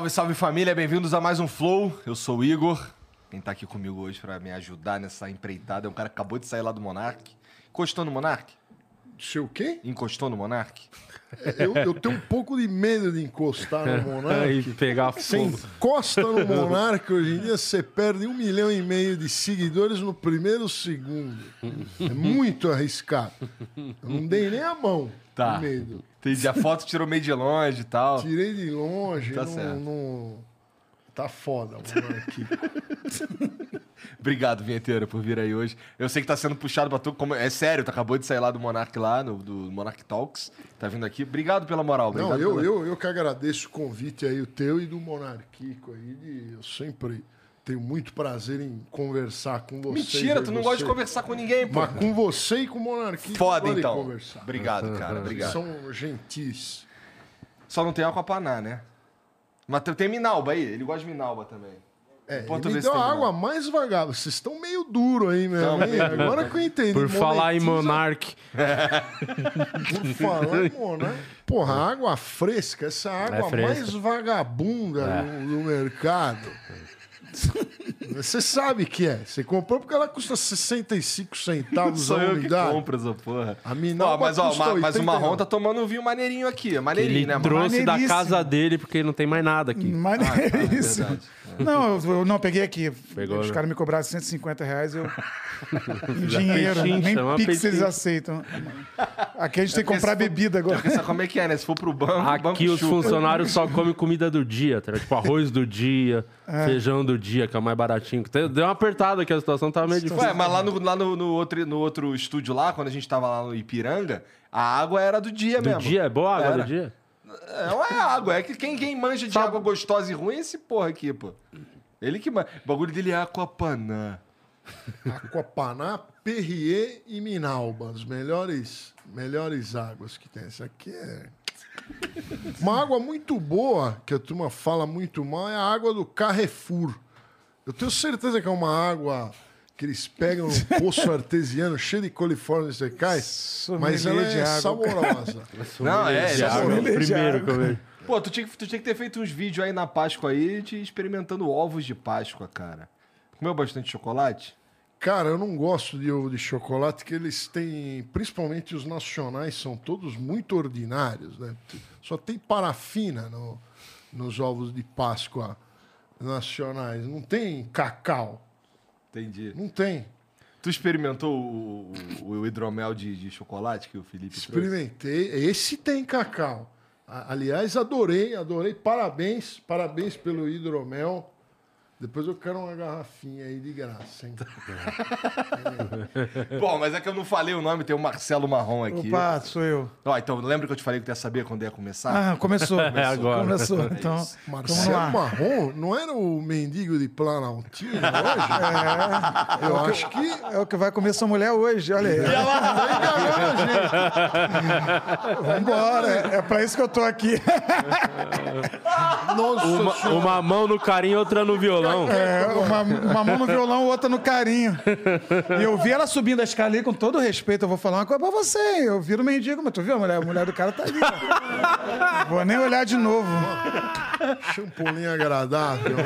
Salve, salve família, bem-vindos a mais um Flow. Eu sou o Igor. Quem tá aqui comigo hoje pra me ajudar nessa empreitada é um cara que acabou de sair lá do Monark. Encostou no Monark? Seu quê? Encostou no Monark? Eu, eu tenho um pouco de medo de encostar no e Monark. pegar Você fogo. encosta no Monark, hoje em dia você perde um milhão e meio de seguidores no primeiro segundo. É muito arriscado. Eu não dei nem a mão. Tá. Medo. Entendi. A foto tirou meio de longe e tal. Tirei de longe. Tá não, certo. não- Tá foda, Monark. Obrigado, vinheteiro, por vir aí hoje. Eu sei que tá sendo puxado pra tu. Como... É sério, tu acabou de sair lá do Monark lá, no, do Monark Talks. Tá vindo aqui. Obrigado pela moral. Obrigado Não, eu, pela- eu, eu que agradeço o convite aí, o teu e do Monarquico aí. de- eu sempre tenho muito prazer em conversar com vocês. Mentira, tu não gosta de você- conversar com ninguém, pô. Mas com você e com o Monarquico. Foda, então. Conversar. Obrigado, cara. Obrigado. São gentis. Só não tem Aquapaná, né? Mas tem- Minalba aí. Ele gosta de Minalba também. É, Enquanto ele me deu água Minalba. mais vagabundo. Vocês estão meio duro aí mesmo, hein? meio Agora que eu entendi. Por falar em Monark. Por falar em Monark. Porra, água fresca, essa água É fresca. mais vagabunda É. do, do mercado. Você sabe que é. Você comprou porque ela custa 65 centavos a Sou eu que unidade. compro essa porra. A Minalba Ó, mas, ó, ma- mas o 89. Marrom tá tomando um vinho maneirinho aqui. É maneirinho, Ele né, Marrom? trouxe da Maneiríssimo. casa dele porque não tem mais nada aqui. Mas Ah, é tá, isso. Não, eu, eu não peguei aqui. Pegou, Os né? caras me cobraram 150 reais, eu. em dinheiro. nem Pix eles aceitam. Aqui a gente tem que comprar bebida agora. Sabe como é que é, né? Se for pro banco, o banco Aqui os chupa. funcionários só comem comida do dia, tá? Tipo arroz do dia, feijão do dia, que é o mais baratinho. Deu uma apertada que a situação tava meio difícil. Ué, mas lá, no, lá no, no outro, no outro estúdio lá, quando a gente tava lá no Ipiranga, a água era do dia Do mesmo. dia? É boa a água Era. do dia? É, não é água, é que quem, quem manja de água gostosa e ruim é esse porra aqui, pô. Ele que manja. O bagulho dele é Aquapanã. Aquapaná, Perrier e Minalba. As melhores, melhores águas que tem. Essa aqui é. Uma água muito boa, que a turma fala muito mal, é a água do Carrefour. Eu tenho certeza que é uma água que eles pegam no poço artesiano cheio de coliformes secais, mas ela é água. saborosa. Não, é, ele é o primeiro que eu vejo. Pô, tu tinha, que- tu tinha que ter feito uns vídeos aí na Páscoa aí de experimentando ovos de Páscoa, cara. Comeu bastante chocolate? Cara, eu não gosto de ovo de chocolate, que eles têm, principalmente os nacionais, são todos muito ordinários, né? Só tem parafina no- nos ovos de Páscoa nacionais. Não tem cacau. Entendi. Não tem. Tu experimentou o, o- o hidromel de, de chocolate que o Felipe trouxe? Experimentei. Esse tem cacau. Aliás, adorei, adorei. Parabéns, parabéns pelo hidromel. Depois eu quero uma garrafinha aí de graça, hein? Bom, mas é que eu não falei o nome, tem o Marcelo Marrom aqui. Opa, sou eu. Ó, então, lembra que eu te falei que tu ia saber quando ia começar? Ah, começou. É agora. Começou. Então, vamos Marcelo. Marrom não era o mendigo de Planaltina hoje? Eu acho que É o que vai comer sua mulher hoje, olha aí. Vambora, é, é pra isso que eu tô aqui. Nossa, Uma, uma mão no carinho, outra no violão. É, uma, uma mão no violão, outra no carinho. E eu vi ela subindo a escala ali, com todo respeito, eu vou falar uma coisa pra você. Eu viro mendigo, mas tu viu? A mulher, a mulher do cara tá ali. ó. Vou nem olhar de novo. champolim agradável.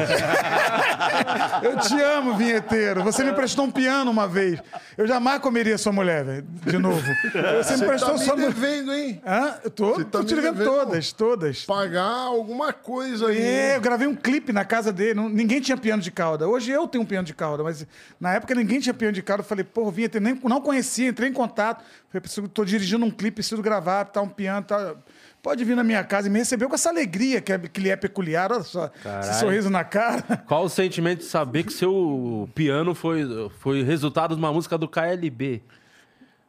Eu te amo, vinheteiro. Você me prestou um piano uma vez. Eu jamais comeria sua mulher, velho, de novo. Você me Você prestou tá me sua mulher. devendo, hein? Hã? Eu tô, tá tô te devendo todas, todas. Pagar alguma coisa aí. É, eu gravei um clipe na casa dele. ninguém tinha piano de cauda. Hoje eu tenho um piano de cauda, mas na época ninguém tinha piano de cauda. Eu falei, pô, vinha, nem, não conhecia, entrei em contato. Falei, preciso, tô dirigindo um clipe, preciso gravar, tá um piano, tá. Pode vir na minha casa e me recebeu com essa alegria que, é, que lhe é peculiar. Olha só, esse Caralho. sorriso na cara. Qual o sentimento de saber que seu piano foi, foi resultado de uma música do KLB?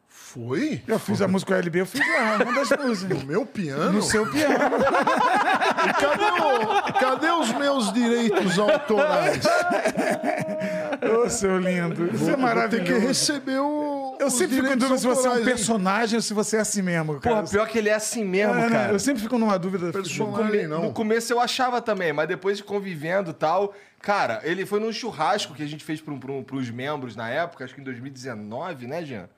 Foi? Eu fiz a música LB, eu fiz uma das músicas. No meu piano? No seu piano. E cadê, o- os direitos autorais? Ô, seu lindo. Isso é maravilhoso. que receber o. Eu os sempre fico em dúvida se você é um personagem ou se você é assim mesmo. Cara. Porra, pior que ele é assim mesmo, É, cara. Eu sempre fico numa dúvida. Personagem, não. No começo eu achava também, mas depois de convivendo e tal. Cara, ele foi num churrasco que a gente fez para um, pros membros na época, acho que em 2019, né, Jean?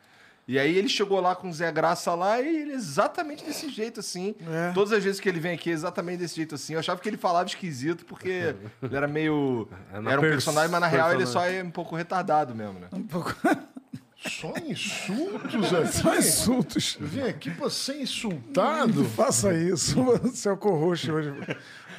E aí ele chegou lá com o Zé Graça lá e ele é exatamente desse jeito, assim. É. Todas as vezes que ele vem aqui é exatamente desse jeito, assim. Eu achava que ele falava esquisito porque ele era meio... É era um pers- personagem, mas na real ele só personagem. é um pouco retardado mesmo, né? Um pouco. Só insultos aqui. Só insultos. Eu vim aqui pra ser insultado. Não faça isso, seu co-host hoje.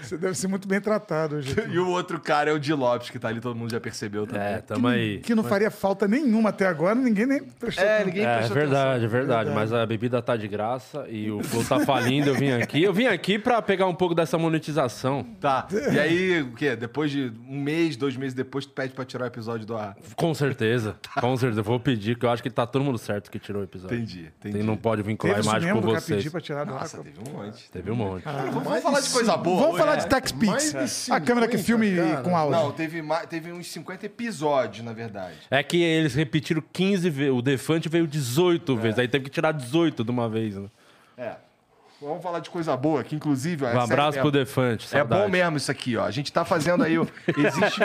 Você deve ser muito bem tratado hoje. E o outro cara é o Di Lopes, que tá ali, todo mundo já percebeu também. É, tamo aí. Que não faria falta nenhuma até agora, ninguém nem prestou É, ninguém É, é prestou verdade, é verdade, Mas a bebida tá de graça e o Flow tá falindo. Eu vim aqui. Eu vim aqui pra pegar um pouco dessa monetização. Tá. E aí, o quê? Depois de um mês, dois meses depois, tu pede pra tirar o episódio do ar. Com certeza. Com certeza. Eu vou pedir, que eu acho que tá todo mundo certo que tirou o episódio. Entendi, entendi. Tem, não pode vincular Teve a imagem com vocês. pedir pra tirar do ar. Teve um monte. Teve um monte. Vamos, Mais falar de de coisa boa. Vamos hoje, falar né? de A câmera que 50, filme cara. com áudio. Não, teve, ma- teve uns 50 episódios, na verdade. É que eles repetiram 15 vezes. O Defante veio 18 É. vezes. Aí teve que tirar 18 de uma vez. Né? É. Vamos falar de coisa boa, que inclusive... é Um sério abraço pro Defante. É saudade. bom mesmo isso aqui, ó. A gente tá fazendo aí. ó, Existe,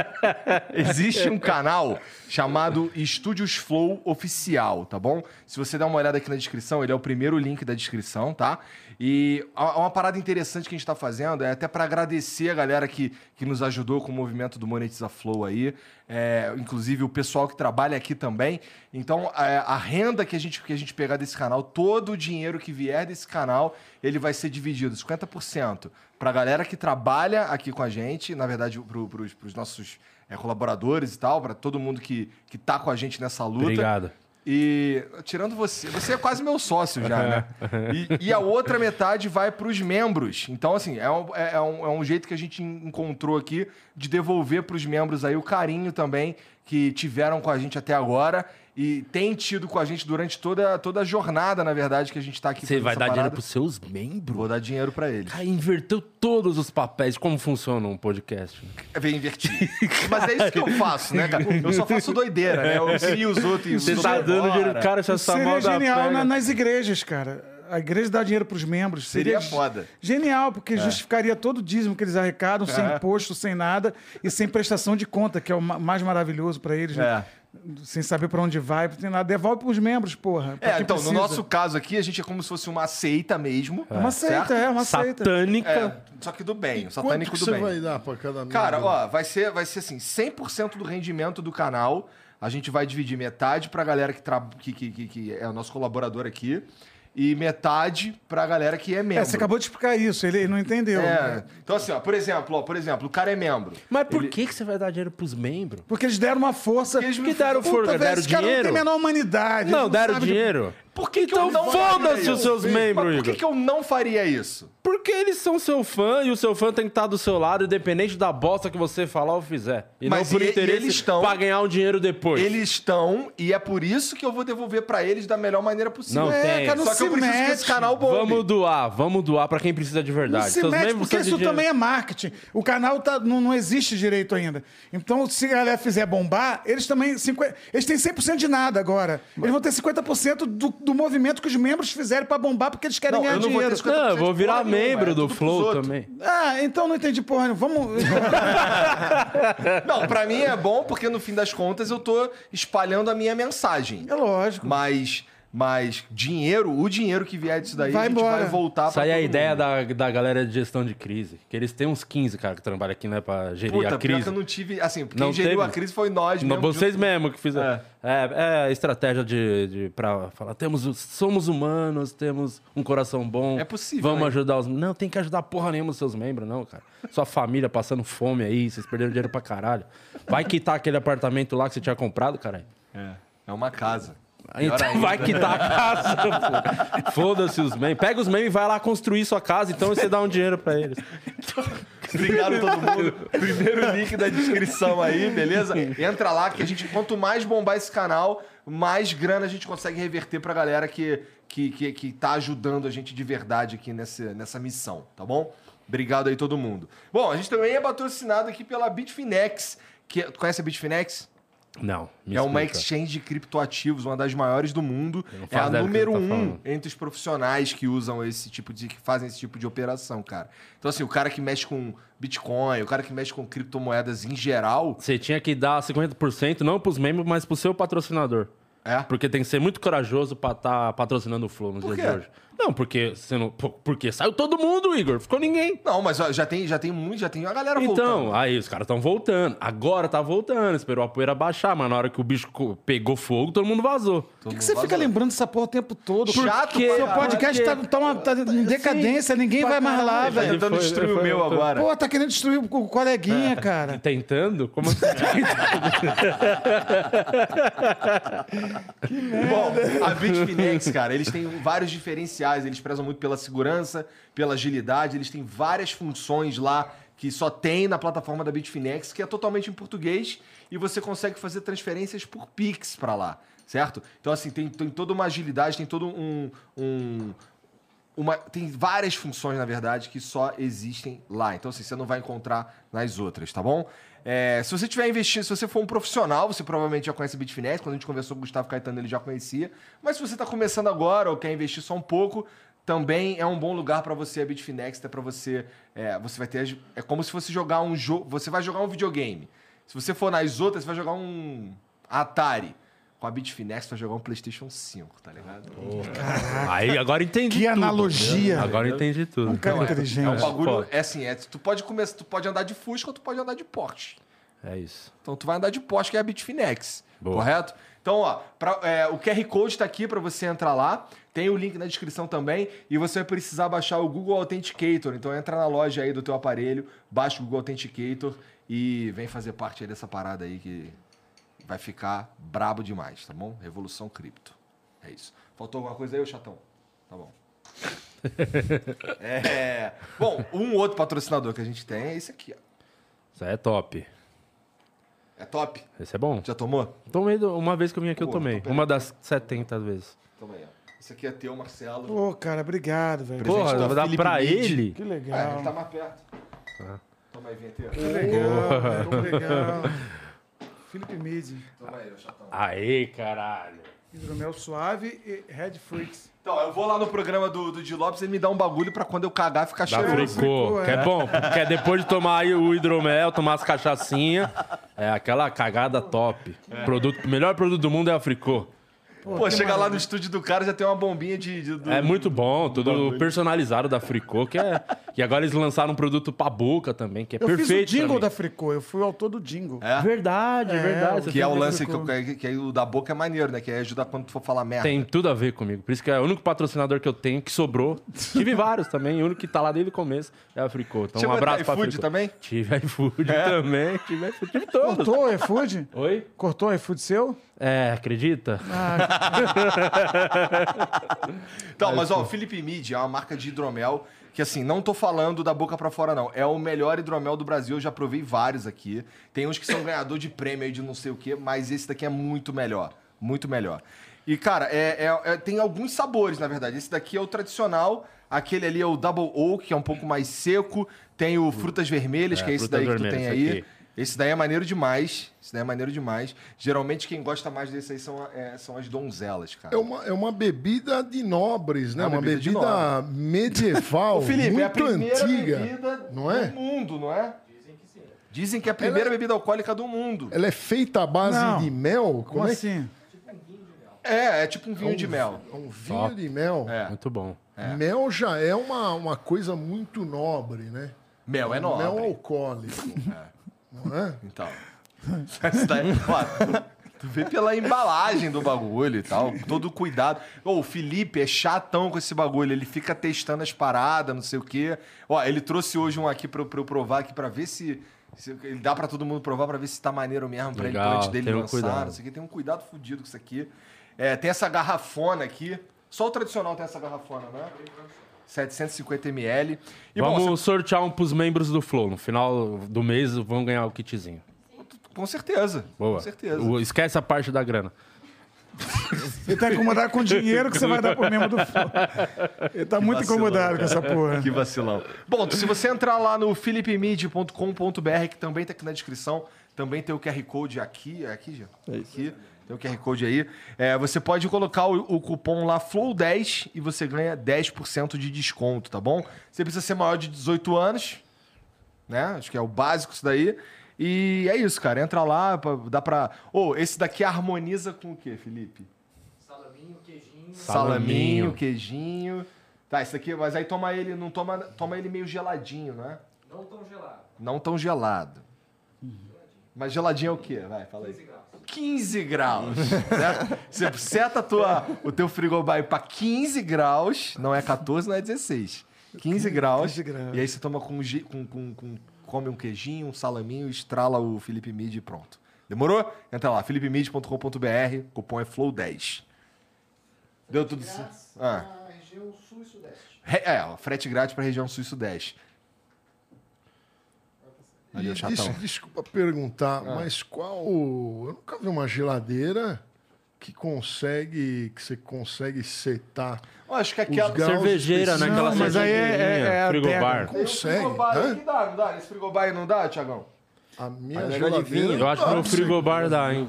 existe um canal chamado Estúdios Flow Oficial, tá bom? Se você der uma olhada aqui na descrição, ele é o primeiro link da descrição, tá? E a- uma parada interessante que a gente tá fazendo é até para agradecer a galera que, que nos ajudou com o movimento do Monetiza Flow aí. É, inclusive o pessoal que trabalha aqui também. Então, é, a renda que a, gente, que a gente pegar desse canal, todo o dinheiro que vier desse canal, ele vai ser dividido 50% para a galera que trabalha aqui com a gente, na verdade, para os nossos é, colaboradores e tal, para todo mundo que, que tá com a gente nessa luta. Obrigado. E tirando você, você é quase meu sócio já, né? E, e a outra metade vai para os membros. Então, assim, é um, é, é um, é um jeito que a gente en- encontrou aqui de devolver para os membros aí o carinho também que tiveram com a gente até agora e tem tido com a gente durante toda, toda a jornada, na verdade, que a gente tá aqui Você vai essa dar dinheiro parada. pros seus membros? Vou dar dinheiro para eles. Cara, inverteu todos os papéis. Como funciona um podcast? Vem invertir. Mas é isso que eu faço, né, cara? Eu só faço doideira, né? Eu auxilio os outros e os Você tá dando dinheiro. Cara, já tá Seria mal genial na- nas igrejas, cara. A igreja dá dinheiro para os membros. Seria Seria, foda. Genial, porque justificaria todo o dízimo que eles arrecadam, sem É. imposto, sem nada, e sem prestação de conta, que é o ma- mais maravilhoso para eles, né? É. Sem saber para onde vai, não tem nada. Devolve para os membros, porra. É, então, precisa. no nosso caso aqui, a gente é como se fosse uma seita mesmo. É uma seita, certo? é, uma seita. Satânica. É, só que do bem, Quanto satânico que do você bem. vai dar pra cada membro? Cara, ó, vai ser, vai ser assim, 100% do rendimento do canal, a gente vai dividir metade pra galera que, tra... que, que, que, que é o nosso colaborador aqui e metade pra galera que é membro. É, você acabou de explicar isso, ele não entendeu. É, né? então assim, ó, por exemplo, ó, por exemplo, o cara é membro. Mas por Ele- que, que você vai dar dinheiro pros membros? Porque eles deram uma força. Porque eles me Que deram Puta, força, velho, deram esse cara não dinheiro? tem a menor humanidade. Não, ele deram dinheiro. Por que, que Então eu não foda-se faria os isso? seus membros, Mas por que, que eu não faria isso? Porque eles são seu fã e o seu fã tem que estar do seu lado, independente da bosta que você falar ou fizer. E Mas não por e- e interesse eles estão- pra ganhar um dinheiro depois. Eles estão, e é por isso que eu vou devolver pra eles da melhor maneira possível. Não É, tem. cara, não Só que se eu preciso que esse mete. canal bombe. Vamos doar, vamos doar pra quem precisa de Não verdade. se Seus mete, membros porque isso dinheiro. também é marketing. O canal tá, não, não existe direito ainda. Então, se a galera fizer bombar, eles também. 50, eles têm 100% de nada agora. Eles vão ter 50% do, do movimento que os membros fizerem pra bombar porque eles querem Não, ganhar eu não vou ter dinheiro. 50% Não, eu vou virar nenhuma, membro é do pros Flow também. Ah, então não entendi porra. nenhuma. Vamos. Não, pra mim é bom porque no fim das contas eu tô espalhando a minha mensagem. é lógico. Mas, mas dinheiro, o dinheiro que vier disso daí, Vai a gente embora. vai voltar Isso aí é a ideia mundo. da, da galera de gestão de crise. Que eles têm uns 15, cara, que trabalham aqui, né, pra gerir Puta, a pior que crise. eu não tive. Assim, quem Não geriu teve? a crise foi nós Não, mesmo. vocês junto- mesmo que fizeram. É, é a estratégia de, de pra falar, temos, os- somos humanos, temos um coração bom. É possível, Vamos hein? ajudar os. Não, tem que ajudar porra nenhuma os seus membros, não, cara. Sua família passando fome aí, vocês perderam dinheiro pra caralho. Vai quitar aquele apartamento lá que você tinha comprado, caralho. É, é uma casa. Então vai quitar a casa, pô. Foda-se os membros. Pega os membros e vai lá construir sua casa, então você dá um dinheiro pra eles. Obrigado todo mundo. Primeiro link da descrição aí, beleza? Entra lá que a gente, quanto mais bombar esse canal, mais grana a gente consegue reverter pra galera que, que, que, que tá ajudando a gente de verdade aqui nessa, nessa missão, tá bom? Obrigado aí todo mundo. Bom, a gente também é patrocinado aqui pela Bitfinex. Que, tu conhece a Bitfinex? Não. é uma exchange de criptoativos, uma das maiores do mundo. É a número tá um falando. entre os profissionais que usam esse tipo de. que fazem esse tipo de operação, cara. Então, assim, o cara que mexe com Bitcoin, o cara que mexe com criptomoedas em geral. Você tinha que dar 50%, não pros membros, mas pro seu patrocinador. É? Porque tem que ser muito corajoso pra estar patrocinando o Flow nos dias de hoje. Não, porque você não. Porque saiu todo mundo, Igor. Ficou ninguém. Não, mas ó, já tem, já tem muito, já tem a galera Então, voltando. aí os caras estão voltando. Agora tá voltando. Esperou a poeira baixar, mas na hora que o bicho pegou fogo, todo mundo vazou. Por que, que você fica lembrando dessa porra o tempo todo? Chato Porque- Seu podcast tá, tá, uma- tá em decadência, ninguém vai mais lá, Ele tá velho. tentando Foi- destruir o foi- meu foi- agora. Pô, tá querendo destruir o o coleguinha, cara. Tentando? Como assim? Bom, a Bitfinex, cara, eles têm vários diferenciais. Eles prezam muito pela segurança, pela agilidade. Eles têm várias funções lá que só tem na plataforma da Bitfinex, que é totalmente em português e você consegue fazer transferências por Pix pra lá, certo? Então, assim, tem, tem toda uma agilidade, tem todo um. um uma, tem várias funções, na verdade, que só existem lá. Então, assim, você não vai encontrar nas outras, tá bom? É, se você tiver investindo, se você for um profissional, você provavelmente já conhece Bitfinex. Quando a gente conversou com o Gustavo Caetano, ele já conhecia. Mas se você está começando agora ou quer investir só um pouco, também é um bom lugar para você a Bitfinex, até para você, é, você vai ter, é como se fosse jogar um jogo, você vai jogar um videogame. Se você for nas outras, você vai jogar um Atari. Com a Bitfinex, vai jogar um PlayStation 5, tá ligado? Aí agora entendi. Que tudo. analogia. Agora entendi tudo. Um cara É um inteligente. bagulho, é assim, é, tu pode começar, tu pode andar de Fusca ou tu pode andar de Porsche. É isso. Então tu vai andar de Porsche, que é a Bitfinex, Boa. correto? Então, ó, pra- é, o QR Code tá aqui para você entrar lá. Tem o link na descrição também e você vai precisar baixar o Google Authenticator. Então entra na loja aí do teu aparelho, baixa o Google Authenticator e vem fazer parte aí dessa parada aí que vai ficar brabo demais, tá bom? Revolução cripto. É isso. Faltou alguma coisa aí, ô chatão? Tá bom. é. Bom, um outro patrocinador que a gente tem é esse aqui, ó. Isso aí é top. É top? Esse é bom. Já tomou? Tomei uma vez que eu vim aqui, eu Pô, tomei. tô Uma das 70 vezes. Toma aí, ó. Esse aqui é teu, Marcelo. Pô, cara, obrigado, velho. Porra, vai dar Felipe pra Mid. ele? Que Ah, legal. ele tá mais perto. Toma aí, vinheteiro. Que legal, velho, que legal. Felipe Midi, Toma aí, ô chatão. Aê, caralho. hidromel suave e Red Fruits. Então, eu vou lá no programa do, do Di Lopes e ele me dá um bagulho pra quando eu cagar ficar Da cheiroso. fricô. fricô, Que é. é bom. Que é depois de tomar aí o hidromel, tomar as cachaçinhas. É aquela cagada top. Produto, o melhor produto do mundo é a fricô. Pô, chega lá no estúdio do cara já tem uma bombinha de. de- do- É muito bom, tudo personalizado da Fricô, que é. E agora eles lançaram um produto pra boca também, que é Eu perfeito. fiz o jingle da Fricô, eu fui o autor do jingle. É? Verdade, É, verdade. Que é o lance que, eu- que, que aí o da boca é maneiro, né? Que aí ajuda quando tu for falar merda. Tem tudo a ver comigo. Por isso que é o único patrocinador que eu tenho que sobrou. Tive vários também. O único que tá lá desde o começo é a Fricô. Então Chegou um abraço a pra iFood Fricô. também? Tive iFood também. Tive iFood. Tive todos. Cortou o iFood? Oi? Cortou o iFood seu? É, acredita? Então, mas ó, o Felipe Mid é uma marca de hidromel que, assim, não tô falando da boca pra fora, não. É o melhor hidromel do Brasil. Eu já provei vários aqui. Tem uns que são ganhador de prêmio aí de não sei o quê, mas esse daqui é muito melhor. Muito melhor. E, cara, é, é- é- tem alguns sabores, na verdade. Esse daqui é o tradicional. Aquele ali é o Double Oak, que é um pouco mais seco. Tem o Frutas Vermelhas, É, que é esse daí que tu tem aí. aqui. Esse daí é maneiro demais. Esse daí é maneiro demais. Geralmente quem gosta mais desse aí são, é, são as donzelas, cara. É uma, é uma bebida de nobres, né? É uma uma bebida bebida medieval, Felipe, muito é a primeira antiga. bebida não é? do mundo, não é? Dizem que sim. Dizem que é a primeira bebida alcoólica do mundo. Ela é feita à base Não. de mel? Como é que- assim? É, é tipo um vinho de mel. É um vinho de mel. É. Muito bom. Mel já é uma, uma coisa muito nobre, né? Mel é nobre. Mel alcoólico. Não é? Então. Isso daí, ó, tu vê pela embalagem do bagulho e tal, todo o cuidado. Ô, o Felipe é chatão com esse bagulho, ele fica testando as paradas, não sei o quê. Ó, ele trouxe hoje um aqui pra, eu- pra eu provar aqui pra ver se, se ele dá pra todo mundo provar pra ver se tá maneiro mesmo pra ele antes dele tem um lançar, cuidado. não sei o quê. Tem um cuidado fudido com isso aqui. É, tem essa garrafona aqui. Só o tradicional tem essa garrafona, né? 750ml. E bom, Vamos sortear um pros membros do Flow. No final do mês vão ganhar o kitzinho. com certeza. Boa. Com certeza. O- esquece a parte da grana. Ele tá incomodado com o dinheiro que você vai dar pro membro do Flow. Ele tá muito vacilão, incomodado com essa porra. Que vacilão. Bom, se você entrar lá no philipmid.com.br, que também tá aqui na descrição, também tem o QR Code aqui, é aqui, já? Aqui. Tem o QR Code aí. É, você pode colocar o, o cupom lá FLOW10 e você ganha 10% de desconto, tá bom? Você precisa ser maior de 18 anos, né? Acho que é o básico isso daí. E é isso, cara. Entra lá, pra- dá pra. Ô, esse daqui harmoniza com o quê, Felipe? Salaminho, queijinho. Salaminho, queijinho. Tá, esse daqui, mas aí toma ele, não toma, toma ele meio geladinho, né? Não tão gelado. Não tão gelado. Mas geladinho é o quê? Vai, fala aí. 15 graus. Certo? Você seta a tua, o teu frigobar para 15 graus, não é 14, não é 16. 15 graus. 15 graus. E aí você toma com, com, com, com- come um queijinho, um salaminho, estrala o Felipe Mid e pronto. Demorou? Entra lá, philipemid.com.br, cupom é FLOW10. Deu tudo certo? Ah. Região sul e sudeste. Re- É, ó, frete grátis para região sul e sudeste. Valeu, E chatão. des- desculpa perguntar, Ah. mas qual. Eu nunca vi uma geladeira que consegue. que você consegue setar. Eu acho que aquela. Cervejeira, né? Aquela mas aí é- é- é a frigobar. Consegue. frigobar dá, não dá? Esse frigobar aí não dá, Tiagão? A minha negócio de geladeira. vinho, Eu acho que você- frigobar dá, hein?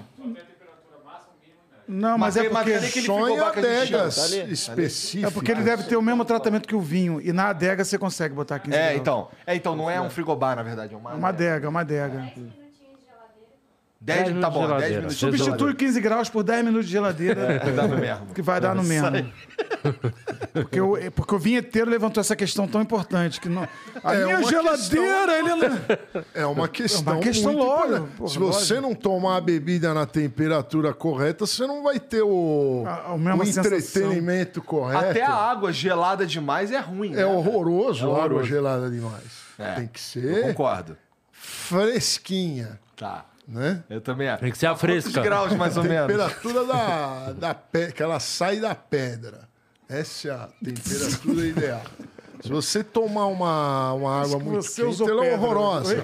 Não, mas, Mas é mas porque. Só em adegas Tá específicas. É porque ele deve ter o mesmo tratamento que o vinho. E na adega você consegue botar 15 É, graus. então. É, então, não é um frigobar, na verdade. É uma, Uma adega, uma adega. 10 minutinhos de geladeira. 10, Dez tá bom, minutos de 10 geladeira. minutos. Substitui 15 graus por 10 minutos de geladeira, Vai dar no mesmo. que vai dar no mesmo. Porque o, é porque o vinheteiro levantou essa questão tão importante. que não, a É minha uma geladeira, ele não... É uma questão, questão muito lógica, importante. porra, Se você lógico. não tomar a bebida na temperatura correta, você não vai ter o, A- a mesma o sensação. entretenimento correto. Até a água gelada demais é ruim, né? É horroroso, É água horroroso. gelada demais. É, Tem que Eu ser concordo. fresquinha, Tá. Né? Eu também acho. Tem que ser a Quantos fresca. graus, mais ou menos? Temperatura da, da pe... que ela sai da pedra. Essa é a temperatura ideal. Se você tomar uma, uma água muito quente, ela é pedra. horrorosa.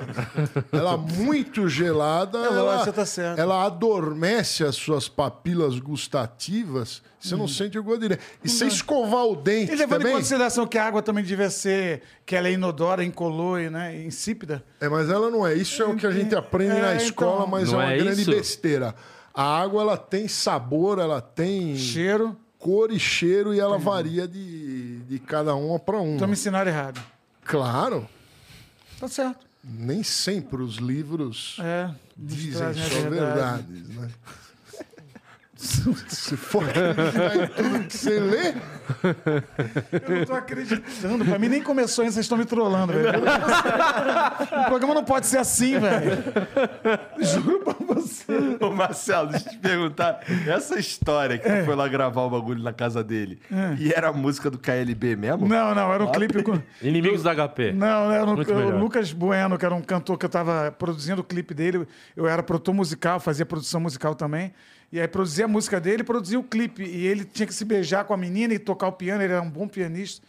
ela muito gelada, lógico, ela, tá certo. ela adormece as suas papilas gustativas. Você não sente o gosto direito. E você escovar o dente E levando em também... consideração que a água também devia ser... Que ela é inodora, incolor, né? Insípida. É, mas ela não é. Isso é o que a gente aprende É, na então. escola, mas é uma é grande isso? besteira. A água, ela tem sabor, ela tem Cheiro. Cor e cheiro e ela varia de, de cada uma para uma. Então me ensinaram errado. Claro, Tá certo. nem sempre os livros É. dizem só verdade. verdades, né? Se for acreditar em tudo que você lê, Eu não tô acreditando. Pra mim nem começou ainda, vocês estão me trollando, velho. O programa não pode ser assim, velho. Juro pra você. Ô, Marcelo, deixa eu te perguntar. Essa história que É. tu foi lá gravar o bagulho na casa dele, e era a música do KLB mesmo? Não, não, era um clipe com. Inimigos da HP. Não, era um, o. Lucas Bueno, que era um cantor que eu tava produzindo o clipe dele. Eu era produtor musical, fazia produção musical também. E aí produzia a música dele produzia o clipe. E ele tinha que se beijar com a menina e tocar o piano, ele era um bom pianista.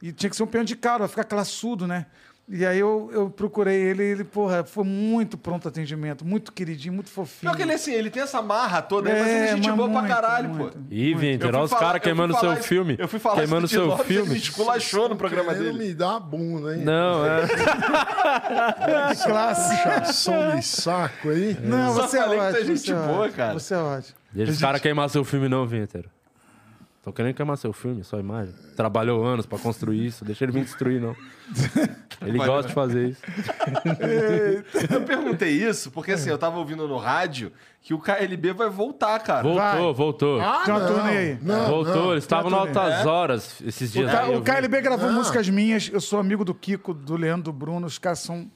E tinha que ser um piano de cara, ficar classudo, né? E aí eu, eu procurei ele e ele, porra, foi muito pronto atendimento, muito queridinho, muito fofinho. Pior que ele, assim, ele tem essa marra toda aí, mas ele é gente mas boa pra caralho, muito. pô. Ih, Vinter, olha os caras queimando seu isso- filme. Eu fui falar Queimando seu Lopes, filme. Ele esculachou no programa querendo dele. me dar a bunda, hein? Não, é. classe. Puxação de saco aí. Não, você é é ótimo. gente você é boa, ótimo, cara. Você é ótimo. Deixa os caras queimar seu filme, não, Vinter. Tô querendo queimar seu filme, sua imagem. Trabalhou anos pra construir isso. Deixa ele vir destruir, não. Ele gosta de fazer isso. Eu perguntei isso porque, assim, eu tava ouvindo no rádio que o KLB vai voltar, cara. Voltou, Vai. voltou. Ah, Tem uma não, turnê aí. Não, voltou, não. eles estavam no turnê. Altas Horas esses O, dias. K- aí, eu o. KLB gravou Não. músicas minhas. Eu sou amigo do Kiko, do Leandro, do Bruno. Os caras são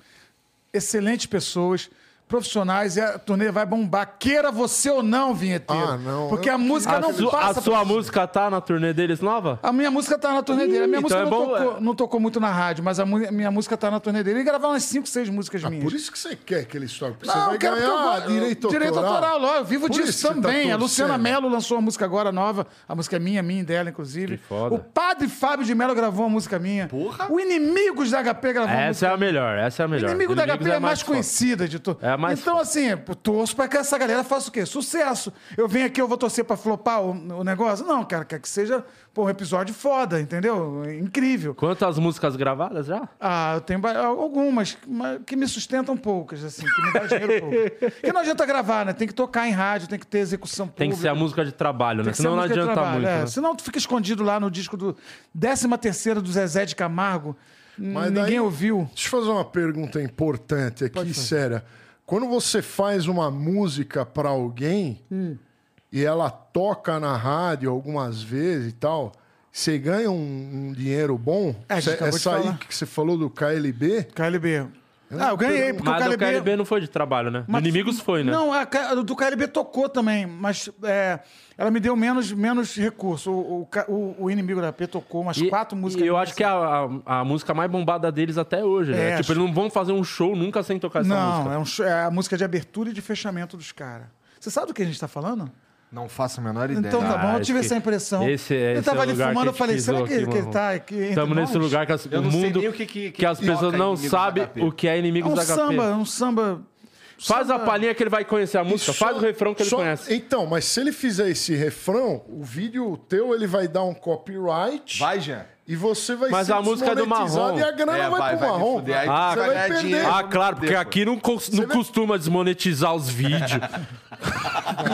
excelentes pessoas, profissionais. E a turnê vai bombar. Queira você ou não, vinheteiro. Ah, não. Porque Eu a música A, não su- a passa. sua música tá na turnê deles nova? A minha música tá na turnê dele. A minha Ih, música então não, é bom, tocou, é. não tocou muito na rádio, mas a mu- minha música tá na turnê dele. Ele gravou umas 5, 6 músicas minhas. Ah, Por isso que você quer que ele toque. Porque Não, você vai eu quero eu ganhar gosto- direito autoral. Direito autoral, lógico. Eu vivo Por disso tá também. a Luciana. Mello lançou uma música agora nova. A música é minha, minha e dela, inclusive. Que foda. O padre Fábio de Mello gravou uma música minha. Porra. O Inimigos da HP gravou uma música Essa é a melhor, essa é a melhor. Inimigo da HP é, mais foda. conhecida de tudo. É a mais então, foda. assim, torço pra que essa galera faça o quê? Sucesso. Eu venho aqui, eu vou torcer pra flopar o, o negócio? Não, cara, quer que seja pô, um episódio foda, entendeu? Incrível. Quantas músicas gravadas já? Ah, eu tenho algumas mas que me sustentam poucas, assim, que me dá dinheiro pouco. Porque não adianta gravar, né? Tem que tocar em rádio, tem que ter execução pública. Tem que ser a música de trabalho, né? Senão não adianta trabalho, muito. é. né? Senão tu fica escondido lá no disco do 13 terceira do Zezé de Camargo. Mas Ninguém daí- ouviu. Deixa eu fazer uma pergunta importante aqui, séria. Quando você faz uma música pra alguém Hum. e ela toca na rádio algumas vezes e tal, você ganha um, um dinheiro bom. É, Cê- acabou de essa aí falar. que você falou do KLB, KLB. Ah, eu ganhei, porque Mas o do KLB... KLB não foi de trabalho, né? Do Inimigos foi, né? Não, a do KLB tocou também, mas é, ela me deu menos, menos recurso. O, o, o- o inimigo da P tocou umas E- quatro músicas. E eu acho que é a, a, a música mais bombada deles até hoje, né? É, tipo, acho- eles não vão fazer um show nunca sem tocar essa Não, música. é, um show- é a música de abertura e de fechamento dos caras. Você sabe do que a gente tá falando? Não faço a menor ideia. Então tá bom, eu Ah, tive esse- essa impressão. esse- esse ele tava é o ali lugar fumando, que eu falei, será que, pisou que aqui, ele tá aqui Estamos nesse lugar que as- Eu o não mundo. o que que- que as pessoas não Inimigos sabem o que é É Inimigos um da HP. samba, é um samba... Faz a palhinha que ele vai conhecer a música, Só- faz o refrão que ele só- conhece. Então, mas se ele fizer esse refrão, o vídeo teu ele vai dar um copyright Vai, Jean. E você vai Mas ser a música é do Marrom. E a grana É, vai, vai- pro vai me marrom. fuder. Aí Ah, você vai ganhar perder. dinheiro. Ah, claro, porque aqui não, cos- não costuma desmonetizar os vídeos.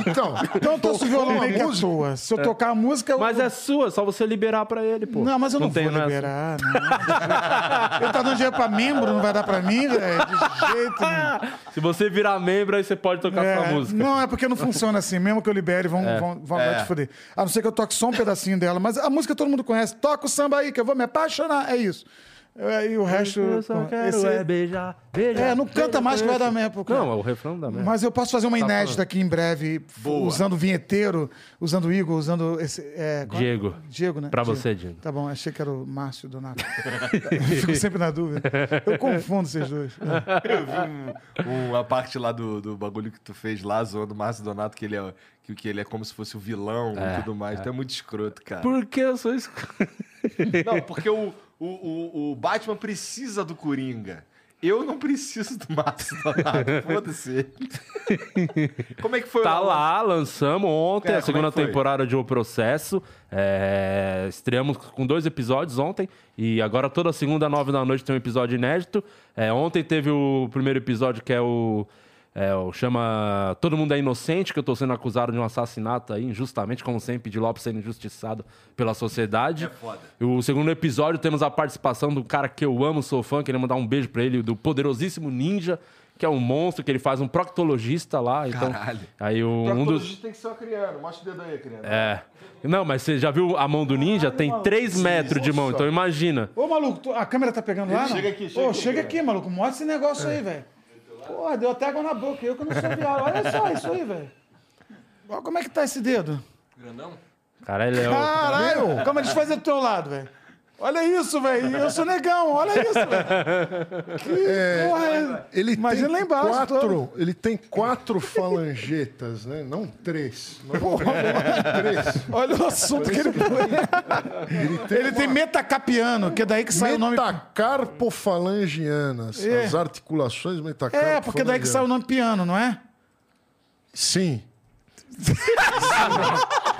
Então, Então eu tô violão uma música- toa. Se eu tocar a música... eu- Mas é sua, só você liberar pra ele, pô. Não, mas eu não, vou nessa. liberar, não. Ele tá dando dinheiro pra membro, não vai dar pra mim, velho? De jeito nenhum. Se você virar membro, aí você pode tocar É, sua música. Não, é porque não funciona assim. Mesmo que eu libere, vão, vão, vão É. te foder. A não ser que eu toque só um pedacinho dela. Mas a música todo mundo conhece. Toca o samba aí, que eu vou me apaixonar. É isso. É, E o resto. Eu só quero esse- é beijar, beijar. É, não canta mais que vai dar merda. cara. Não, é o refrão da merda. Mas eu posso fazer uma inédita aqui em breve, Boa. usando o vinheteiro, usando o Igor, usando esse. é, Diego. Diego, né? Pra Diego. você, Diego. Tá bom, achei que era o Márcio Donato. Fico sempre na dúvida. Eu confundo vocês dois. Eu vi um- uma parte lá do, do bagulho que tu fez lá, zoando o Márcio Donato, que ele é, que, que ele é como se fosse o vilão e tudo mais. Tu é muito escroto, cara. Porque eu sou isso. Não, porque o, o, o, o Batman precisa do Coringa. Eu não preciso do Márcio Donato. Foda-se. Como é que foi Tá o- lá, lançamos ontem É, a segunda é que foi? temporada de O Processo. É, estreamos com dois episódios ontem. E agora toda segunda, nove da noite, tem um episódio inédito. É, ontem teve o primeiro episódio que é o. É, o chama Todo Mundo é Inocente, que eu tô sendo acusado de um assassinato aí, injustamente, como sempre, de Lopes sendo injustiçado pela sociedade. É foda. O segundo episódio temos a participação do cara que eu amo, sou fã, queria mandar um beijo pra ele, do poderosíssimo Ninja, que é um monstro, que ele faz um proctologista lá. Então, Caralho. aí o, um dos. tem que ser uma criança. Mostra o dedo aí, criança. É. Não, mas você já viu a mão do ninja? Tem 3 metros de mão, então imagina. Ô, maluco, a câmera tá pegando lá? não? Chega aqui, chega Ô, aqui, chega aqui, maluco. Mostra esse negócio aí, velho. Porra, deu até água na boca. Eu que não sou viado. Olha só isso aí, velho. Olha como é que tá esse dedo. Grandão? Cara, ele é. Caralho! Calma, deixa eu fazer do teu lado, velho. Olha isso, velho. Eu sou negão, olha isso, velho. Que porra é... Ele Imagina tem lá embaixo, quatro, todo. ele tem quatro falangetas, né? Não três. Não vou três. Olha o assunto que ele Ele tem, Ele tem metacapiano, que é daí que sai o nome... metacarpofalangianas. É. As articulações metacarpofalangianas. É, porque daí que sai o nome piano, não é? Sim.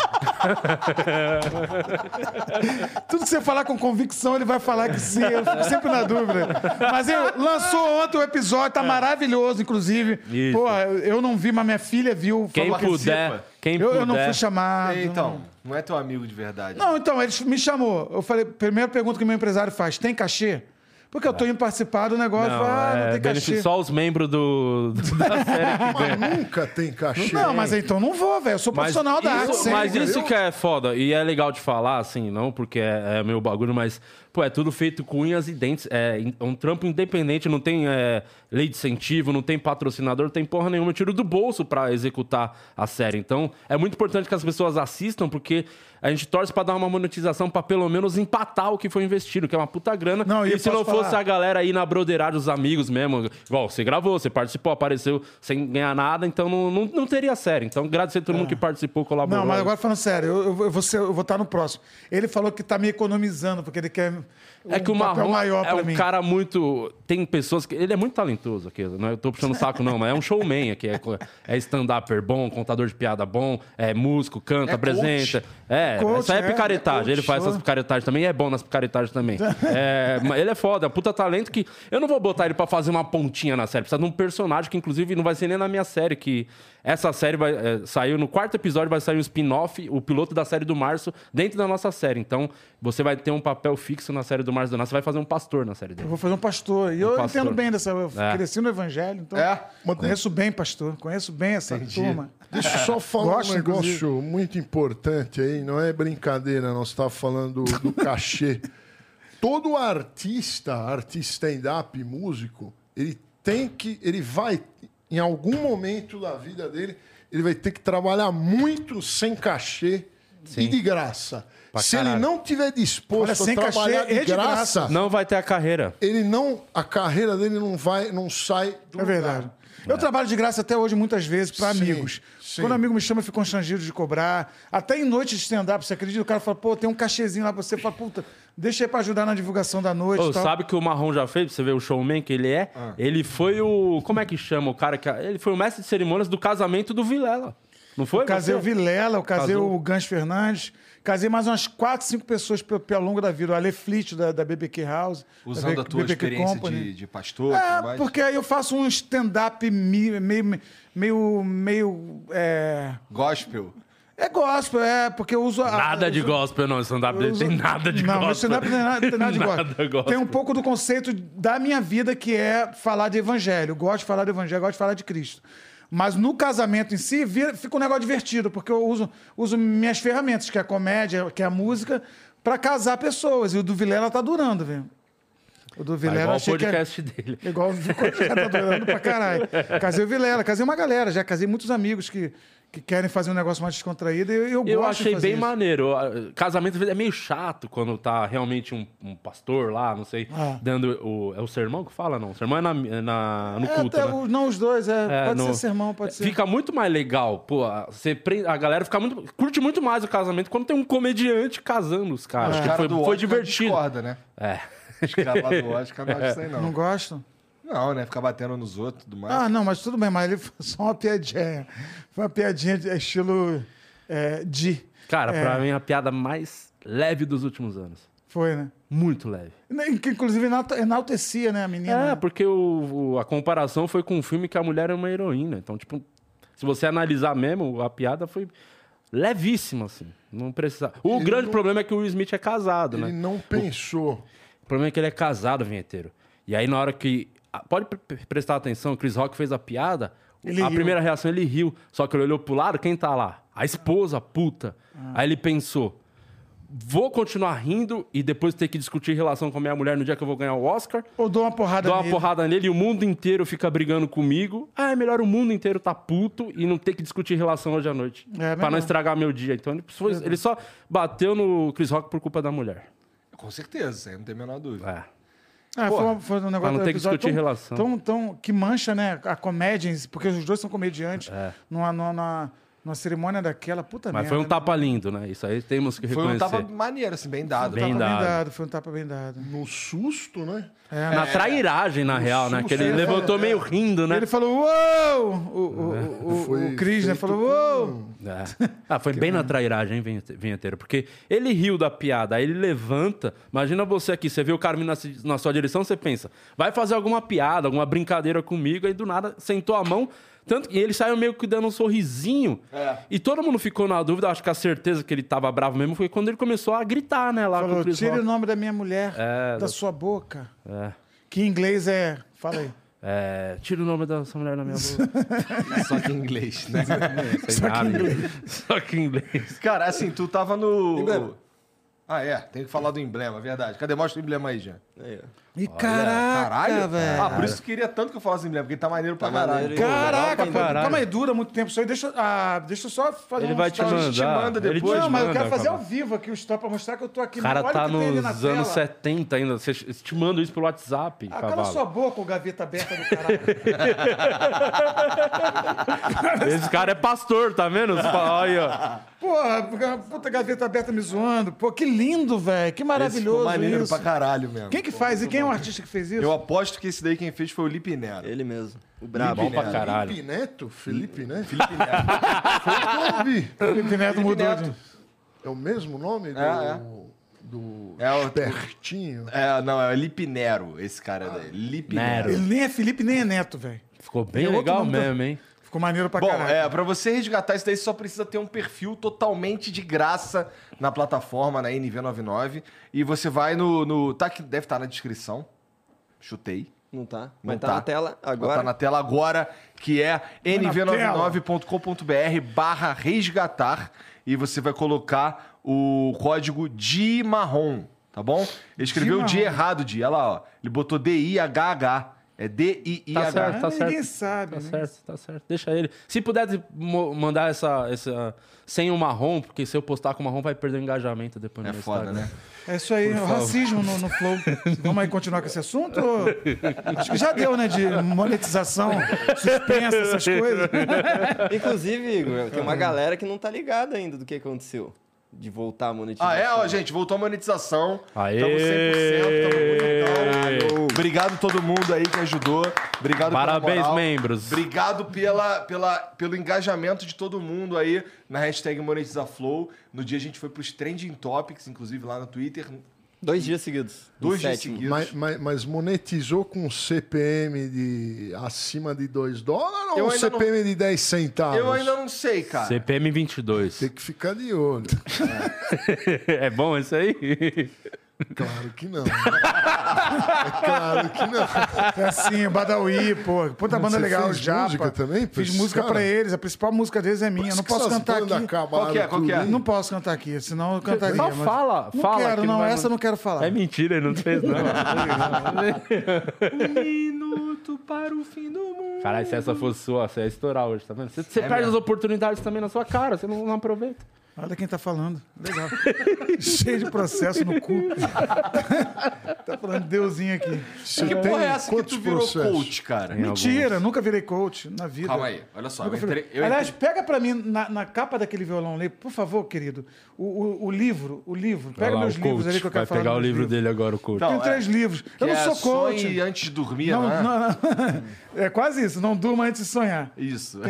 Tudo que você falar com convicção, ele vai falar que sim. Eu fico sempre na dúvida. Mas ele lançou ontem o episódio, tá maravilhoso, inclusive. Isso. Pô, eu não vi, mas minha filha viu. Quem falou que- puder, quem Eu, puder. eu não fui chamado. Então, não é teu amigo de verdade. Não, então, ele me chamou. Eu falei, primeira pergunta que meu empresário faz: tem cachê? Porque eu tô indo participar do negócio. Não, ah, não é, tem cachê. só os membros do, do- da série que ganha. Mas nunca tem cachê. Não, mas então não vou, velho. Eu sou Mas profissional da arte. isso, sempre. mas isso que é foda, e é legal de falar, assim, não porque é, é meu bagulho, mas, pô, é tudo feito com unhas e dentes. É in- um trampo independente, não tem é, lei de incentivo, não tem patrocinador, não tem porra nenhuma. Eu tiro do bolso pra executar a série. Então, é muito importante que as pessoas assistam, porque a gente torce pra dar uma monetização pra pelo menos empatar o que foi investido, que é uma puta grana. Não, e se não fosse falar- a galera aí na broderagem, os amigos mesmo, igual você gravou, você participou, apareceu sem ganhar nada, então não, não, não teria série. Então, agradecer a todo mundo que participou, colaborou. Não, mas agora falando sério, eu, eu, eu vou ser- eu vou estar no próximo. Ele falou que tá me economizando, porque ele quer É que o Marrom é um mim. cara muito. Tem pessoas que. Ele é muito talentoso aqui. Não é- tô puxando o saco, não, mas é um showman aqui. É, é stand-upper bom, contador de piada bom, é músico, canta, É apresenta. É, Coach, isso aí é é, picaretagem. é coach, ele faz essas picaretagens também e é bom nas picaretagens também. É, ele é foda, é um puta talento que eu não vou botar ele pra fazer uma pontinha na série. Precisa de um personagem que, inclusive, não vai ser nem na minha série, que essa série vai é, saiu no quarto episódio, vai sair um spin-off, o piloto da série do Março, dentro da nossa série. Então, você vai ter um papel fixo na série do Março do Você vai fazer um pastor na série Eu dele. vou fazer um pastor. E eu pastor. entendo bem dessa. Eu É. cresci no evangelho, então. É? Conheço bem, pastor. Conheço bem essa Entendi. turma. Deixa eu só falar Gosto, um negócio inclusive. muito importante aí, não é brincadeira, nós estávamos falando do, do cachê. Todo artista, artista stand-up, músico, ele tem que. Ele vai, em algum momento da vida dele, ele vai ter que trabalhar muito sem cachê e de graça. Pra Se ele caralho. não tiver disposto Olha, sem a trabalhar cachê de e de graça, graça. Não vai ter a carreira. ele não. A carreira dele não vai, não sai do É verdade. lugar. Eu trabalho de graça até hoje, muitas vezes, para Sim, amigos. sim. Quando um amigo me chama, eu fico constrangido de cobrar. Até em noite de stand-up, você acredita? O cara fala, pô, tem um cachezinho lá pra você. Fala, puta, deixa aí pra ajudar na divulgação da noite. Ô, tal. sabe que o Marrom já fez? Pra você ver o showman que ele é? Ah. Ele foi o. Como é que chama o cara que. Ele foi o mestre de cerimônias do casamento do Vilela. Não foi? Eu casei você? o Vilela, eu casei Casou? o Gans Fernandes. Casei mais umas 4, 5 pessoas pe- pelo longo da vida. O Ale Flit, da, da BBQ House. da Usando B- a tua BBQ experiência Company. de, de pastor É, porque aí eu faço um stand-up mi- meio. meio. meio. É, Gospel. É gospel, é, porque eu uso. a- Nada de uso- gospel, não. Stand-up dele tem nada de não, gospel. meu stand-up não tem nada, tem nada de Nada gospel. gospel. Tem um pouco do conceito da minha vida que é falar de evangelho. Eu gosto de falar de evangelho, gosto de falar de Cristo. Mas no casamento em si, vira- fica um negócio divertido, porque eu uso, uso minhas ferramentas, que é a comédia, que é a música, pra casar pessoas. E o do Vilela tá durando, velho. O do Tá Vilela igual o podcast dele. Igual o já tá durando pra caralho. Casei o Vilela, casei uma galera, já casei muitos amigos que, que querem fazer um negócio mais descontraído. E eu, eu, achei fazer bem isso. maneiro. Casamento às vezes, é meio chato quando tá realmente um, um pastor lá, não sei, Ah. dando o. É o sermão que fala, não? O sermão é, na, é na- no É, culto, até né? o- não os dois, é. É, pode no- ser sermão, pode ser. Fica muito mais legal, pô. Você prende, a galera fica muito, curte muito mais o casamento quando tem um comediante casando os caras. Os que caras foi, do foi divertido. discorda, né? É. Os caras lá do Oscar não acham isso aí, Não não. gostam? Não, né? Ficar batendo nos outros e tudo mais. Ah, não, mas tudo bem, mas ele foi só uma piadinha. Foi uma piadinha de estilo é, de. Cara, É. pra mim a piada mais leve dos últimos anos. Foi, né? Muito leve. Que inclusive enaltecia, né, a menina. É, porque o, o- a comparação foi com um filme que a mulher é uma heroína. Então, tipo, se você analisar mesmo, a piada foi levíssima, assim. Não precisa. O grande não- problema é que o Will Smith é casado, Ele né? não pensou. O problema é que ele é casado, vinheteiro. E aí, na hora que. Pode pre- pre- prestar atenção, o Chris Rock fez a piada. Ele a riu. primeira reação ele riu. Só que ele olhou pro lado, quem tá lá? A esposa, puta. Ah. Aí ele pensou: vou continuar rindo e depois ter que discutir relação com a minha mulher no dia que eu vou ganhar o Oscar. Ou dou uma porrada Dou uma nele. porrada nele e o mundo inteiro fica brigando comigo. Ah, é melhor o mundo inteiro tá puto e não ter que discutir relação hoje à noite. É, pra melhor. não estragar meu dia. Então ele, foi- ele só bateu no Chris Rock por culpa da mulher. Com certeza, não tem a menor dúvida. É. Ah, Porra, foi, foi um negócio não do ter que episódio discutir tão- relação. Tão, tão, que mancha, né? A comédia, porque os dois são comediantes. É. Numa, numa, numa cerimônia daquela, puta Mas merda. foi um né? tapa lindo, né? Isso aí temos que Foi um reconhecer. tapa maneiro, assim, bem dado. Bem Tapa dado. bem dado, foi um tapa bem dado. No susto, né? É, Na trairagem, na real, né? Que ele susto, levantou é. meio rindo, né? Ele falou, uou! O, o, o, Foi o Cris, né? feito Falou, uou! É. Ah, foi bem na trairagem, hein, vinhete- vinheteiro? Porque ele riu da piada, aí ele levanta. Imagina você aqui, você vê o vindo na, na sua direção, você pensa, vai fazer alguma piada, alguma brincadeira comigo, aí do nada sentou a mão. Tanto que ele saiu meio que dando um sorrisinho. É. E todo mundo ficou na dúvida, acho que a certeza que ele tava bravo mesmo foi quando ele começou a gritar, né, lá com o Falou, Rock. o nome da minha mulher É, da da- sua boca. É. Que em inglês é... Fala aí. É, tira o nome dessa mulher da minha boca. Só que em inglês, né? Só que em inglês. Só que em inglês. Cara, assim, tu tava no. Emblema. Ah, é. Tem que falar do emblema, verdade. Cadê? Mostra o emblema aí, Jean. Aí, E caraca, Caralho. velho. Ah, por isso que eu queria tanto que eu falasse emblema, porque tá maneiro pra Tá caralho. maneiro? Caraca, Legal pô, caralho. calma aí, dura muito tempo isso aí. Deixa, ah, deixa eu só fazer Ele um vai te mandar. te manda ele te depois. Não, mas eu manda, quero fazer ao cara. vivo aqui o stop pra mostrar que eu tô aqui. O cara Olha tá nos anos tela. 70 ainda. Você te manda isso pelo WhatsApp, Ah, cala sua boca, o gaveta aberta do caralho. Esse cara é pastor, tá vendo? Olha, Porra, puta gaveta aberta me zoando. Pô, que lindo, velho. Que Esse ficou maravilhoso maneiro isso. pra caralho mesmo. Quem que faz? E quem é o artista que fez isso? Eu aposto que esse daí quem fez foi o Lipe Nero. Ele mesmo. O brabo. bom pra Neto. caralho. Felipe Neto? Felipe, né? Felipe Neto. Foi o ouvi. Felipe Neto mudou Neto. de... É o mesmo nome do, É, é. do É o- espertinho. É, não, é o Lipe Nero, esse cara daí. Lipe Nero. Nero. Ele nem é Felipe, nem é Neto, velho. Ficou bem Tem outro legal nome mesmo, hein? Ficou maneiro pra Bom, caralho. é, pra você resgatar isso daí, você só precisa ter um perfil totalmente de graça na plataforma, na NV99. E você vai no. no tá aqui, deve estar na descrição. Chutei. Não tá? Não Mas tá, tá. na tela Vai agora. Tá na tela agora, que é na nv99.com.br barra resgatar. E você vai colocar o código de marrom, tá bom? Ele escreveu o errado, de. Olha lá, ó. Ele botou D-I-H-H. É D-I-I-H. Tá certo, tá Ah, certo. ninguém sabe, Tá né? certo, tá certo. Deixa ele. Se mo- mandar essa, essa sem o marrom, porque se eu postar com o marrom vai perder o engajamento depois no É meu foda, Instagram. né? É isso aí, o racismo no, no Flow. Vamos aí continuar com esse assunto? Acho que já deu, né? De monetização, suspensa, essas coisas. Inclusive, Igor, tem uma galera que não tá ligada ainda do que aconteceu. De voltar a monetizar. Ah, é? Ó, gente, voltou a monetização. Aê! Tamo 100%, tamo bonitão. Obrigado a todo mundo aí que ajudou. Obrigado Parabéns, pela moral. membros. Obrigado pela, pela, pelo engajamento de todo mundo aí na hashtag MonetizaFlow. No dia a gente foi pros Trending Topics, inclusive lá no Twitter. Dois dias seguidos. Dois dias sétimo. seguidos. Mas, mas- mas monetizou com CPM de acima de 2 dólares Eu ou ainda não- CPM de 10 centavos? Eu ainda não sei, cara. CPM 22. Tem que ficar de olho. é bom isso aí? Claro que não. é claro que não. É assim, o Badawi, pô. Puta banda Você legal, fez Japa. música também Fiz música cara? pra eles. A principal música deles é minha. Eu não posso cantar aqui. Qual que é? Qual que é? Não posso cantar aqui, senão eu cantaria. Só mas- fala, Não fala. quero, que não. vai Essa eu não quero falar. É mentira, ele não fez, não. Um minuto para o fim do mundo. Caralho, se essa fosse sua, você ia estourar hoje, tá vendo? Você, você É perde mesmo. as oportunidades também na sua cara, você não, não aproveita. Olha quem tá falando. Legal. Cheio de processo no cu. tá falando de Deusinho aqui. Você Que tem porra é essa que quantos tu virou processos? coach, cara? Mentira, nunca virei coach na vida. Calma aí, olha só. Eu entrei, eu Aliás, entrei- pega pra mim na, na capa daquele violão ali, por favor, querido. O, o, o livro, o livro. Pega lá, meus livros coach. ali que eu quero Vai falar. pegar o livro livros. dele agora, o coach. Não, Tenho é- três livros. Eu não é sou coach. sonhe antes de dormir, Não, não, é? não, não. É quase isso. Não durma antes de sonhar. Isso.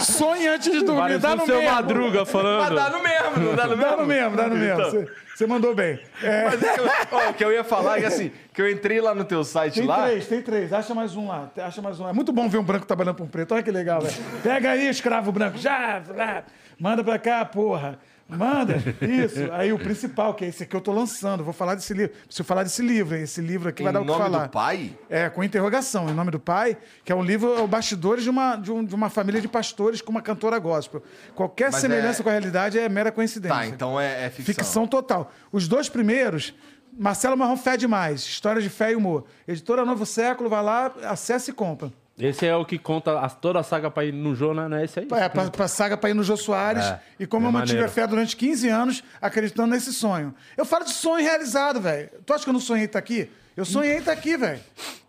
Sonhe antes de dormir. Parece Dá no seu mesmo. Madruga Mas falando. dá no mesmo, não dá no mesmo? Dá no mesmo, dá no mesmo. Você, você mandou bem. É, Mas é que eu, ó, o que eu ia falar é que assim, que eu entrei lá no teu site tem lá. três, tem três. Acha mais um lá. Acha mais um lá. É muito bom ver um branco trabalhando com um preto. Olha que legal, velho. Pega aí, escravo branco. Já, já. Manda pra cá, porra. Manda. Isso. Aí o principal, que é esse aqui eu tô lançando. Vou falar desse livro. Preciso falar desse livro, hein? Esse livro aqui Em vai dar o que nome falar. do pai? É, com interrogação, em nome do pai, que é um livro, é o bastidores de uma, de, um- de uma família de pastores com uma cantora gospel. Qualquer Mas semelhança é- com a realidade é mera coincidência. Tá, então é, é ficção. Ficção total. Os dois primeiros, Marcelo Marrom Fé Demais, História de Fé e Humor. Editora Novo Século, vai lá, acessa e compra. Esse é o que conta a- toda a saga pra ir no Jô, né? Não é esse aí? É, pra, pra saga pra ir no Jô Soares. É, e como é eu mantive maneiro. a fé durante 15 anos, acreditando nesse sonho. Eu falo de sonho realizado, velho. Tu acha que eu não sonhei estar aqui? Eu sonhei estar aqui, velho.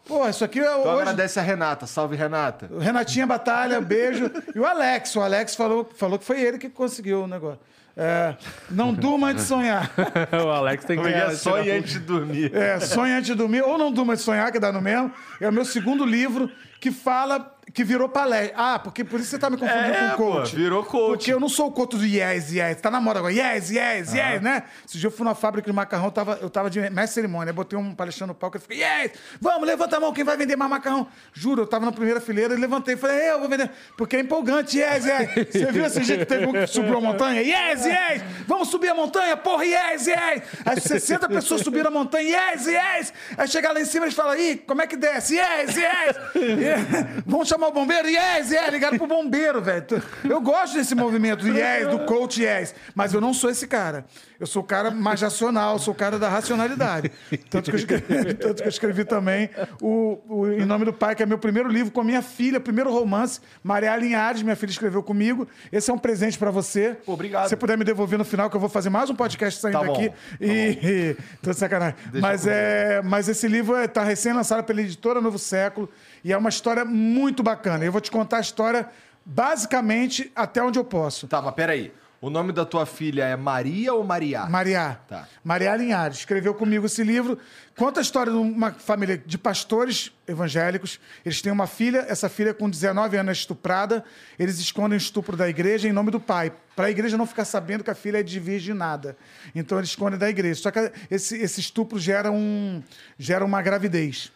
Pô, isso aqui é Então hoje... agradece a Renata. Salve, Renata. O Renatinha Batalha, beijo. E o Alex, o Alex falou, falou que foi ele que conseguiu o negócio. É, não durma antes de sonhar. o Alex tem que Como é antes de dormir. É, sonha antes de dormir, ou não durma antes de sonhar, que dá no mesmo. É o meu segundo livro que fala, que virou palestra. Ah, porque por isso você tá me confundindo É, com pô, coach. virou coach. Porque eu não sou o coach do yes, yes. Tá na moda agora, yes, yes, yes, né? Esse dia eu fui na fábrica de macarrão, eu tava, eu tava de mestre cerimônia. Aí botei um palestrante no palco e fiquei, yes, vamos, levanta a mão, quem vai vender mais macarrão? Juro, eu tava na primeira fileira e levantei e falei, eu vou vender. Porque é empolgante, yes, yes. Você viu esse jeito que teve um que subiu a montanha? Yes, yes! Vamos subir a montanha, porra, yes, yes! Aí 60 pessoas subiram a montanha, yes, yes! Aí chegar lá em cima eles falam, ih, como é que desce? Yes, yes! E- Vamos chamar o bombeiro? Yes, yes! Ligaram pro bombeiro, velho. Eu gosto desse movimento do yes, do coach yes, mas eu não sou esse cara. Eu sou o cara mais racional, sou o cara da racionalidade. Tanto que eu escrevi, tanto que eu escrevi também o, o Em Nome do Pai, que é meu primeiro livro com a minha filha, primeiro romance. Maria Linhares, minha filha, escreveu comigo. Esse é um presente pra você. Obrigado. Se você puder me devolver no final, que eu vou fazer mais um podcast saindo Tá bom, aqui. tá e, e- Tô de sacanagem. Mas, é, mas esse livro está recém-lançado pela editora Novo Século e é uma história muito bacana. Eu vou te contar a história basicamente até onde eu posso. Tá, mas peraí. O nome da tua filha é Maria ou Maria? Maria. Tá. Maria Linhares escreveu comigo esse livro. Conta a história de uma família de pastores evangélicos. Eles têm uma filha, essa filha com 19 anos é estuprada. Eles escondem o estupro da igreja em nome do pai, para a igreja não ficar sabendo que a filha é de virginada. Então eles escondem da igreja. Só que esse, esse estupro gera, um, gera uma gravidez.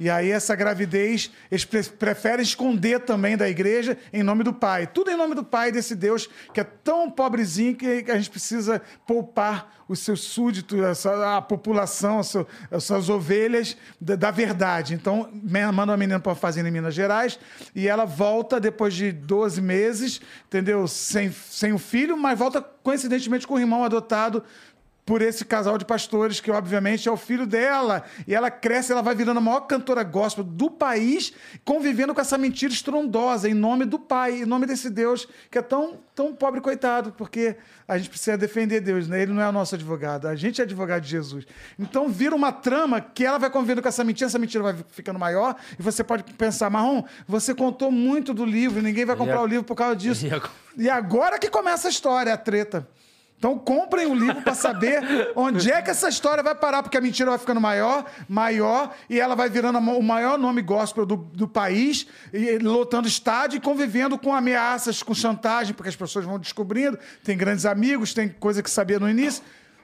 E aí essa gravidez, eles pre- preferem esconder também da igreja em nome do Pai. Tudo em nome do Pai, desse Deus que é tão pobrezinho que a gente precisa poupar os seus súditos, a, população, as suas ovelhas da, da verdade. Então, manda uma menina para uma fazenda em Minas Gerais e ela volta depois de 12 meses, entendeu? Sem, sem o filho, mas volta coincidentemente com o irmão adotado por esse casal de pastores, que obviamente é o filho dela. E ela cresce, ela vai virando a maior cantora gospel do país, convivendo com essa mentira estrondosa, em nome do Pai, em nome desse Deus que é tão, tão pobre, coitado, porque a gente precisa defender Deus, né? Ele não é o nosso advogado, a gente é advogado de Jesus. Então vira uma trama que ela vai convivendo com essa mentira, essa mentira vai ficando maior, e você pode pensar, Marrom, você contou muito do livro, ninguém vai comprar a- o livro por causa disso. E a- E agora que começa a história, a treta. Então comprem o livro para saber onde é que essa história vai parar, porque a mentira vai ficando maior, maior, e ela vai virando o maior nome gospel do, do país, e lotando estádio e convivendo com ameaças, com chantagem, porque as pessoas vão descobrindo, tem grandes amigos, tem coisa que sabia no início.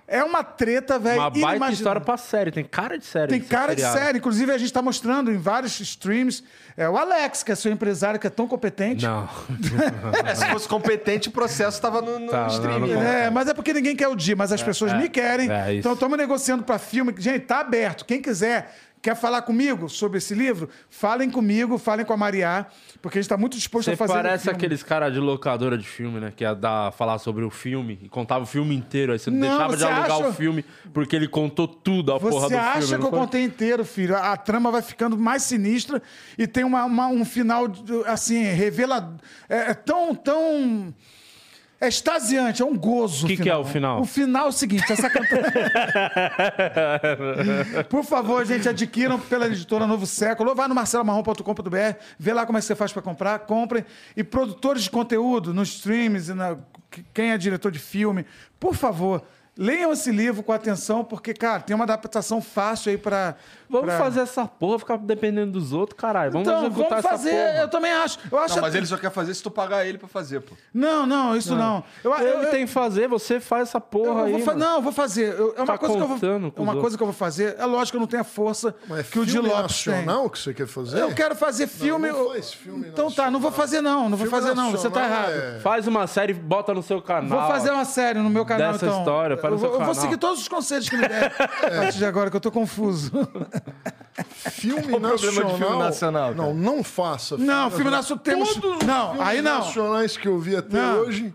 É uma treta, velho. Uma baita inimaginável. história pra série. Tem cara de série. Tem cara de seriado. série. Inclusive, a gente está mostrando em vários streams. É o Alex, que é seu empresário, que é tão competente. Não. É, se fosse competente, o processo tava no, no Tá, não, streaming. não né? É, mas é porque ninguém quer o dia, mas as pessoas me querem. é isso. então estamos negociando para filme. Gente, tá aberto. Quem quiser, quer falar comigo sobre esse livro, falem comigo, falem com a Maria, porque a gente está muito disposto Você a fazer. um parece filme. aqueles caras de locadora de filme, né? Que ia dar, falar sobre o filme e contava o filme inteiro. Aí você não, deixava de você alugar acha- o filme porque ele contou tudo a porra Você do acha filme. que não eu foi? contei inteiro, filho? A, a trama vai ficando mais sinistra e tem uma, uma- um final, assim, revela... É, é tão, tão... É extasiante, é um gozo. Que que é o final? O final é o seguinte, essa cantora... Por favor, gente, adquiram pela editora Novo Século. Ou vai no marcelomarrom.com.br, vê lá como é que você faz para comprar, comprem. E produtores de conteúdo nos streams, e na- quem é diretor de filme, por favor, leiam esse livro com atenção, porque, cara, tem uma adaptação fácil aí para. Vamos fazer essa porra, ficar dependendo dos outros, caralho. Vamos Então, executar vamos fazer. essa porra. Eu também acho. Eu acho Não, mas ele só quer fazer se tu pagar ele pra fazer, pô. Não, não, isso não. Eu, eu, Ele tem que fazer, você faz essa Eu porra vou aí. fa-. Não, eu vou fazer. Eu- é uma, Tá coisa que eu vou, é uma coisa que eu vou fazer. É lógico que eu não tenho a força Mas é que o filme Lopes tem. nacional que você quer fazer? Eu quero fazer filme. não eu- faz filme então tá, não vou fazer não, não vou Filme fazer não, você tá nacional errado. é- Faz uma série, bota no seu canal. Vou fazer uma série no meu canal, Dessa então. história, eu, vou- seu eu vou canal. seguir todos os conselhos que me der a partir de agora, que eu tô confuso. Filme Qual o problema de nacional. filme nacional, cara? Não, não faça. Não, filme nacional temos. Todos os Não, filmes aí não. nacionais que eu vi até Não. hoje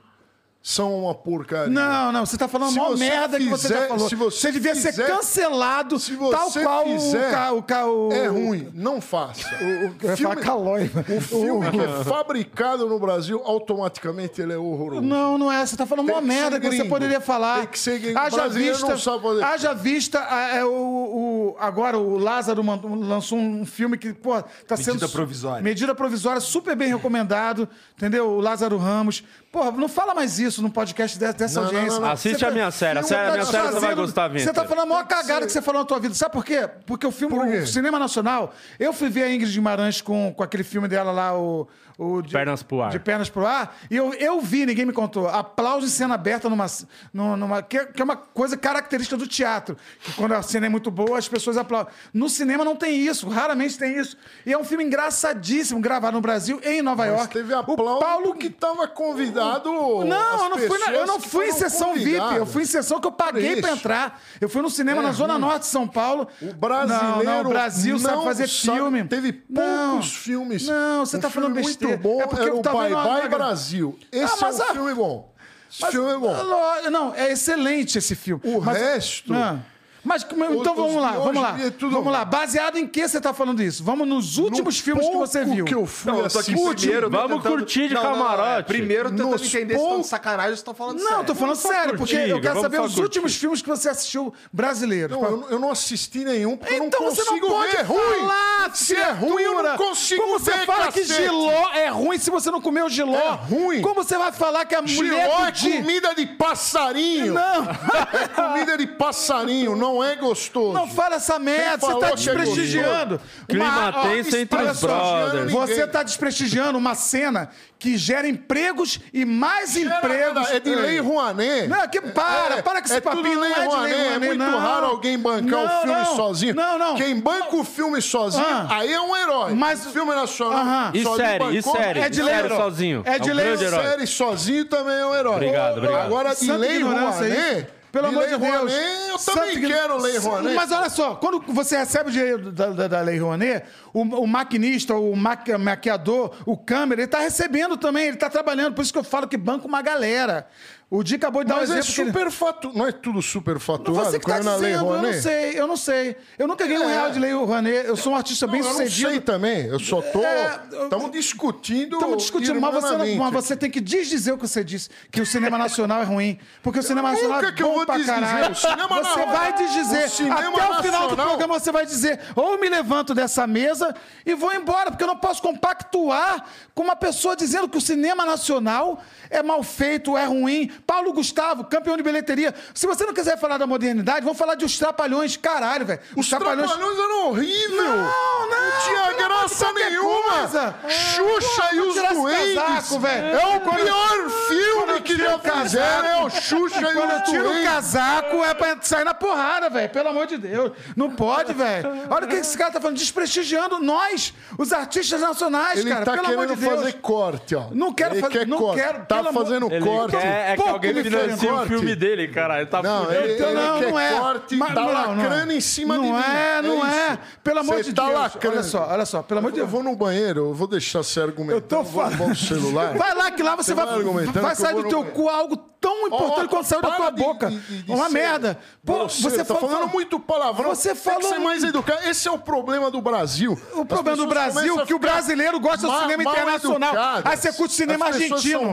são uma porcaria. Não, não, você tá falando a Se maior você merda que você já fizer- falou. se você devia ser fizer- cancelado, Se você tal qual fizer, o, ca- o, ca- o. É ruim, não faça. Eu ia falar calói. O filme que é fabricado no Brasil, automaticamente ele é horroroso. Não, não é. Você tá falando Tem uma que ser merda que você poderia falar. Tem que ser gringo. Haja vista, não sabe fazer haja vista é, o, o- agora o Lázaro lançou um filme que, pô, tá sendo... Medida provisória. Medida provisória, super bem recomendado, entendeu? O Lázaro Ramos. Porra, não fala mais isso num podcast dessa, Não, não, audiência. não, não. Assiste Você a tá- minha série. A série, a tá minha série você vai gostar, Vitor. Você tá falando a maior cagada que você falou na tua vida. Sabe por quê? Porque o filme, Por quê? o cinema nacional, eu fui ver a Ingrid Guimarães com, com aquele filme dela lá, o... o de, Pernas pro ar. De pernas pro ar. E eu, eu vi, ninguém me contou, aplauso em cena aberta numa. numa, numa- que, é- que é uma coisa característica do teatro. Que quando a cena é muito boa, as pessoas aplaudem. No cinema não tem isso, raramente tem isso. E é um filme engraçadíssimo, gravado no Brasil, em Nova Mas York. teve o aplauso Paulo que tava convidado. não, as eu não, fui na- eu não fui em sessão VIP, convidadas. eu fui em sessão que eu paguei isso. entrar. Eu fui no cinema É na Zona ruim. Norte de São Paulo. O brasileiro Não, não, o Brasil sabe não fazer sabe- filme. Teve poucos Não. filmes. Não, você um tá falando besteira. Muito bom É porque era eu o tava Bye Bye uma- Brasil. Esse Ah, é um a- filme bom. Esse Mas- filme é bom. Não, é excelente esse filme. O Mas- resto... Ah. Mas então Os- vamos os lá, de vamos lá. é Vamos lá. Baseado em que você tá falando isso? Vamos nos últimos No filmes que você viu. que eu fui Não, eu tô aqui assistir. primeiro. tô Vamos curtir de Não, não, não, é. camarote. Primeiro tentando Nos entender se estão pou- de sacanagem ou se estão falando Não, sério. eu tô falando só sério, porque curtir, eu quero vamos saber os curtir. últimos filmes que você assistiu brasileiros. Não, eu, não- eu não assisti nenhum, porque Então eu não você não consigo pode ver. É ruim. falar, Se é ruim, eu não consigo Como ver, você fala que giló é ruim se você não comeu giló? É ruim. Como você vai falar que a mulher Giló do é comida de passarinho. Não, É comida de passarinho, não é gostoso. não fala essa merda, você tá que é desprestigiando. Clima Uma- ó, tenso entre os brothers. Você tá desprestigiando uma cena que gera empregos e mais empregos. É de Lei Rouanet. Não, que para, É, para com esse é papinho, não é de Lei Rouanet, É muito não. raro alguém bancar Não, o filme não. sozinho. Não, não. Quem banca o filme sozinho, Ah. aí é um herói. Mas- filme nacional Aham. E sozinho série, e bancou, série, É de lei, série sozinho. É de lei. Série sozinho também é um herói. Obrigado, obrigado. Agora, de Lei. Rouanet... Pelo de amor de Deus. Rouanet, eu também quero Lei Rouanet. Mas olha só, quando você recebe o dinheiro da, da- da Lei Rouanet, o, o maquinista, o maqui- maquiador, o câmera, ele tá recebendo também, ele tá trabalhando. Por isso que eu falo que banca uma galera. O Di acabou de dar um Mas é exemplo. que ele- super fatu... Não é tudo super faturado? Você que tá é na Lei dizendo, eu não sei, eu não sei. Eu nunca ganhei um É. real de Lei Rouanet, eu sou um artista bem Não, eu não sucedido. sei também. Eu só tô... É, eu- Estamos discutindo Estamos discutindo, mas você, não- mas você tem que desdizer o que você disse, que o cinema nacional é ruim. Porque o cinema nacional é que eu bom vou pra desdizer. caralho. O cinema você não- vai desdizer. o cinema Até o final do nacional- programa você vai dizer, ou eu me levanto dessa mesa e vou embora, porque eu não posso compactuar com uma pessoa dizendo que o cinema nacional é mal feito, é ruim. Paulo Gustavo, campeão de bilheteria. Se você não quiser falar da modernidade, vamos falar de Os Trapalhões. Caralho, velho. Os Trapalhões eram horríveis. Não, não, Não tinha amor graça nenhuma. coisa. Xuxa Porra, e os tira Duendes. casaco, velho. É o Quando- pior quando filme que já o fizeram. É o Xuxa e Quando eu os tiro o Duendes. casaco é pra sair na porrada, velho. Pelo amor de Deus. Não pode, velho. Olha o que esse cara tá falando, desprestigiando nós, os artistas nacionais, Ele cara. tá pelo amor querendo de Deus. fazer corte, ó. Não quero ele fazer- quer não corte. quero, Tá pelo amor- fazendo Ele corte. quer é Pouco alguém ele financia o filme dele, caralho. Tá Não, fudendo. ele, Então, ele não, quer não é. corte, Mas- tá não, não, não. lacrando em cima não de mim. é, não é. isso. Pelo amor Cê de tá Deus. lacrando. Olha só, olha só. Pelo amor de Eu Deus. vou no banheiro, eu vou deixar você argumentar. Eu tô falando. Vou no celular. Vai lá que lá você, Você vai, vai argumentando vai eu sair do teu cu algo tão importante Ó, quanto saiu da tua de- boca. de- de- Uma merda. Pô, você, tá fa- falando muito palavrão. Você Tem falou ser mais educado. Esse é o problema do Brasil. O As problema do Brasil é que o brasileiro gosta do ma- cinema internacional. educadas. Aí você curte cinema As argentino.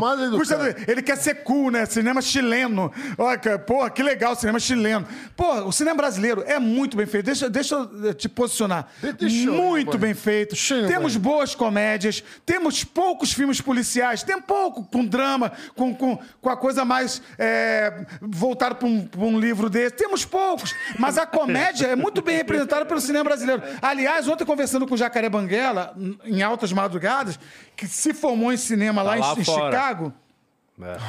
ele quer ser cool, né? Cinema chileno. Olha, cara, porra, que legal, cinema chileno. Porra, o cinema brasileiro é muito bem feito. Deixa, deixa eu te posicionar. De- deixa eu muito banheiro. bem feito. Deixa eu Temos boas comédias, temos poucos filmes policiais, tem pouco com drama, com, com, com a coisa mais é, voltada para um, um livro desse. Temos poucos, mas a comédia é muito bem representada pelo cinema brasileiro. Aliás, ontem conversando com o Jacaré Banguela, em altas madrugadas, que se formou em cinema lá, Tá lá em, em fora. Chicago.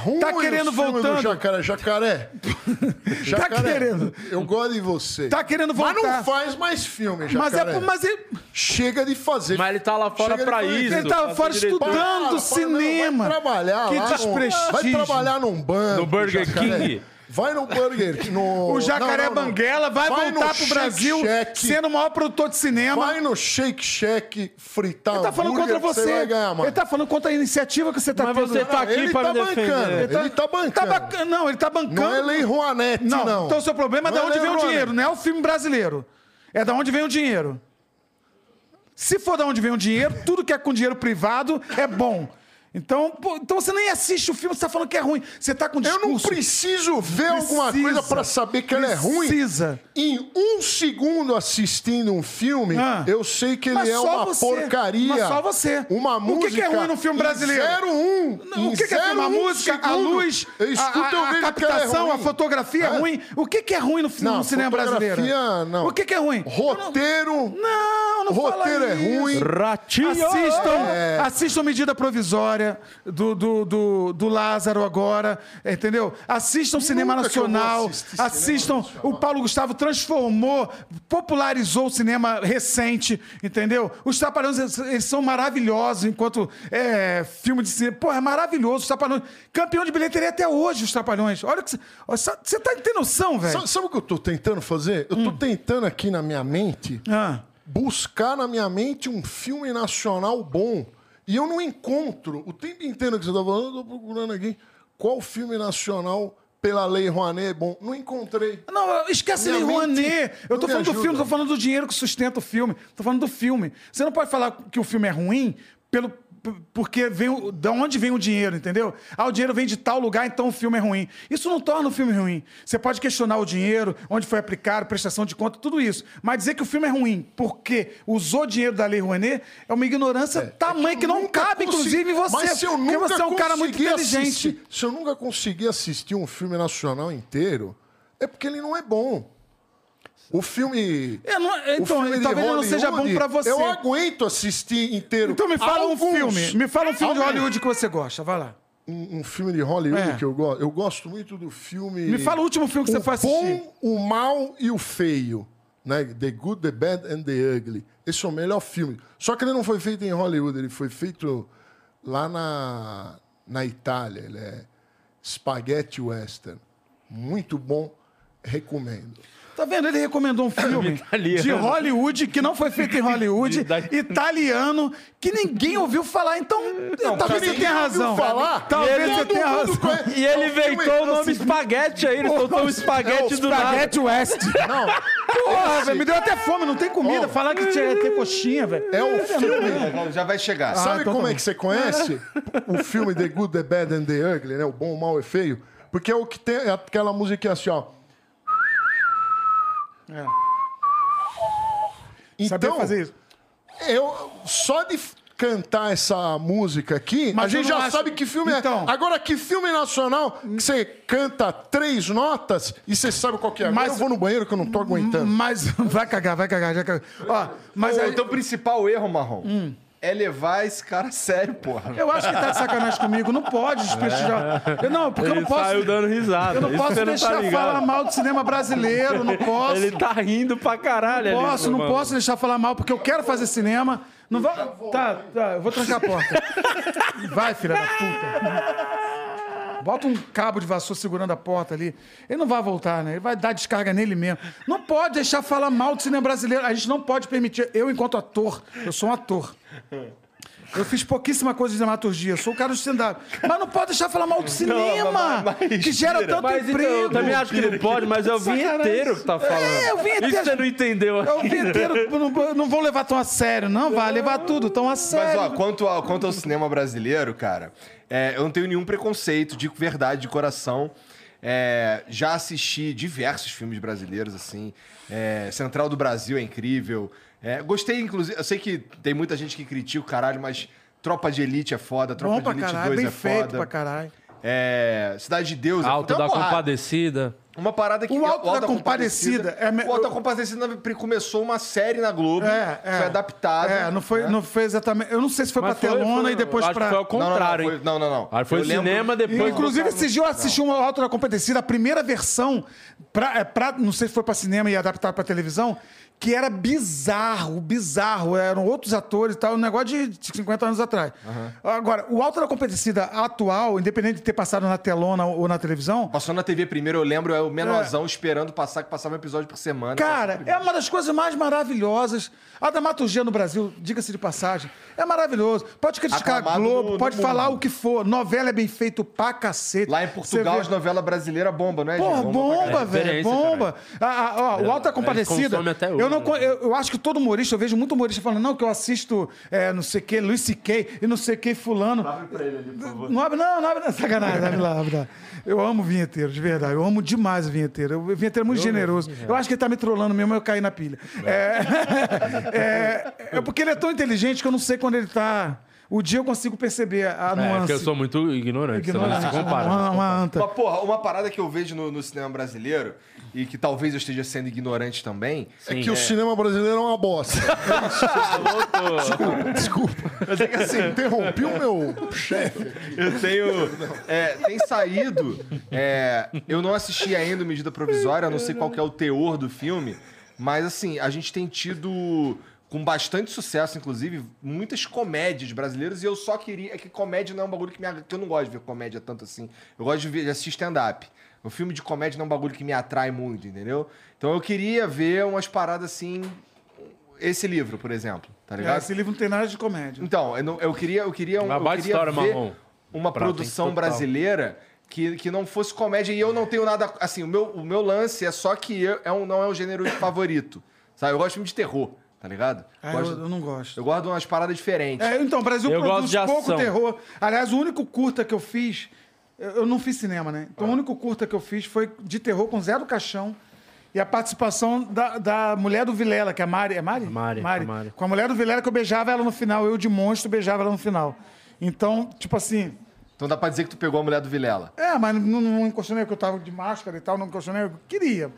Ruim Tá querendo voltando. Jacaré, jacaré. Jacaré. querendo. Eu gosto de você. Tá querendo Mas voltar. não faz mais filme, Mas jacaré. é, mas ele, Chega de fazer. Mas ele tá lá fora Chega de pra fazer- isso. ele pra fora estudando Para, para, cinema. Não, vai trabalhar que lá. vai trabalhar num banco. No Burger jacaré. King. Vai no Burger. No... O Jacaré não, não, não. Banguela vai, Vai voltar pro Brasil Shack. sendo o maior produtor de cinema. Vai no Shake Shack fritar Ele tá falando contra você. vai ganhar ele tá falando contra a iniciativa que você tá Mas tendo. você tá aqui ele para tá defender. bancando. Ele tá bancando. Tá bacana. Não, ele tá bancando. Não é Lei Rouanet, Não, não. então o seu problema é Não de onde Lei vem o Rouanet. dinheiro, não é o filme brasileiro. É da onde vem o dinheiro. Se for da onde vem o dinheiro, tudo que é com dinheiro privado é bom. Então, pô, então você nem assiste o filme, você tá falando que é ruim. Você tá com Eu discurso. não preciso ver alguma Precisa. coisa pra saber que ela é ruim. Precisa. Em um segundo assistindo um filme, Ah. eu sei que ele Mas é uma você. porcaria. Mas só você. Uma O que música. que é ruim no filme brasileiro? Em 01. Não, o que, que é filme? A música, a luz, Eu escuto, a, eu a, a é captação, ruim. a fotografia é É? ruim. O que, que é ruim no, Não, no cinema fotografia, brasileiro? não. O que, que é ruim? Roteiro. Não, não fala Roteiro é ruim. Ratinho! Assistam, É. assistam Medida Provisória do, do, do, do Lázaro agora, entendeu? Assistam Cinema Nunca Nacional, assistir cinema assistam. O Paulo Gustavo transformou, popularizou o cinema recente, entendeu? Os Trapalhões, eles, são maravilhosos enquanto é, filme de cinema. Pô, é maravilhoso. Os Trapalhões. Campeão de bilheteria até hoje, os Trapalhões. Olha que você. Você tá tem noção, velho? Sabe, sabe o que eu tô tentando fazer? Eu tô tentando aqui na minha mente Ah. buscar na minha mente um filme nacional bom. E eu não encontro. O tempo inteiro que você tá falando, eu tô procurando aqui qual filme nacional pela Lei Rouanet, bom, não encontrei. Não, esquece Minha Lei Rouanet. Eu tô me falando do ajuda. filme, tô falando do dinheiro que sustenta o filme. Tô falando do filme. Você não pode falar que o filme é ruim pelo. Porque vem da onde vem o dinheiro, entendeu? Ah, o dinheiro vem de tal lugar, então o filme é ruim. Isso não torna o filme ruim. Você pode questionar o dinheiro, onde foi aplicado, prestação de conta, tudo isso. Mas dizer que o filme é ruim porque usou dinheiro da Lei Rouanet é uma ignorância tamanha que, não Nunca cabe, consegui- inclusive, em você. Mas se eu porque nunca você é um cara muito inteligente. assistir- se eu nunca consegui assistir um filme nacional inteiro, é porque ele não é bom. O filme. É, não- o então, filme de talvez não seja bom pra você. Eu aguento assistir inteiro. Então me fala um Alguns. filme. Me fala um filme de Alguns. Hollywood que você gosta. Vai lá. Um, um filme de Hollywood É. que eu gosto. Eu gosto muito do filme. Me fala o último filme que você o foi assistir. bom, o mal e o feio. Né? The Good, The Bad and The Ugly. Esse é o melhor filme. Só que ele não foi feito em Hollywood, ele foi feito lá na, na Itália. Ele é Spaghetti Western. Muito bom, recomendo. Tá vendo? Ele recomendou um filme Italiano. de Hollywood, que não foi feito em Hollywood, italiano, que ninguém ouviu falar. Então, talvez você tenha razão. falar. Talvez você tenha razão. conhece. E ele É um inventou o nome espaguete aí, ele soltou um espaguete do nada. Spaghetti West. Não, Porra, velho, me deu até fome, não tem comida. Falar que tinha ter coxinha, velho. é o filme. Já vai chegar. Sabe então como tá é que você conhece o filme The Good, The Bad and The Ugly, né? O bom, o mal e feio? Porque é o que tem é aquela música assim, ó. É. Então, Saber fazer isso. eu só de cantar essa música aqui, Mas a gente já acho- sabe que filme Então. é. Agora, que filme nacional que você canta três notas e você sabe qual que é? Mas- eu vou no banheiro que eu não tô aguentando. Mas vai cagar, vai cagar, já cagar. Ó, mas Mas aí- o teu principal erro, Marrom, é levar esse cara a sério, porra. eu acho que tá de sacanagem comigo. Não pode desprestigiar. Eu, não, porque eu Ele não posso. saiu dando risada. Eu não Isso posso você deixar tá falar mal do cinema brasileiro, não posso. Ele tá rindo pra caralho. ali, Posso, não mano. posso deixar falar mal, porque eu quero fazer cinema. Não vai. Tá, tá, eu vou trancar a porta. Vai, filha da puta. Bota um cabo de vassoura segurando a porta ali. Ele não vai voltar, né? Ele vai dar descarga nele mesmo. Não pode deixar falar mal do cinema brasileiro. A gente não pode permitir. Eu, enquanto ator, eu sou um ator. Eu fiz pouquíssima coisa de dramaturgia, eu sou o cara do stand-up. Mas não pode deixar falar mal do cinema, mas- mas que gera tanto Mas então, emprego. eu também acho que não pode, mas é o vinheteiro que tá falando. É, o vinheteiro- Isso você não entendeu. É o vinheteiro, não, não vão levar tão a sério, não, vai levar tudo tão a Mas, sério. ó, quanto ao, quanto ao cinema brasileiro, cara, é, eu não tenho nenhum preconceito, digo verdade, de coração. É, já assisti diversos filmes brasileiros, assim. É, Central do Brasil é incrível. É, gostei, inclusive. Eu sei que tem muita gente que critica o caralho, mas Tropa de Elite é foda, Tropa Bom de pra Elite caralho, 2 bem é feito foda. pra caralho. É, Cidade de Deus é Alto tem uma da porrada. Compadecida. Uma parada que. O Alto da Compadecida é me- O Alto da Compadecida começou uma série na Globo. É, é. Foi adaptado. É, não foi, né? não foi exatamente. Eu não sei se foi Mas pra foi- telona foi- e depois acho pra. que foi ao contrário, não, não, hein? não, não, não. Aí foi Eu lembro- cinema, depois... Inclusive, esse dia eu assisti um Alto da Competecida, a primeira versão, pra, é, pra- não sei se foi pra cinema e adaptado pra televisão, que era bizarro, bizarro. Eram outros atores e tal, um negócio de 50 anos atrás. Agora, o Alto da Competecida atual, independente de ter passado na telona ou na televisão, Passou na TV primeiro, eu lembro, é o menorzão esperando passar, que passava um episódio por semana. Cara, é uma das coisas mais maravilhosas. A dramaturgia no Brasil, diga-se de passagem, é maravilhoso. Pode criticar a Aclamado Globo, no- pode no falar mundo. o que for. Novela é bem feito pra cacete. Lá em Portugal, as novelas brasileiras bomba, não é? Porra, bomba, caralho. velho, bomba. Ah, ah, ó, o Alta Compadecida. consomem até hoje, eu, não, eu, eu acho que todo humorista, eu vejo muito humorista falando, não, que eu assisto é, não sei o que, Luiz C.K. e não sei o que, Fulano. Não abre, não, não abre, não. Sacanagem, abre lá, abre lá. Eu amo o vinheteiro, de verdade. Eu amo demais o vinheteiro. O vinheteiro é muito generoso. Eu acho que ele tá me trolando mesmo, eu caí na pilha. É, é, é porque ele é tão inteligente que eu não sei quando ele tá. O dia eu consigo perceber a É, nuance. porque eu sou muito ignorante, você Ignorante, não se compara. Uma, uma anta. Mas, porra, uma parada que eu vejo no, no cinema brasileiro, e que talvez eu esteja sendo ignorante também, É que o cinema brasileiro é uma bosta. desculpa, desculpa. mas é que assim, Interrompi o meu chefe. eu tenho. é, tem saído. é, eu não assisti ainda Medida Provisória, eu não sei qual que é o teor do filme, mas assim, a gente tem tido. Com bastante sucesso, inclusive, muitas comédias brasileiras, e eu só queria. É que comédia não é um bagulho que me. que eu não gosto de ver comédia tanto assim. Eu gosto de, ver, de assistir stand-up. O filme de comédia não é um bagulho que me atrai muito, entendeu? Então eu queria ver umas paradas assim. Esse livro, por exemplo, tá É, ligado? esse livro não tem nada de comédia. Então, eu, não- eu queria, eu queria, um, Uma eu queria história, ver Marrom. uma produção brasileira que, que não fosse comédia e eu não tenho nada. Assim, o meu, o meu lance é só que eu, é um, não é o gênero favorito. Sabe? Eu gosto de filme de terror, tá ligado? Ah, Gosto- eu, eu não gosto. eu gosto de umas paradas diferentes. É, então, o Brasil Eu produz pouco ação. terror. Aliás, o único curta que eu fiz, eu, eu não fiz cinema, né? Então, o único curta que eu fiz foi de terror com Zé do Caixão e a participação da, da mulher do Vilela, que é a Mari. É Mari? Mari, a Mari. Com a mulher do Vilela que eu beijava ela no final. Eu, de monstro, beijava ela no final. Então, tipo assim. Então dá pra dizer que tu pegou a mulher do Vilela. É, mas não, não encostou nem, porque eu tava de máscara e tal, não encostou nem. Eu queria.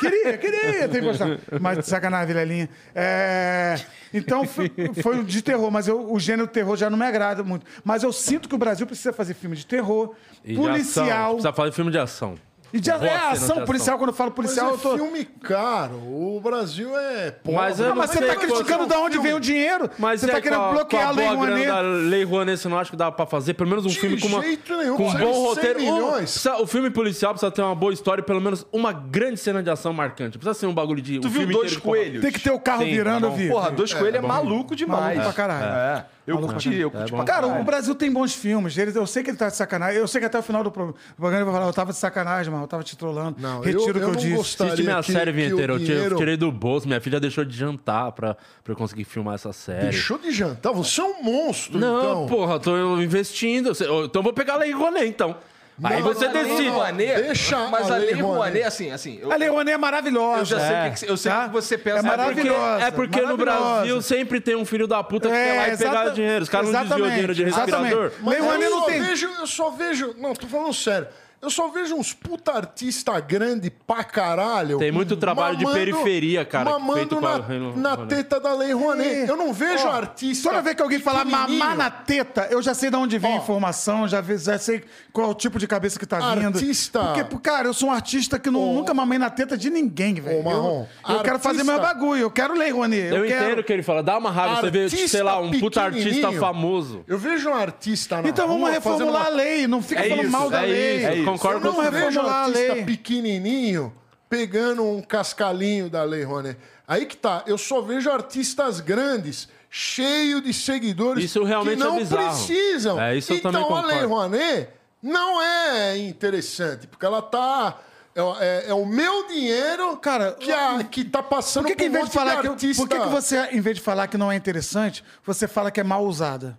Queria, queria ter encostado. Mas sacanagem, Vilelinha. É, então foi, foi de terror, mas eu- o gênero terror já não me agrada muito. Mas eu sinto que o Brasil precisa fazer filme de terror, E de ação. policial. Precisa fazer filme de ação. E de é, de ação policial, quando eu falo Mas policial, é eu tô. filme caro. O Brasil é pobre. Mas eu Não, mas você tá criticando de onde vem o dinheiro. Mas você é tá querendo com a, bloquear a a Lei grana Rouanet. da Lei Rouanet, você não acha que dá pra fazer pelo menos um De filme com uma jeito nenhum, com um bom de 100 roteiro? Um- precisa- o filme policial precisa ter uma boa história, e pelo menos uma grande cena de ação marcante. Precisa ser um bagulho de Tu um viu filme Dois. Coelhos? Tem que ter o carro Sim, virando, tá vi. Porra, Dois Coelhos é, maluco demais. Maluco pra caralho. É. Eu curti, eu curti É pra. Cara, caralho. o Brasil tem bons filmes. Ele- eu sei que ele tá de sacanagem. Eu sei que até o final do pro- programa ele vai falar, eu tava de sacanagem, mano. Eu tava te trollando. Não, Retiro eu- o que eu eu não disse. gostaria Assiste minha que- série que o. Eu tirei, dinheiro- tirei do bolso. Minha filha deixou de jantar pra, pra eu conseguir filmar essa série. Deixou de jantar. Você é um monstro, Não, então. porra, eu tô investindo. Então eu vou pegar a Lei Rouanet, então. Aí Não, você não, não, decide. Rouanet, Deixa mas a Lei Lei Rouanet, assim, assim... Eu, A Lei Rouanet é maravilhosa. eu já sei, É. o que, eu sei Tá? que você pensa. É Porque, maravilhosa. é porque no maravilhosa. Brasil sempre tem um filho da puta que É, quer lá e pegar dinheiro. Os caras não desviam o dinheiro de exatamente. respirador. Mas Lei Rouanet eu não só tem. vejo, eu só vejo. Não, tô falando sério. Eu só vejo uns puta artista grande pra caralho. Tem muito trabalho de periferia, cara, Mamando feito com a na, na teta da Lei Rouanet. É. Eu não vejo Ó, artista. Toda vez que alguém falar mamar na teta, eu já sei de onde vem a informação, já, já sei qual é o tipo de cabeça que tá vindo. Artista. Porque, cara, eu sou um artista que não, Ô. nunca mamei na teta de ninguém, velho. Marrom, eu eu quero fazer artista- meu bagulho, eu quero Lei Rouanet. Eu, Eu quero. entendo o que ele fala. Dá uma raiva você vê, Artista sei lá, um puta artista famoso. Eu vejo um artista na Então vamos rua reformular fazendo a lei, não fica É falando isso, mal da é lei. isso, é isso. Concordo Eu com não você. vejo um reformular a artista lei. pequenininho pegando um cascalinho da Lei Rouanet. Aí que tá, eu só vejo artistas grandes, cheio de seguidores Isso realmente que não é precisam. É, isso eu então também a Lei concordo. Rouanet não é interessante, porque ela tá... É, é- é o meu dinheiro Cara, que, a, que tá passando Por que, que um vez de monte falar que, artista... por que, que você, em vez de falar que não é interessante, você fala que é mal usada?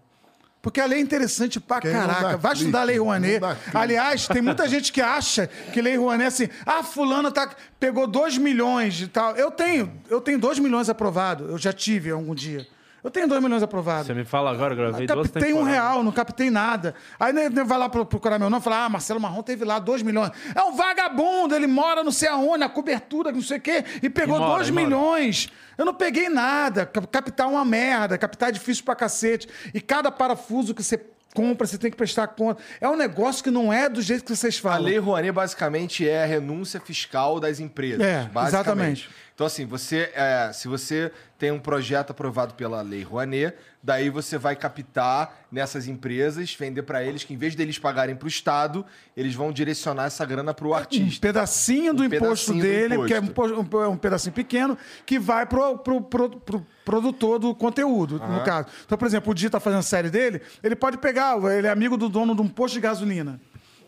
Porque a lei é interessante pra Quem caraca. Vai clique, estudar a Lei Rouanet. Aliás, tem muita gente que acha que Lei Rouanet é assim, ah, fulano tá, pegou 2 milhões de tal. Eu tenho, eu tenho 2 milhões aprovado. Eu já tive algum dia. Eu tenho 2 milhões aprovados. Você me fala agora, eu gravei duas Captei um temporadas. real, não captei nada. Aí né, vai lá pro- procurar meu nome e fala: Ah, Marcelo Marrom teve lá 2 milhões. É um vagabundo, ele mora não sei aonde, na cobertura, não sei o quê, e pegou E mora, 2 e mora. milhões. Eu não peguei nada. Cap- Captar é uma merda, captar é difícil pra cacete. E cada parafuso que você compra, você tem que prestar conta. É um negócio que não é do jeito que vocês A falam. Lei Rouanet basicamente é a renúncia fiscal das empresas. É, basicamente. exatamente. Então, assim, você, é, se você tem um projeto aprovado pela Lei Rouanet, daí você vai captar nessas empresas, vender para eles, que em vez deles pagarem para o Estado, eles vão direcionar essa grana para o um artista. pedacinho do Um imposto pedacinho do dele, que é um, imposto. um- um pedacinho pequeno, que vai pro, pro, pro- pro produtor do conteúdo, no caso. Então, por exemplo, o Di tá fazendo a série dele, ele pode pegar, ele é amigo do dono de um posto de gasolina.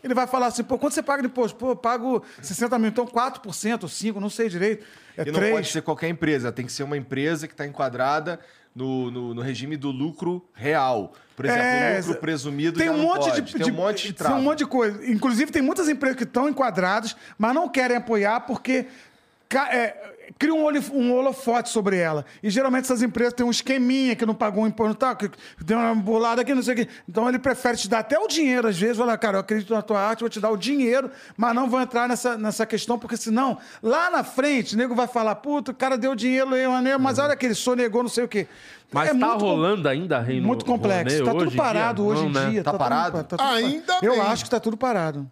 Ele vai falar assim, pô, quanto você paga de imposto? Pô, eu pago 60 mil, então 4%, 5%, não sei direito. É E não 3%. pode ser qualquer empresa, tem que ser uma empresa que está enquadrada no, no, no regime do lucro real. Por exemplo, É, lucro presumido tem um monte pode. de, tem um monte de trava. Tem um monte de coisa. Inclusive, tem muitas empresas que estão enquadradas, mas não querem apoiar porque é, cria um, um holofote sobre ela. E geralmente essas empresas têm um esqueminha que não pagou um imposto, tá, que deu uma bolada aqui, não sei o quê. Então ele prefere te dar até o dinheiro, às vezes, falar, cara, eu acredito na tua arte, vou te dar o dinheiro, mas não vou entrar nessa, nessa questão, porque senão, lá na frente, o nego vai falar, puta, o cara deu dinheiro, né, mas olha que ele sonegou, não sei o quê. Mas É tá muito rolando ainda Reino muito complexo. Rouanet Tá hoje tudo em dia? parado hoje Não, em né? dia. Tá tudo parado? pa- tudo Ainda parado. Eu bem. acho que tá tudo parado.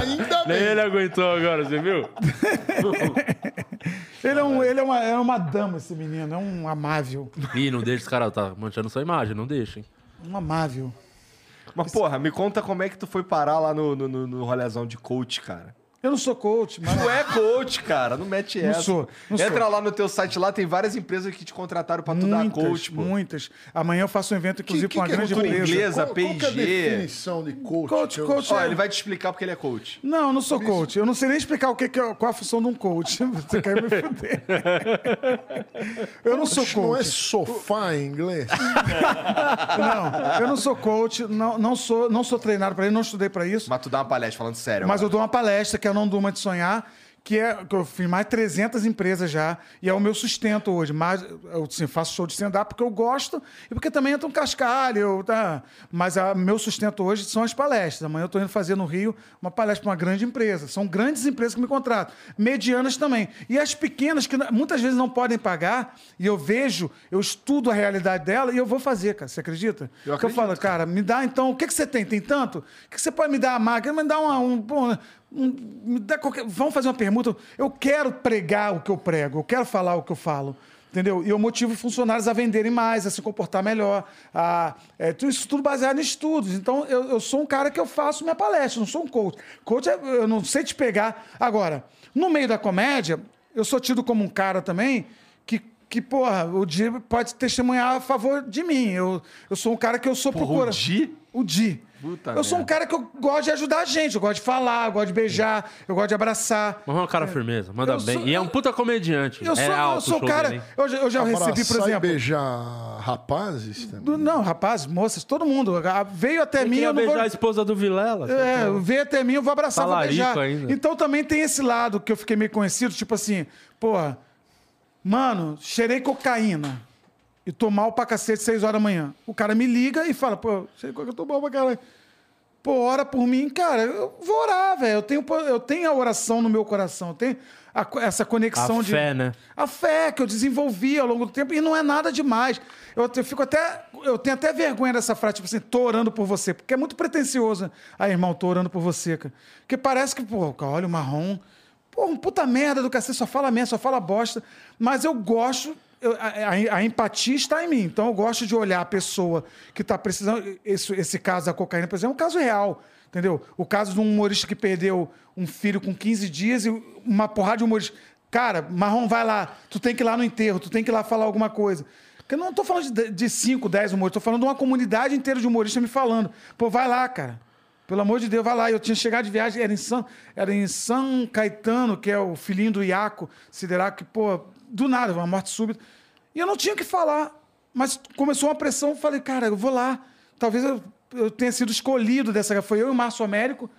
Ainda Nem bem. ele aguentou agora, você viu? Ele é, um, ele é, uma, é uma dama, esse menino. É um amável. Ih, não deixa esse cara, tá manchando sua imagem, não deixem. Um amável. Mas, porra, me conta como é que tu foi parar lá no, no, no, no rolezão de coach, cara. Eu não sou coach, mas. Tu é coach, cara. Não mete Não essa. sou, não Entra sou. lá no teu site lá, tem várias empresas que te contrataram pra tu dar Muitas, coach, pô. muitas. Amanhã eu faço um evento, inclusive, com uma que é grande cultura empresa. inglesa? Qual, qual que é a definição de coach? Coach, eu- coach Ó, é- ele vai te explicar porque ele é coach. Não, eu não sou coach. Eu não sei nem explicar o que, que é, qual a função de um coach. Você quer me fuder. Eu não sou Coach não é sofá em inglês? Não, eu não sou coach, não, não, sou, não sou treinado para isso, não estudei para isso. Mas tu dá uma palestra falando sério. Mas eu dou uma palestra que é Não Durma de Sonhar, que é que eu fiz mais de 300 empresas já, e é o meu sustento hoje. Mas eu assim, faço show de stand-up porque eu gosto e porque também entra um cascalho. eu- tá? Mas o meu sustento hoje são as palestras. Amanhã eu estou indo fazer no Rio uma palestra para uma grande empresa. São grandes empresas que me contratam. Medianas também. E as pequenas, que muitas vezes não podem pagar, e eu vejo, eu estudo a realidade dela e eu vou fazer, cara. Você acredita? Eu Que eu acredito, falo, cara, me dá então, o que, que você tem? Tem tanto? O que, que você pode me dar a máquina? Me dá uma, um, um- me dá qualquer, vamos fazer uma permuta. Eu quero pregar o que eu prego, eu quero falar o que eu falo. Entendeu? E eu motivo funcionários a venderem mais, a se comportar melhor. A, é, isso tudo baseado em estudos. Então, eu, eu sou um cara que eu faço minha palestra, não sou um coach. Coach, é, eu não sei te pegar. Agora, no meio da comédia, eu sou tido como um cara também que, que porra, o Di pode testemunhar a favor de mim. Eu, eu sou um cara que eu sou Porra, o procura. Di? O Di. Puta eu sou um cara que eu gosto de ajudar a gente, eu gosto de falar, eu gosto de beijar, eu gosto de abraçar. Mas é um cara firmeza, manda Eu bem. sou- E é um puta comediante. Eu sou, é alto eu sou o cara. dele? Eu, já- eu já recebi, por Abraçar e exemplo. beijar rapazes também. Não, rapaz, moças, todo mundo. Veio até Eu mim, eu não beijar vou. a esposa do Vilela. É, veio até mim, eu vou abraçar, vou Talarico beijar. ainda. Então também tem esse lado que eu fiquei meio conhecido, tipo assim, porra, mano, cheirei cocaína e tô mal pra cacete seis horas da manhã. O cara me liga e fala, pô, cheirei cocaína, eu tô mal pra caralho. Pô, ora por mim, cara, eu vou orar, velho. Eu tenho, eu tenho a oração no meu coração, eu tenho a essa conexão A de. fé, né? A fé que eu desenvolvi ao longo do tempo e não é nada demais. Eu, até- fico até. Eu tenho até vergonha dessa frase, tipo assim, tô orando por você, porque é muito pretencioso. Aí, irmão, tô orando por você, cara. Porque parece que, pô, olha o marrom. Pô, um puta merda do cacete, só fala merda, só fala bosta. Mas eu gosto. Eu- a, a- empatia está em mim. Então eu gosto de olhar a pessoa que está precisando. Esse, esse caso da cocaína, por exemplo, é um caso real. Entendeu? O caso de um humorista que perdeu um filho com 15 dias e uma porrada de humorista. Cara, Marrom, vai lá. Tu tem que ir lá no enterro, tu tem que ir lá falar alguma coisa. Porque eu não tô falando de- de 5, 10 humoristas, tô falando de uma comunidade inteira de humoristas me falando. Pô, vai lá, cara. Pelo amor de Deus, vai lá. Eu tinha chegado de viagem, era em São, era em São Caetano, que é o filhinho do Iaco Sideraco, que, pô, do nada, uma morte súbita. E eu não tinha o que falar. Mas começou uma pressão, eu falei, cara, eu vou lá. Talvez eu, eu tenha sido escolhido dessa. Foi eu e o Márcio Américo,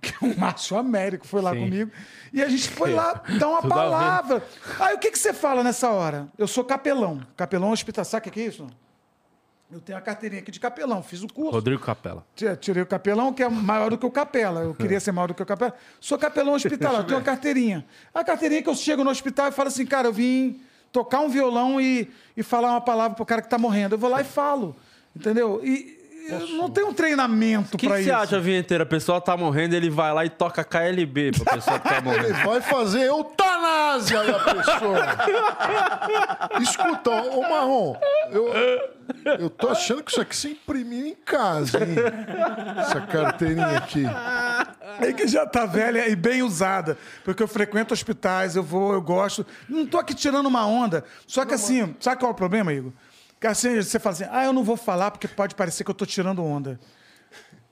que o Márcio Américo foi lá Sim. comigo. E a gente foi lá dar uma palavra. Aí o que, que você fala nessa hora? Eu sou capelão. Capelão hospital. Sabe o que é isso? Eu tenho a carteirinha aqui de capelão, fiz o curso. Rodrigo Capela. Ti- Tirei o capelão, que é maior do que o capela. Eu queria ser maior do que o capela. Sou capelão hospitalar, eu tenho uma carteirinha. A carteirinha que eu chego no hospital e falo assim, cara, eu vim tocar um violão e, e falar uma palavra pro cara que tá morrendo. Eu vou lá e falo. Entendeu? E eu não tenho um treinamento O que pra que isso. você acha, vinheteiro? A pessoa tá morrendo, ele vai lá e toca KLB pra pessoa que tá Ele morrendo. vai fazer eutanásia da pessoa. Escuta, ô Marrom, eu, eu tô achando que isso aqui você imprimiu em casa, hein? Essa carteirinha aqui. É que já tá velha e bem usada. Porque eu frequento hospitais, eu vou, eu gosto. Não tô aqui tirando uma onda. Só que assim, sabe qual é o problema, Igor? Assim, você fala assim, ah, eu não vou falar porque pode parecer que eu tô tirando onda.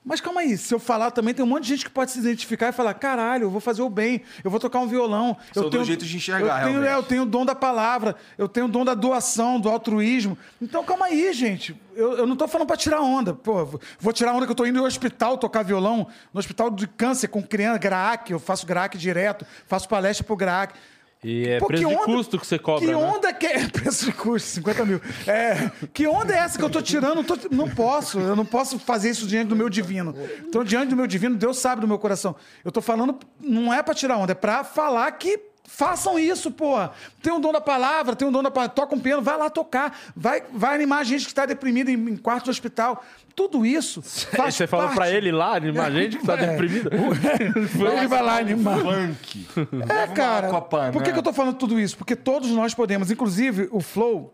Mas calma aí, se eu falar também, tem um monte de gente que pode se identificar e falar: caralho, eu vou fazer o bem, eu vou tocar um violão. São eu dois jeitos de enxergar, eu tenho, é, eu tenho o dom da palavra, eu tenho o dom da doação, do altruísmo. Então calma aí, gente. Eu, eu não tô falando pra tirar onda. Pô, vou- tirar onda que eu tô indo no hospital tocar violão, no hospital de câncer com criança, GRAAC, eu faço GRAAC direto, faço palestra pro GRAAC. E é Pô, preço de onda- custo que você cobra, Que né? onda que é. Preço de custo, 50 mil. É, que onda é essa que eu tô tirando? Não tô- não posso, eu não posso fazer isso diante do meu divino. Então, diante do meu divino, Deus sabe do meu coração. Eu tô falando, não é pra tirar onda, é pra falar que. Façam isso, porra. Tem um dom da palavra, tem um dom da palavra. Toca um piano, vai lá tocar. Vai, vai animar a gente que está deprimida em, em quarto de hospital. Tudo isso faz Você falou parte. pra ele lá, animar a gente que tá É. deprimido. Ele vai lá animar. Funk. É, cara. Por que, né? que eu tô falando tudo isso? Porque todos nós podemos, inclusive o Flow.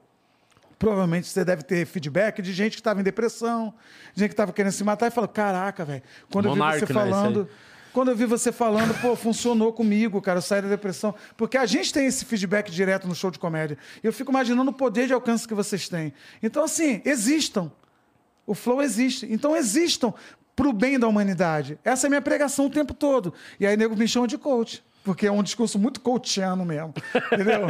Provavelmente você deve ter feedback de gente que estava em depressão, gente que estava querendo se matar e falou: Caraca, velho, quando eu Monark, vi você né, falando. Quando eu vi você falando, pô, funcionou comigo, cara, eu saí da depressão. Porque a gente tem esse feedback direto no show de comédia. E eu fico imaginando o poder de alcance que vocês têm. Então, assim, existam. O flow existe. Então, existam pro bem da humanidade. Essa é a minha pregação o tempo todo. E aí, nego me chama de coach. Porque é um discurso muito coachiano mesmo. Entendeu?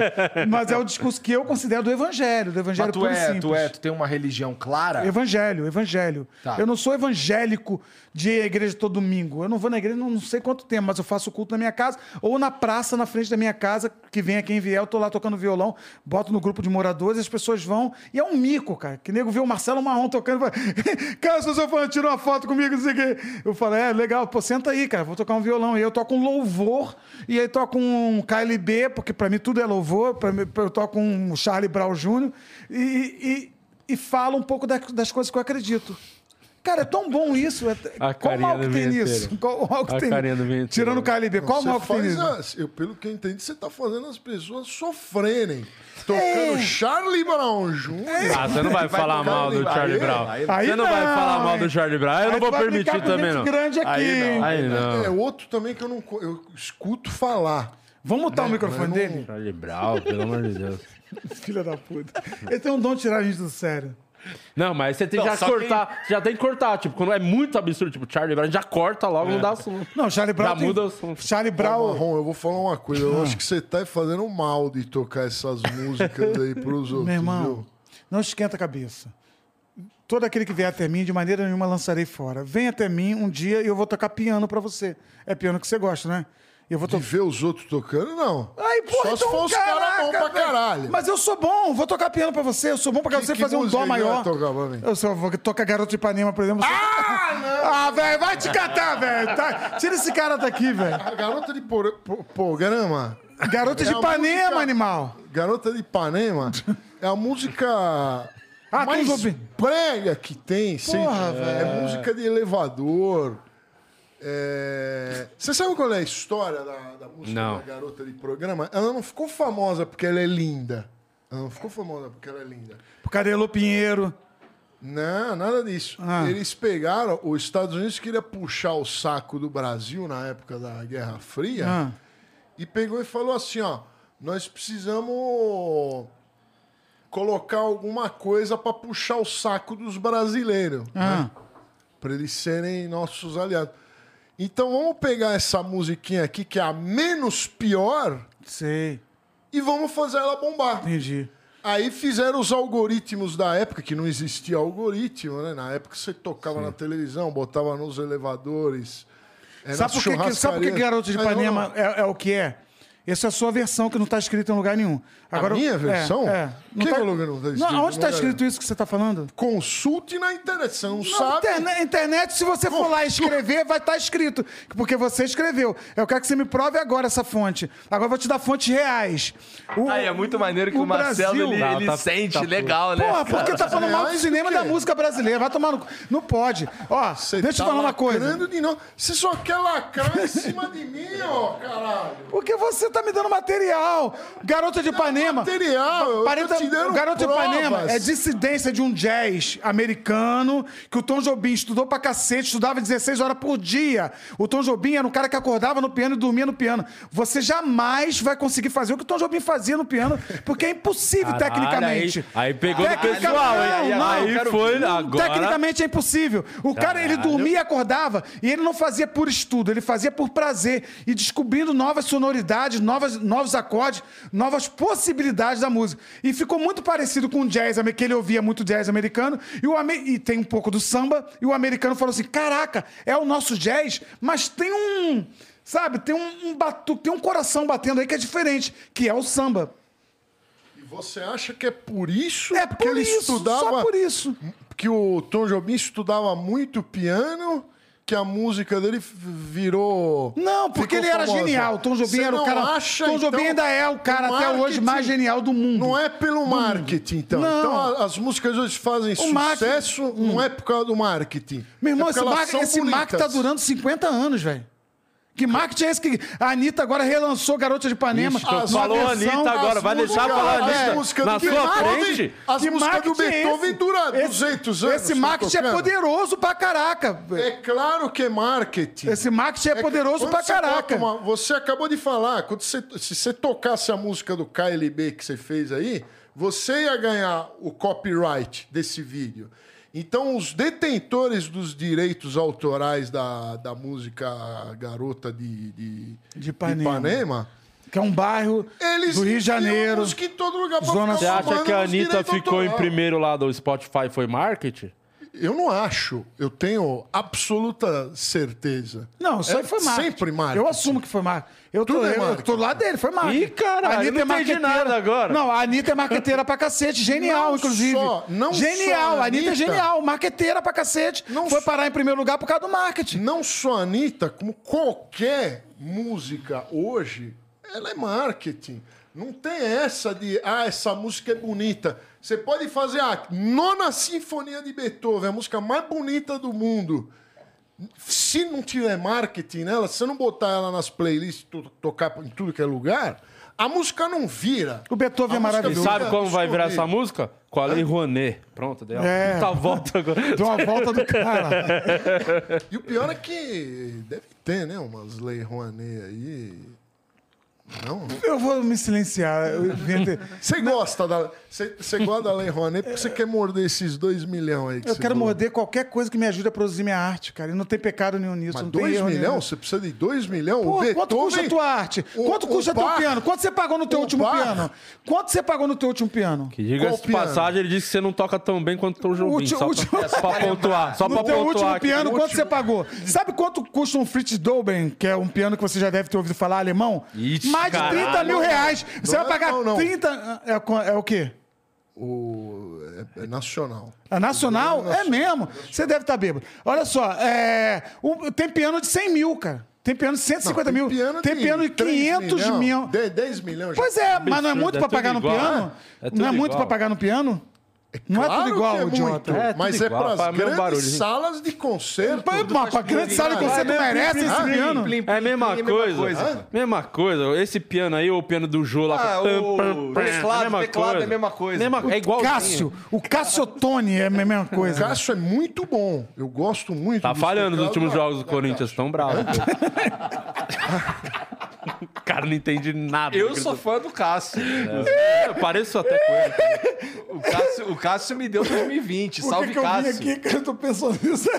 Mas é o discurso que eu considero do evangelho, do evangelho Mas tu e é, simples. tu é, tu tem uma religião clara? Evangelho, evangelho. Tá. Eu não sou evangélico de ir à igreja todo domingo. Eu não vou na igreja não, sei quanto tempo, mas eu faço culto na minha casa ou na praça na frente da minha casa, que venha quem vier, eu tô lá tocando violão, boto no grupo de moradores, as pessoas vão. E é um mico, cara. Que nego vê o Marcelo Marrom tocando e fala: Cara, se eu for tira uma foto comigo, não sei o quê. Eu falo: É, legal, pô, senta aí, cara, vou tocar um violão. E eu toco um louvor, e aí toco um KLB, porque pra mim tudo é louvor, pra mim, eu toco um Charlie Brown Jr. e, e, e falo um pouco da- das coisas que eu acredito. Cara, é tão bom isso. É- A qual mal que tem nisso? Qual mal que A tem? carinha. Tirando o KLB, qual mal que tem nisso? eu, pelo que eu entendi, você tá fazendo as pessoas sofrerem. Tocando É. Charlie Brown Jr. Ah, você não vai, Vai falar mal do Charlie aí- Brown. aí- Aí você não, vai não, falar mal do Charlie Brown. Eu Aí não vou vai permitir também, não. grande aqui. Aí não. Aí não. É outro também que eu não eu escuto falar. Vamos mutar o microfone mas não- dele? Charlie Brown, pelo amor de Deus. Filha da puta. Ele tem um dom de tirar a gente do sério. Não, mas você tem Não, que já só cortar. Você já tem que cortar. Tipo, quando é muito absurdo, tipo, Charlie Brown, já corta logo, não dá assunto. Não, Charlie Brown. Já tem- muda o assunto. Charlie Brown. Marrom, eu vou falar uma coisa. Eu acho que você tá fazendo mal de tocar essas músicas aí pros outros. Meu irmão, viu? não esquenta a cabeça. Todo aquele que vier até mim, de maneira nenhuma lançarei fora. Vem até mim um dia e eu vou tocar piano pra você. É piano que você gosta, né? E eu vou De tocar. ver os outros tocando, não. Ai, porra, Só se então, for os caras bons pra caralho. Mas eu sou bom, vou tocar piano pra você. Eu sou bom pra Que- você que fazer um dó que maior. tocar pra mim? Eu só vou tocar Garoto de Ipanema, por exemplo. Ah, não! Ah, velho, vai te catar, velho. Tá- Tira esse cara daqui, velho. A garota de por, por- programa. Garoto de É a Ipanema, música- animal. Garota de Ipanema é a música Ah, mais brega que tem. sem- Porra, é música de elevador. É, Você sabe qual é a história da, da música Não. da garota de programa? Ela não ficou famosa porque ela é linda. Ela não ficou famosa porque ela é linda. Pro Carelo Pinheiro. Não, nada disso. Ah. Eles pegaram, os Estados Unidos queria puxar o saco do Brasil na época da Guerra Fria Ah. e pegou e falou assim, ó, nós precisamos colocar alguma coisa para puxar o saco dos brasileiros, Ah. para eles serem nossos aliados. Então vamos pegar essa musiquinha aqui que é a menos pior Sei, e vamos fazer ela bombar. entendi. Aí fizeram os algoritmos da época, que não existia algoritmo, né? Na época você tocava na televisão, botava nos elevadores. é, Sabe por, que, sabe por que. Garoto de Aí, Ipanema é, é o que é? Essa é a sua versão que não está escrita em lugar nenhum. A minha é, versão? É, Que falou que não tá escrito em Não, onde está lugar escrito isso que você está falando? Consulte na internet, você não, Não, sabe. internet, internet, se você for lá escrever, vai estar escrito. Porque você escreveu. Eu quero que você me prove agora essa fonte. Agora eu vou te dar fontes reais. O- Aí é muito maneiro que o, Marcelo Brasil- ele, Tá, ele tá- sente tá- legal, né? Porra, porque tá falando mal do cinema e da música brasileira. Vai tomar no... Não pode. Ó, Você deixa eu tá falar uma coisa. De novo. Você só quer lacrar em cima de mim, ó, caralho. Porque você tá me dando material. Garota de Ipanema. Material, Parenta- o Garoto de Ipanema é dissidência de um jazz americano que o Tom Jobim estudou pra cacete, estudava 16 horas por dia. O Tom Jobim era um cara que acordava no piano e dormia no piano. Você jamais vai conseguir fazer o que o Tom Jobim fazia no piano, porque é impossível Caralho, tecnicamente. Aí, aí pegou no Tecnica- pessoal, não, Aí, não, aí foi agora. Tecnicamente é impossível. O cara, ele Caralho. dormia e acordava, e ele não fazia por estudo, ele fazia por prazer. E descobrindo novas sonoridades, novas, novos acordes, novas possibilidades da música. E ficou muito parecido com o jazz, que ele ouvia muito jazz americano, e, o, e tem um pouco do samba, e o americano falou assim: caraca, é o nosso jazz, mas tem um. Sabe, tem um, um batu, tem um coração batendo aí que é diferente, que é o samba. E você acha que é por isso É que por ele isso, estudava só por isso. que o Tom Jobim estudava muito piano, que a música dele virou. Não, porque ele era famosa. genial. Tom Jobim Você era o cara. Acha, Tom Jobim então, ainda é o cara o até hoje marketing mais genial do mundo. Não é pelo marketing, então. Não. Então as músicas hoje fazem O marketing- sucesso, não é por causa do marketing. Meu irmão, é esse marketing marketing tá durando 50 anos, velho. Que marketing é esse que a Anitta agora relançou Garota de Ipanema? Ixi, falou versão- Anitta agora, vai deixar falar as Anitta músicas na do sua Beethoven- frente? As Que músicas do marketing é Beethoven duram Esse- 200 anos. Esse tá marketing é poderoso pra caraca. É claro que é marketing. Esse marketing é poderoso quando pra você caraca. você acabou de falar, quando você, se você tocasse a música do KLB que você fez aí, você ia ganhar o copyright desse vídeo. Então, os detentores dos direitos autorais da, da música Garota de, de, De Ipanema. Ipanema, Que é um bairro eles do Rio de Janeiro. música em todo lugar pra Zona Você acha que a Anitta ficou em primeiro lá do Spotify foi marketing? Eu não acho. Eu tenho absoluta certeza. Não, isso É aí foi marketing. sempre marketing. Eu assumo que foi marketing. Eu tô, Tudo é eu- tô lá dele, foi marketing. Ih, caralho, A eu Anitta não é entendi nada agora. Não, a Anitta é marqueteira pra cacete. Genial, Não inclusive. só- não genial, só a a Anitta é Anitta. genial. Marqueteira pra cacete. Não foi parar em primeiro lugar por causa do marketing. Não só a Anitta, como qualquer música hoje, ela é marketing. Não tem essa de, ah, essa música é bonita. Você pode fazer a nona sinfonia de Beethoven, a música mais bonita do mundo. Se não tiver marketing nela, se você não botar ela nas playlists, to- tocar em tudo que é lugar, a música não vira. O Beethoven A é maravilhoso. sabe como vai virar essa música? Com a Lei Rouanet. Pronto, deu uma É. volta agora. Deu uma volta do cara. E o pior é que deve ter, né? Umas Lei Rouanet aí. Não? Eu vou me silenciar. Você gosta da. Você, gosta da Lei Rouanet porque você quer morder esses dois milhões aí que Eu quero falou. morder qualquer coisa que me ajude a produzir minha arte, cara. E não tem pecado nenhum nisso. Mas não dois milhões? Você precisa de dois milhões? Pô, o Beethoven, quanto custa a tua arte? o- Quanto o custa teu Bach- piano? Quanto você pagou no teu o último Bach- piano? Quanto você pagou no teu último piano? Que Qual de piano? passagem, ele disse que você não toca tão bem quanto o Tom Jobim. Último- Só, último- pra, só pra pontuar. Só no pra teu último pontuar aqui. piano, quanto último- você pagou? Sabe quanto custa um Fritz Doben, que é um piano que você já deve ter ouvido falar alemão? Ixi, Mais de 30 caralho. mil reais. Você Não vai é pagar não. 30... É, co- é o quê? O, é, é nacional. A nacional? É mesmo. Você deve estar bêbado. Olha só, é, um- tem piano de 100 mil, cara. Tem piano de 150 mil. tem piano de 500 milhões, mil. 10, 10 milhões. já. Pois é, mas não é Absurdo, muito é pra tudo pagar no igual, piano? né? É tudo não é muito igual. pra pagar no piano? Não é Claro tudo igual, que é idiota. É, mas é igual, para as faz o mesmo grandes barulho. salas de concerto. Pô, mas pra grande sala de concerto É mesmo, merece plim, esse plim, piano. plim, É a mesma plim, coisa. Mesma coisa. Esse piano aí, ou o piano do Jô lá. Ah, pam, o pam, pam, teclado, mesma teclado coisa. é a mesma coisa. Mesma- é igual. Cássio, o Cassiotone é a mesma O coisa. Cássio é muito bom. Eu gosto muito Tá falhando nos últimos jogos do Corinthians, tão bravo. O cara não entende nada. Eu sou fã do Cássio. Eu pareço até com ele. O Cássio, o Cássio me deu 2020. Por Salve, que, que eu vim Cássio. aqui, cara? Eu tô pensando nisso.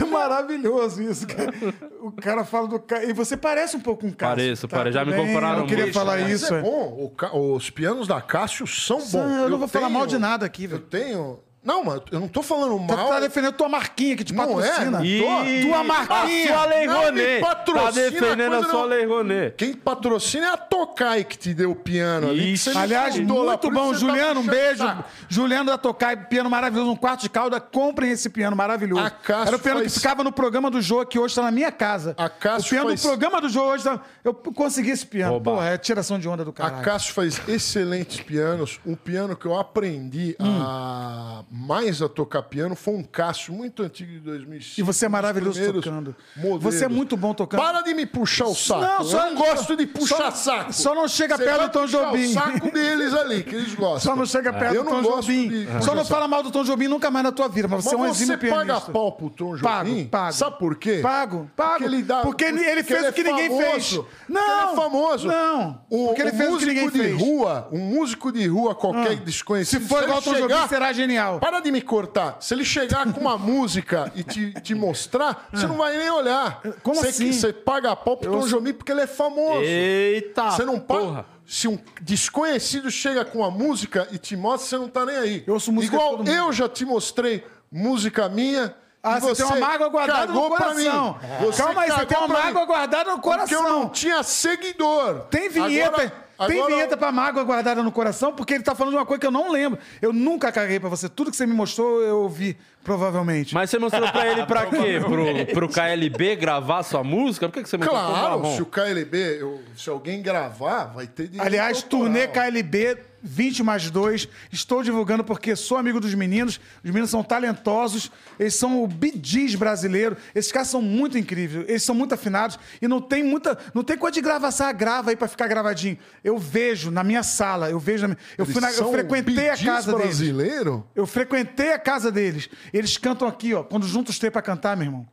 É maravilhoso isso, cara. O cara fala do Cássio. E você parece um pouco com o Cássio. Pareço, pareço. Já me compararam Eu queria muito, falar Mas isso. é é. bom. O ca- Os pianos da Cássio são bons. Eu não vou falar mal de tenho- nada aqui, Eu velho. tenho. Não, mas eu não tô falando Tá, mal. tá defendendo tua marquinha que te Não é, patrocina. não Ih, Tua A marquinha. sua Lei Não Rouanet. Tá patrocina defendendo a coisa sua não. Lei Rouanet. Quem patrocina é a Tokai que te deu o piano ali. você Aliás, lá, muito isso bom. você tá Juliano, um beijo. saco. Juliano da Tocai, piano maravilhoso, um quarto de cauda. Comprem esse piano maravilhoso. A Cássio Era o piano faz- que ficava no programa do Jô, que hoje tá na minha casa. A Cássio o piano faz- do programa do Jô hoje tá... Eu consegui esse piano. Oba. Pô, é tiração de onda do A caralho. Cássio faz excelentes pianos. Um piano que eu aprendi Hum. a mais a tocar piano foi um Cássio muito antigo de 2005. E você é um maravilhoso tocando. modelos. Você é muito bom tocando. Para de me puxar o saco. Não, só- eu não gosto de puxar só- saco. só não chega Você perto do Tom Jobim. o saco deles ali, que eles gostam. Só não chega perto Eu do Tom Jobim. de Só não fala mal do Tom Jobim nunca mais na tua vida, mas você é um Mas você exímio paga pianista. pau pro Tom Jobim? Pago, pago. Sabe por quê? Pago, pago. Porque ele, dá, Porque ele- ele porque fez o que é ninguém famoso. fez. Não, ele é famoso. não. O, Porque ele fez o que músico ninguém de fez. rua, um músico de rua qualquer desconhecido. Se for ele igual o Tom Jobim, será genial. Para de me cortar. Se ele chegar com uma música e te, te mostrar, você não vai nem olhar. Como você, assim? Você paga pau pro Tom Jobim porque ele é famoso. Eita, Você não paga. porra. Se um desconhecido chega com uma música e te mostra, você não tá nem aí. Eu ouço música Igual eu já te mostrei música minha. Ah, e você tem uma mágoa guardada no cagou pra mim. coração. Você Calma aí, você tem uma mágoa guardada no Porque eu não coração. tinha seguidor. Tem vinheta, Agora- tem agora- vinheta pra mágoa guardada no coração, porque ele tá falando de uma coisa que eu não lembro. Eu nunca caguei pra você. Tudo que você me mostrou, eu ouvi, provavelmente. Mas você mostrou pra ele pra quê? Pro, pro KLB gravar sua música? Por que, que você mostrou Claro, se o KLB, eu- se alguém gravar, vai ter Aliás, autoral. turnê KLB 20 mais 2. Estou divulgando porque sou amigo dos meninos. Os meninos são talentosos. Eles são o BDs brasileiro. Esses caras são muito incríveis. Eles são muito afinados. E não tem muita. Não tem coisa de gravação, grava aí pra ficar gravadinho. Eu vejo na minha sala. Eu vejo na minha, eu, fui na- eu frequentei a casa deles. brasileiro? Eu frequentei a casa deles. Eles cantam aqui, ó. Quando juntam os três pra cantar, meu irmão.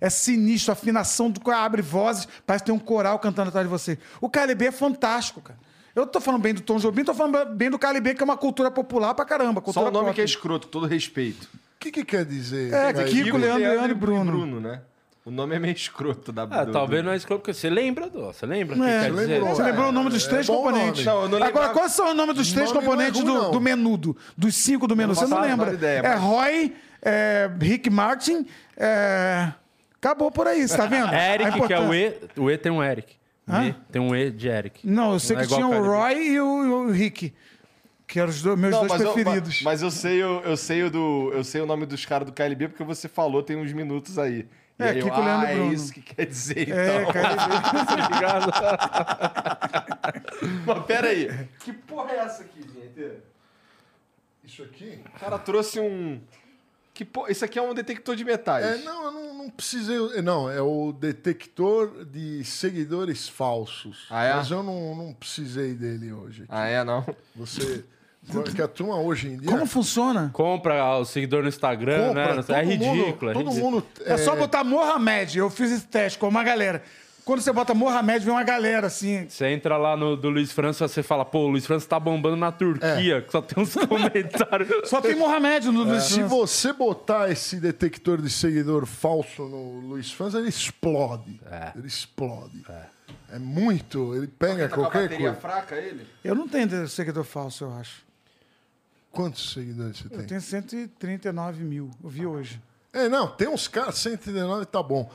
É sinistro, a afinação do abre vozes, parece que tem um coral cantando atrás de você. O KLB é fantástico, cara. Eu tô falando bem do Tom Jobim, tô falando bem do KLB, que é uma cultura popular pra caramba. Cultura Só o nome pop. que é escroto, com todo respeito. O que, que quer dizer? É, Aí, Kiko, Leandro, Leandro e Bruno. né? O nome é meio escroto da Ah, do- talvez do- não é escroto, porque você lembra, do, você lembra? o que É, quer dizer? lembrou. Você lembrou o nome dos É três bom componentes. nome. Não, não Agora, quais são os nomes dos três nome é componentes ruim, do, do menudo? Dos cinco do menu? Eu Você não lembra? ideia, é mas- Roy, é, Rick Martin, é... acabou por aí, você tá vendo? A Eric, que é o. E. O E tem um Eric. E tem um E de Eric. Não, eu sei Não é que igual tinha o. Roy e o, o Rick. Que eram os dois- meus Não, dois mas eu, preferidos. mas, mas eu sei, o- eu sei o do, eu sei o nome dos caras do KLB porque você falou tem uns minutos aí. E É, aí eu, Kiko, Leandro e ah, é Bruno. isso que quer dizer É, então. KLB. Mas pera aí. Que porra é essa aqui, gente? Isso aqui? O cara trouxe um que po... Isso aqui é um detector de metais. É, não, eu não, não precisei. Não, é o detector de seguidores falsos. Ah, é? Mas eu não, não precisei dele hoje. Ah, é não. Você. Que a turma hoje em dia. Como funciona? Compra o seguidor no Instagram, compra, né? todo É mundo- ridículo. é todo ridículo. mundo. É, só botar Mohamed. Eu fiz esse teste com uma galera. Quando você bota Mohamed, vem uma galera assim. Você entra lá no do Luiz França, você fala, pô, o Luiz França tá bombando na Turquia, que só tem uns comentários. Só tem Mohamed no Luiz Se França. você botar esse detector de seguidor falso no Luiz França, ele explode. Ele explode. É. muito. Ele pega Tá com a qualquer bateria coisa. fraca ele? Eu não tenho seguidor falso, eu acho. Quantos seguidores você Eu tem? tenho 139 mil. Eu vi hoje. É, não, tem uns caras, 119 tá bom.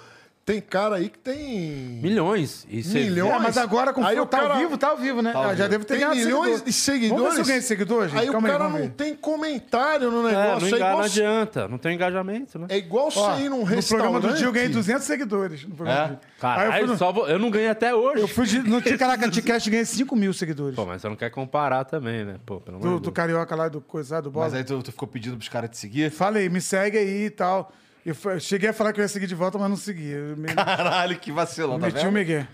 Tem cara aí que tem. Milhões. E você Milhões. É, mas agora com Aí o tá cara- ao vivo, tá ao vivo, né? Ah, já devo ter Tem milhões seguidor. de seguidores. Vamos ver se eu ganho seguidor, gente? Aí Calma o aí, cara vamos não ver. tem comentário no É, não, negócio. É, enga- não igual, adianta. Não tem engajamento, né? é igual Ó, você ir num no restaurante. programa do dia eu ganhei 200 seguidores. No programa É? Aí eu Caralho, fui no, só vou- eu não ganhei até hoje. eu fui de, no Cast e ganhei 5 mil seguidores. Pô, mas você não quer comparar também, né? Pô, pelo amor Do, do. Carioca lá, do coisado, do Bola. Mas aí tu, tu ficou pedindo pros caras te seguir? Falei, me segue aí e tal. Eu cheguei a falar que eu ia seguir de volta, mas não segui. Eu me, Caralho, que vacilão, tá meti o vendo? Miguel.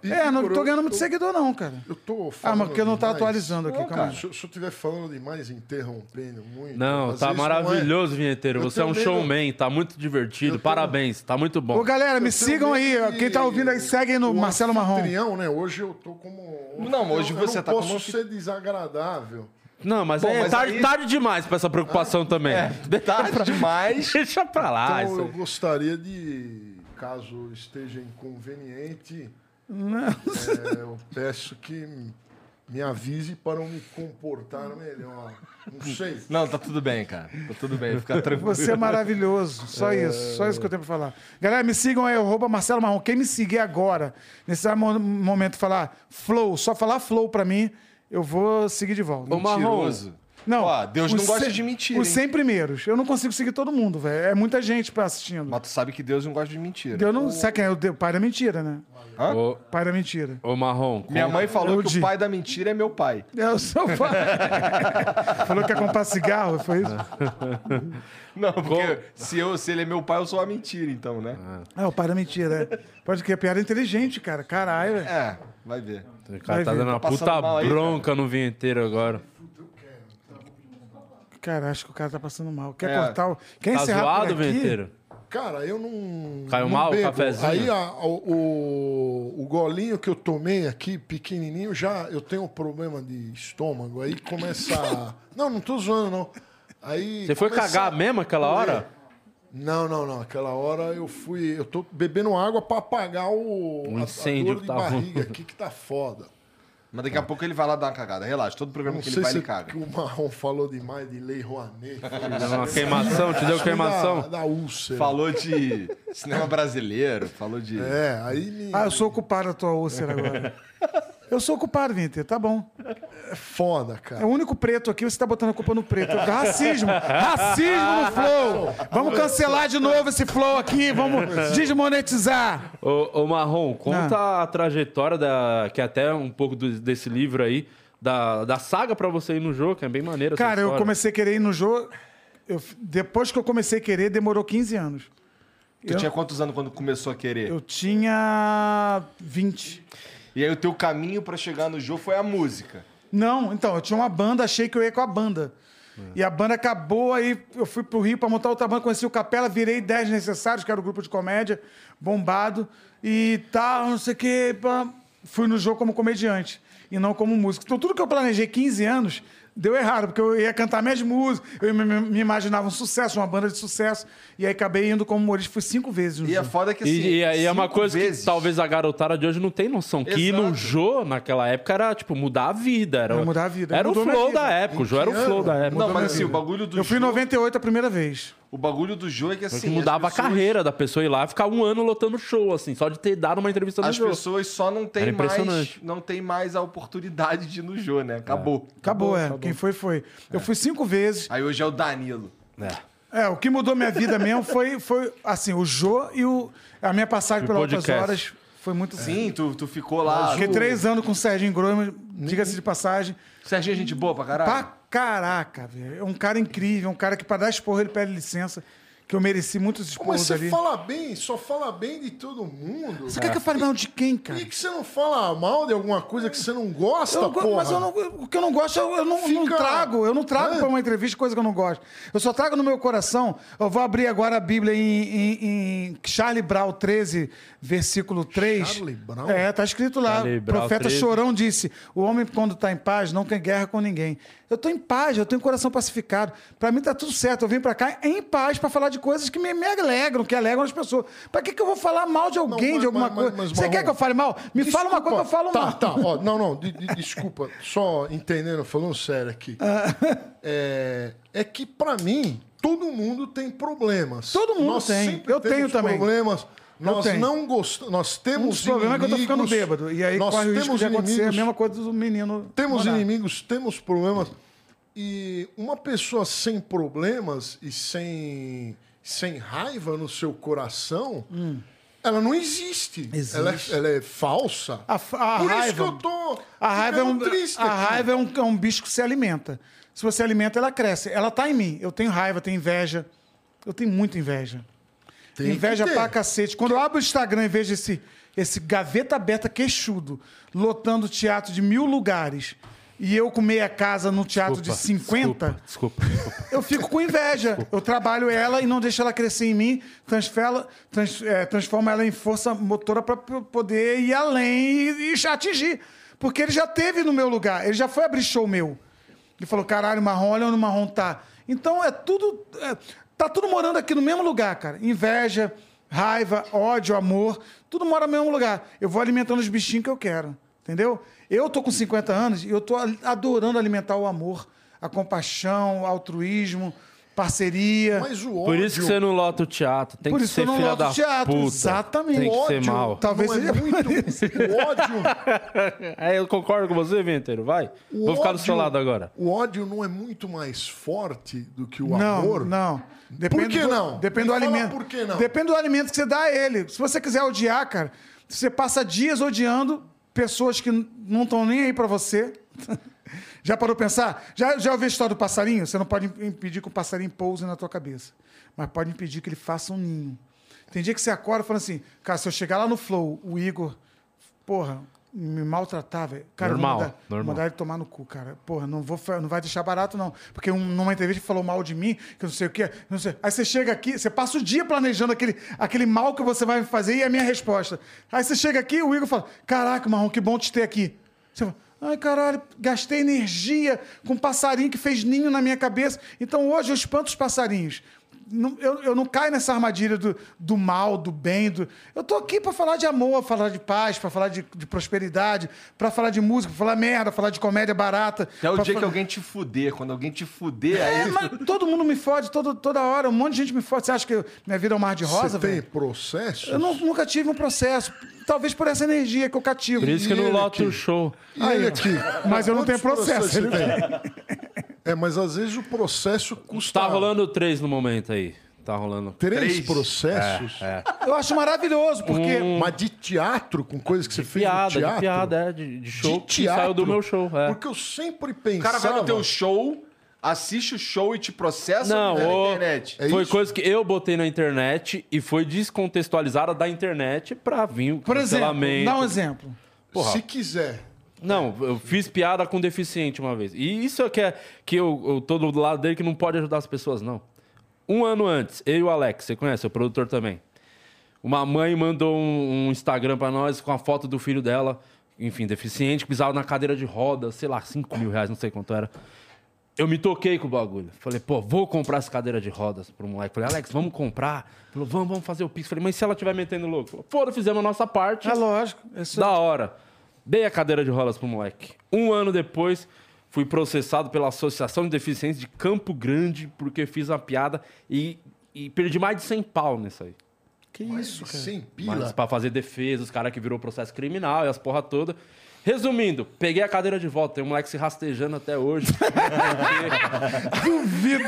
E, É, não Igor, tô eu- ganhando muito seguidor, não, cara. Eu tô Ah, falando mas porque eu não tá demais. atualizando aqui, Não, calma aí. cara. Se, eu- se eu estiver falando demais, interrompendo muito. Não, às tá vezes é- maravilhoso, vinheteiro. Eu Você é um showman, tá muito divertido. Parabéns, tá muito bom. Ô, galera, me Eu tenho sigam aí. medo ó. que Quem tá ouvindo aí, segue aí no o Marcelo Marrom. anfitrião, né? Hoje eu tô como. Não, hoje eu, você eu tá não como posso anfi- ser desagradável. Não, mas Bom, é mas tarde, aí- tarde demais pra essa preocupação também. É, tarde demais. Deixa pra lá. Então isso eu aí. gostaria de, caso esteja inconveniente, é, eu peço que me avise para eu me comportar melhor. Não sei. Não, tá tudo bem, cara. Tá tudo bem, fica tranquilo. Você é maravilhoso. Só isso. Só isso que eu tenho pra falar. Galera, me sigam aí, arroba Marcelo Marrom. Quem me seguir agora, nesse mo- momento, falar flow, só falar flow pra mim, eu vou seguir de volta. Ô, Marrom, Mentiroso. Não. Ó, Deus não gosta de mentira, Os hein? 100 primeiros. Eu não consigo seguir todo mundo, velho. É muita gente pra assistindo. Mas tu sabe que Deus não gosta de mentira. Eu não. Sabe quem é o de- pai da mentira, né? Ô, Pai da mentira. ô, Marrom, Minha mãe falou Eu que di- o pai da mentira é meu pai. É o seu pai. Falou que ia comprar cigarro, foi isso? Não, porque se, eu, se ele é meu pai, eu sou a mentira, então, né? É, o pai da mentira. É. Pode que é piada inteligente, cara. Caralho, velho. É, vai ver. o cara tá dando uma Tá passando puta bronca no vinheteiro agora. Cara, acho que o cara tá passando mal. Quer É. cortar o. Quer Tá encerrar zoado, aqui? vinheteiro? Cara, eu não. Caiu não mal o cafezinho? Aí a- o, o, o golinho que eu tomei aqui, pequenininho, já eu tenho um problema de estômago. Aí começa. a- Não, não tô zoando, não. Aí Você foi começa cagar a mesmo aquela hora? Não, não, não. Aquela hora eu fui. Eu tô bebendo água pra apagar o. Um a- a incêndio dor que de tá barriga aqui que tá foda. Mas daqui a pouco ele vai lá dar uma cagada. Relaxa, todo programa Não que ele vai, se ele caga. que o Marrom falou demais de Lei Rouanet. Deu uma queimação, te deu Da, queimação? da úlcera. Falou de cinema brasileiro, falou de... É, aí me. Ah, eu sou ocupado da tua úlcera agora. Eu sou ocupado, Vinter, tá bom. É foda, É cara. o único preto aqui, você tá botando a culpa no preto. Racismo! Racismo no flow! Vamos cancelar de novo esse flow aqui, vamos desmonetizar. Ô, ô Marrom, conta Ah. a trajetória da. Que é até um pouco do- desse livro aí, da, da saga pra você ir no jogo, que é bem maneiro. essa Cara, eu comecei a querer ir no jogo. eu- depois que eu comecei a querer, demorou 15 anos. Tu Eu- tinha quantos anos quando começou a querer? Eu tinha 20. E aí o teu caminho pra chegar no jogo foi a música. Não, então, eu tinha uma banda, achei que eu ia com a banda. E a banda acabou, aí eu fui pro Rio pra montar outra banda, conheci o Capela, virei 10 necessários, que era o grupo de comédia, bombado, e tal, não sei o quê. pá. Fui no jogo como comediante e não como músico. Então, tudo que eu planejei 15 anos deu errado, porque eu ia cantar minhas músicas, eu me, me imaginava um sucesso, uma banda de sucesso, e aí acabei indo como humorista, fui cinco vezes no E é foda que assim. E, e aí é uma coisa vezes- que talvez a garotada de hoje não tem noção. Que ir no Exato. Jô, naquela época, era, tipo, mudar a vida. Era, Era mudar a vida. Era o Mudou flow vida. da época. O Jô era o flow da época. Não, mas assim, o bagulho do Eu fui em jogo- 98 a primeira vez. O bagulho do jogo é que assim. que mudava as pessoas- a carreira da pessoa ir lá e ficar um ano lotando show, assim, só de ter dado uma entrevista no As jogo. pessoas só não têm Era mais. Não tem mais a oportunidade de ir no jogo, né? Acabou. Acabou, é. Quem foi, foi. Eu fui cinco vezes. Aí hoje é o Danilo. É. É, o que mudou minha vida mesmo foi, foi assim, o Jô e o, a minha passagem pelas outras horas foi muito Sim, tu, tu ficou lá. Fiquei três anos com o Serginho Groima, diga-se de passagem. Serginho é gente boa pra caralho. Pra caraca, velho. É um cara incrível, um cara que pra dar esporro ele pede licença, que eu mereci muitos Mas esporros você ali. fala bem, só fala bem de todo mundo. Você quer que eu fale mal de quem, cara? que, que você não fala mal de alguma coisa que você não gosta, Eu não porra? mas eu não, o que eu não gosto, eu, eu não, não Fica- trago. Eu não trago Hã? pra uma entrevista coisa que eu não gosto. Eu só trago no meu coração. Eu vou abrir agora a Bíblia em, em- em Charlie Brown 13, versículo 3. Charlie Brown? É, tá escrito lá. O profeta 13. Chorão disse: O homem, quando tá em paz, não tem guerra com ninguém. Eu tô em paz, eu tenho coração pacificado. Pra mim tá tudo certo. Eu vim pra cá em paz pra falar de coisas que me, me alegram, que alegram as pessoas. Pra que, que eu vou falar mal de alguém, mas- de alguma mas- coisa? mas, Você quer que eu fale mal? Me fala uma coisa que eu falo tá, mal. Tá, ó, não, não, de- de- desculpa, só entendendo, falando sério aqui. Ah. É, é que pra mim, todo mundo tem problemas. Todo mundo Nós tem. Eu tenho também. problemas. Nós não gostamos, nós Um temos dos problemas é que eu tô ficando inimigos, bêbado. E aí nós corre o risco temos de acontecer a inimigos- mesma coisa do menino. Temos mandar. inimigos, temos problemas. E uma pessoa sem problemas e sem, sem raiva no seu coração, ela não existe. Existe. Ela, é, ela é falsa. A, a Por raiva, isso que eu tô a raiva, é um, triste a aqui. raiva é, um, é um bicho que se alimenta. Se você alimenta, ela cresce. Ela tá em mim. Eu tenho raiva, tenho inveja. Eu tenho muita inveja. Tem inveja pra cacete. Quando eu abro o Instagram e vejo esse, esse gaveta aberta queixudo, lotando teatro de mil lugares, e eu com meia casa num teatro de 50, Desculpa, desculpa. eu fico com inveja. Eu trabalho ela e não deixo ela crescer em mim, transfera, trans, é, transforma ela em força motora para poder ir além e, e atingir. Porque ele já teve no meu lugar, ele já foi abrir show meu. Ele falou: caralho, marrom, olha onde o marrom tá. Então é tudo. é, tá tudo morando aqui no mesmo lugar, cara. Inveja, raiva, ódio, amor, tudo mora no mesmo lugar. Eu vou alimentando os bichinhos que eu quero. Entendeu? Eu tô com 50 anos e eu tô adorando alimentar o amor, a compaixão, o altruísmo, parceria. Mas o ódio, Por isso que você não lota o teatro. Tem Por que isso ser que eu não filha loto da teatro, puta. exatamente. Tem que o ser ódio mal. Talvez não é seja muito. O ódio, É, eu concordo com você, Venteiro. Vai. o Vou ficar do ódio- seu lado agora. O ódio não é muito mais forte do que o não, amor? não. Depende que do, não? Depende Me do alimento. por que não. Depende do alimento que você dá a ele. Se você quiser odiar, cara, você passa dias odiando pessoas que não estão nem aí pra você. Já parou pensar? Já, já ouviu a história do passarinho? Você não pode impedir que o passarinho pouse na tua cabeça. Mas pode impedir que ele faça um ninho. Tem dia que você acorda falando assim, cara, se eu chegar lá no Flow, o Igor, porra, me maltratar, velho. Cara, Normal, vou mandar, normal. mandar ele tomar no cu, cara. Porra, não, vou, não vai deixar barato, não. Porque um- numa entrevista falou mal de mim, que eu não sei o quê. Não sei. Aí você chega aqui, você passa o dia planejando aquele, aquele mal que você vai me fazer e é a minha resposta. Aí você chega aqui o Igor fala: Caraca, Marrom, que bom te ter aqui. Você fala, Ai, caralho, gastei energia com um passarinho que fez ninho na minha cabeça. Então hoje eu espanto os passarinhos. Não- eu, eu não caio nessa armadilha do, do mal, do bem. Do... Eu tô aqui para falar de amor, falar de paz, para falar de, de prosperidade, para falar de música, pra falar merda, falar de comédia barata. Até o dia que falar- alguém te fuder. Quando alguém te fuder, É, aí. mas todo mundo me fode todo, toda hora, um monte de gente me fode. Você acha que eu- minha vida é um mar de rosa, Você tem velho? processo? Eu não- nunca tive um processo. Talvez por essa energia que eu cativo. Por isso que não aqui? o show. Ele aqui? Mas eu não tenho processo, ele tem? É, mas às vezes o processo custa. Tá rolando três no momento aí. Tá rolando. Três, Três. processos? Eu acho maravilhoso, porque. Mas de teatro, com coisas que você fez Piada, no teatro? de piada, é, de, de show De que saiu do teatro? meu show. É. Porque eu sempre O pensava... cara vai no teu show, assiste o show e te processa Não, na ô, internet? É foi isso? coisa que eu botei na internet e foi descontextualizada da internet pra vir o Por exemplo, cancelamento. dá um exemplo. Porra. Se quiser. Não, eu fiz piada com deficiente uma vez. E isso é que, é, que eu, eu tô do lado dele que não pode ajudar as pessoas, não. Um ano antes, eu e o Alex, você conhece, o produtor também. Uma mãe mandou um, um Instagram pra nós com a foto do filho dela, enfim, deficiente, que pisava na cadeira de rodas, sei lá, 5 mil reais, não sei quanto era. Eu me toquei com o bagulho. Falei, pô, vou comprar essa cadeira de rodas pro moleque. Falei, Alex, vamos comprar? Falou, vamos, vamos fazer o Pix. Falei, mas se ela estiver metendo louco? Foda, fizemos a nossa parte. É lógico. Isso Da hora. Dei a cadeira de rodas pro moleque. Um ano depois, fui processado pela Associação de Deficientes de Campo Grande porque fiz uma piada e, e perdi mais de 100 pau nisso aí. Que isso, cara. Sem Mas pila. pra fazer defesa, os caras que virou processo criminal e as porra toda. Resumindo, peguei a cadeira de volta. Tem um moleque se rastejando até hoje. Duvido.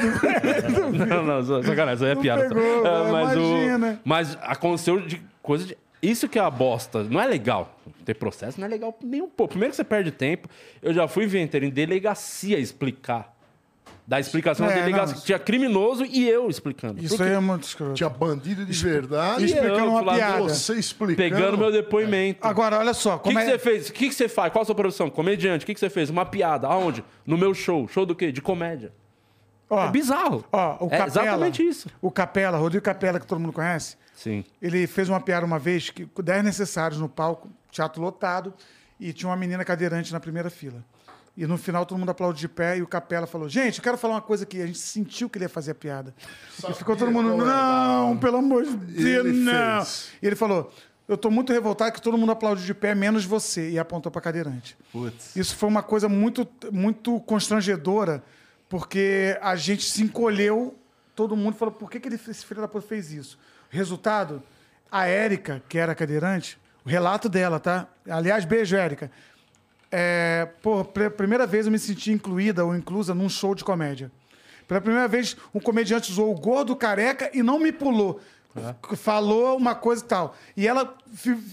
não, não, só- sacanagem, isso aí é piada. pegou, É, mas, imagina. o, mas aconteceu de coisa de. Isso que é a bosta. Não é legal. Ter processo não é legal nem um pouco. Primeiro que você perde tempo. Eu já fui inventeiro em delegacia explicar. Dar explicação É, delegacia. não, Tinha criminoso e eu explicando. Isso aí é muito escroto. Tinha bandido de verdade. explicando eu, uma piada. Você explicando. Pegando meu depoimento. Agora, olha só. O que, Como que é... você fez? O que, que você faz? Qual a sua profissão? Comediante. O que, que você fez? Uma piada. Aonde? No meu show. Show do quê? De comédia. Ó, É bizarro. Ó, o é Capela. exatamente isso. O Capela, Rodrigo Capela, que todo mundo conhece. Sim. Ele fez uma piada uma vez que com 10 necessários no palco, teatro lotado, e tinha uma menina cadeirante na primeira fila. E no final todo mundo aplaudiu de pé e o Capela falou: Gente, eu quero falar uma coisa aqui. A gente sentiu que ele ia fazer a piada. e ficou todo mundo. Não, pelo amor de Deus, Ele não. fez. E ele falou: Eu tô muito revoltado que todo mundo aplaudiu de pé, menos você. E apontou pra cadeirante. Putz. Isso foi uma coisa muito, muito constrangedora, porque a gente se encolheu, todo mundo falou, por que, que ele, esse filho da puta fez isso? Resultado, a Érica, que era cadeirante, o relato dela, tá? Aliás, beijo, Érica. É, pela primeira vez eu me senti incluída ou inclusa num show de comédia. Pela primeira vez, um comediante usou o gordo careca e não me pulou. Falou uma coisa e tal. E ela,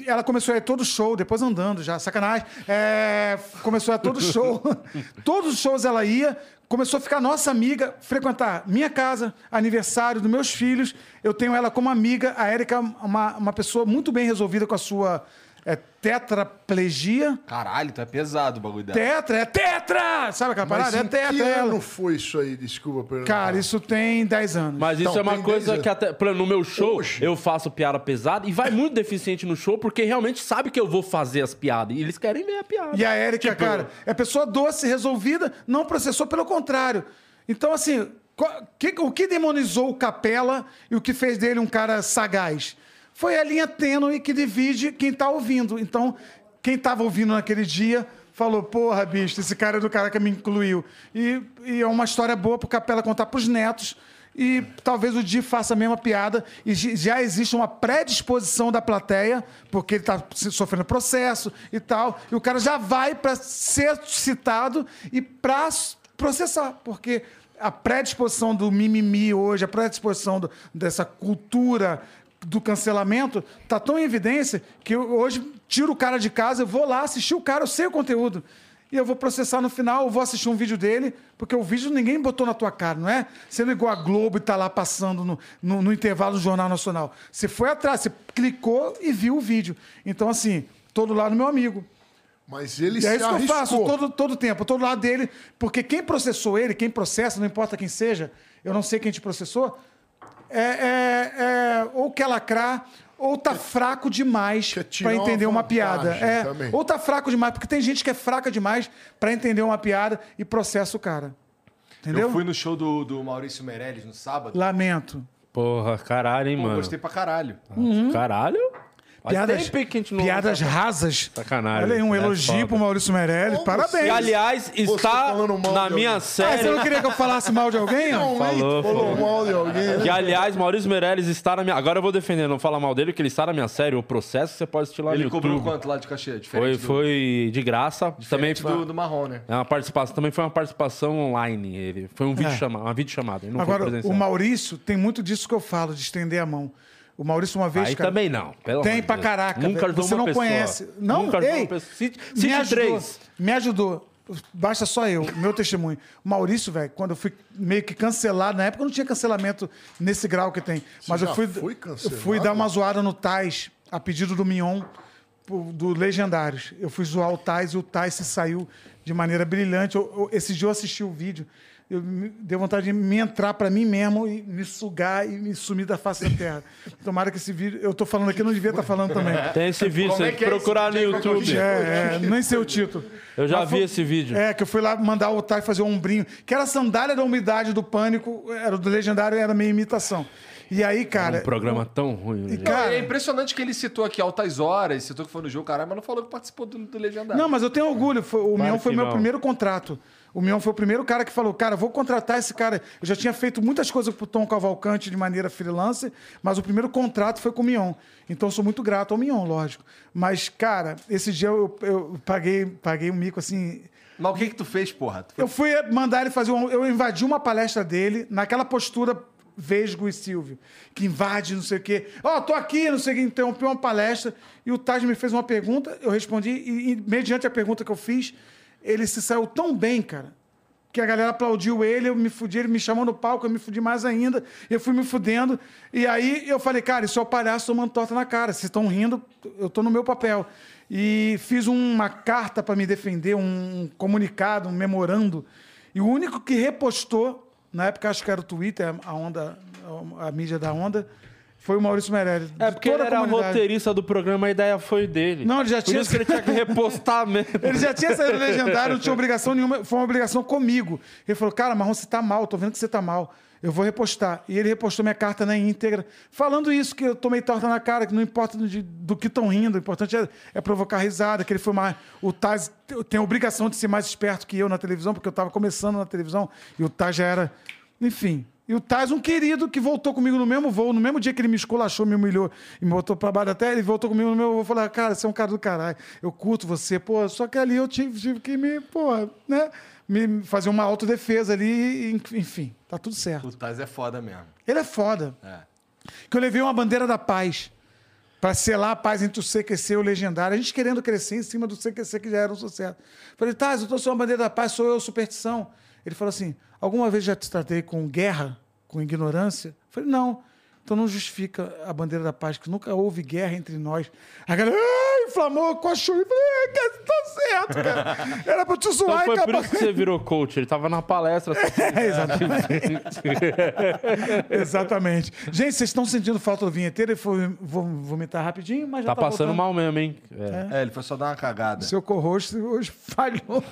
ela começou a ir todo show, depois andando já, sacanagem. É, começou a ir todo show. Todos os shows ela ia, começou a ficar nossa amiga, frequentar minha casa, aniversário dos meus filhos. Eu tenho ela como amiga. A Érica é uma, uma pessoa muito bem resolvida com a sua é, tetraplegia. Caralho, tu é pesado o bagulho dela. Tetra, é tetra! Sabe aquela Mas parada? É em tetra. que ela. ano foi isso aí? Desculpa, perguntar. Cara, isso tem 10 anos. Mas isso Então, é uma tem coisa que até. por exemplo, no meu show, Hoje. eu faço piada pesada e vai muito deficiente no show porque realmente sabe que eu vou fazer as piadas. E eles querem ver a piada. E a Érica, Tipo, cara, é pessoa doce, resolvida, não processou, pelo contrário. Então, assim, qual- que- o que demonizou o Capela e o que fez dele um cara sagaz? Foi a linha tênue que divide quem tá ouvindo. Então, quem tava ouvindo naquele dia falou, porra, bicho, esse cara é do cara que me incluiu. E, e é uma história boa pro Capela contar pros netos. E talvez o Di faça a mesma piada. E já existe uma predisposição da plateia, porque ele está sofrendo processo e tal. E o cara já vai para ser citado e para processar. Porque a predisposição do mimimi hoje, a predisposição do- dessa cultura do cancelamento tá tão em evidência que hoje tiro o cara de casa, eu vou lá assistir o cara, eu sei o conteúdo. E eu vou processar no final, eu vou assistir um vídeo dele, porque o vídeo ninguém botou na tua cara, não é? Você ligou a Globo e tá lá passando no, no, no intervalo do Jornal Nacional. Você foi atrás, você clicou e viu o vídeo. Então, assim, todo lado meu amigo. Mas ele E se é isso que eu arriscou. faço todo, todo tempo, todo lado dele, porque quem processou ele, quem processa, não importa quem seja, eu não sei quem te processou, é, é- é ou quer lacrar, ou tá fraco demais para entender uma uma piada. É, também. ou tá fraco demais, porque tem gente que é fraca demais para entender uma piada e processa o cara. Entendeu? Eu fui no show do, do Maurício Meirelles no sábado. Lamento. Porra, caralho, hein, Pô, mano. gostei pra caralho. Uhum. Caralho? Piadas, tempo que a gente não piadas rasas. Sacanagem. Olha aí, um É elogio foda. pro Maurício Meirelles. Como Parabéns. E, aliás, está falando mal na de minha alguém. Ah, você não série. queria que eu falasse mal de alguém? ó? Falou, falou falou. mal de alguém. Que, aliás, Maurício Meirelles está na minha. Agora eu vou defender, não falar mal dele, que ele está na minha série. O processo você pode assistir lá Ele no cobrou quanto lá de cachê? Foi, do- foi de graça. Também diferente foi do, do marrom, né? é uma participação, também foi uma participação online. Ele foi um vídeo chamado, uma vídeo chamada. Não Agora, o Maurício tem muito disso que eu falo, de estender a mão. O Maurício, uma vez, Aí cara, também não. pelo Tem amor de pra Deus. caraca. Nunca ajudou Você uma não pessoa. conhece. Não, Nunca ajudou ei, uma pessoa. Cite, me cite ajudou. três. Me ajudou. Basta só eu, meu testemunho. O Maurício, velho, quando eu fui meio que cancelado, na época não tinha cancelamento nesse grau que tem. Mas eu já fui, foi eu cancelado? fui dar uma zoada no Tais, a pedido do Mion, pro- do Legendários. Eu fui zoar o Tais e o Tais se saiu de maneira brilhante. Eu- eu- esse dia eu assisti o vídeo. Eu deu vontade de me entrar pra mim mesmo e me sugar e me sumir da face da terra. Tomara que esse vídeo. Eu tô falando aqui, eu não devia estar falando também. Tem esse vídeo, você é tem que é procurar no esse vídeo? YouTube. É, é, nem sei o título. Eu já Mas vi foi- esse vídeo. É, que eu fui lá mandar o Tai fazer um ombrinho, que era a sandália da umidade do pânico, era do legendário, era minha imitação. E aí, cara. Um programa tão ruim. gente. cara- é impressionante que ele citou aqui altas horas, citou que foi no jogo, caralho, mas não falou que participou do, do Legendário. Não, mas eu tenho orgulho. Foi- o Mion foi meu não. primeiro contrato. O Mion foi o primeiro cara que falou: cara, vou contratar esse cara. Eu já tinha feito muitas coisas pro Tom Cavalcante de maneira freelancer, mas o primeiro contrato foi com o Mion. Então eu sou muito grato ao Mion, lógico. Mas, cara, esse dia eu, eu paguei, paguei um mico assim. Mas o que que tu fez, porra? Tu foi- Eu fui mandar ele fazer um. Eu invadi uma palestra dele naquela postura Vesgo e Silvio, que invade, não sei o quê. Ó, tô aqui, não sei o quê, interrompeu uma palestra e o Taj me fez uma pergunta, eu respondi e, e, mediante a pergunta que eu fiz, ele se saiu tão bem, cara, que a galera aplaudiu ele, eu me fudi, ele me chamou no palco, eu me fudi mais ainda, eu fui me fudendo, e aí eu falei, cara, isso é o palhaço tomando torta na cara, vocês estão rindo, eu tô no meu papel. E fiz uma carta para me defender, um comunicado, um memorando, e o único que repostou, na época acho que era o Twitter, a onda, a mídia da onda, foi o Maurício Meirelles. É porque ele era roteirista do programa, a ideia foi dele. Não, ele já Por tinha- isso que ele tinha que repostar mesmo. Ele já tinha saído legendário, não tinha obrigação nenhuma, foi uma obrigação comigo. Ele falou, cara, Marrom, você tá mal, tô vendo que você tá mal. Eu vou repostar. E ele repostou minha carta na íntegra, falando isso, que eu tomei torta na cara, que não importa do, do que estão rindo, o importante é, é provocar risada, que ele foi mais. O Taz tem a obrigação de ser mais esperto que eu na televisão, porque eu estava começando na televisão, e o Taz já era. Enfim. E o Taz, um querido que voltou comigo no mesmo voo, no mesmo dia que ele me esculachou, me humilhou e me botou pra baixo da terra, ele voltou comigo no meu voo. Eu falei, cara, você é um cara do caralho, eu curto você, pô. Só que ali eu tive, tive que me, pô, né? Me fazer uma autodefesa ali, e, enfim, tá tudo certo. O Taz é foda mesmo. Ele é foda. É. Que eu levei uma bandeira da paz para selar a paz entre o CQC e o Legendário. A gente querendo crescer em cima do CQC que já era um sucesso. Falei, Taz, eu trouxe uma bandeira da paz, sou eu, superstição. Ele falou assim: alguma vez já te tratei com guerra, com ignorância? Falei, não. Então não justifica a bandeira da paz, que nunca houve guerra entre nós. A galera ah, inflamou com a chuva. Eu falei, é, cara, tá certo, cara. Era pra te Então zoar foi e por acabar. isso que você virou coach. Ele tava na palestra. É, exatamente. exatamente. Gente, vocês estão sentindo falta do vinheteiro? Eu vou, vou vomitar rapidinho, mas já Tá tá passando voltando. mal mesmo, hein? É. É, ele foi só dar uma cagada. Seu co-host hoje falhou.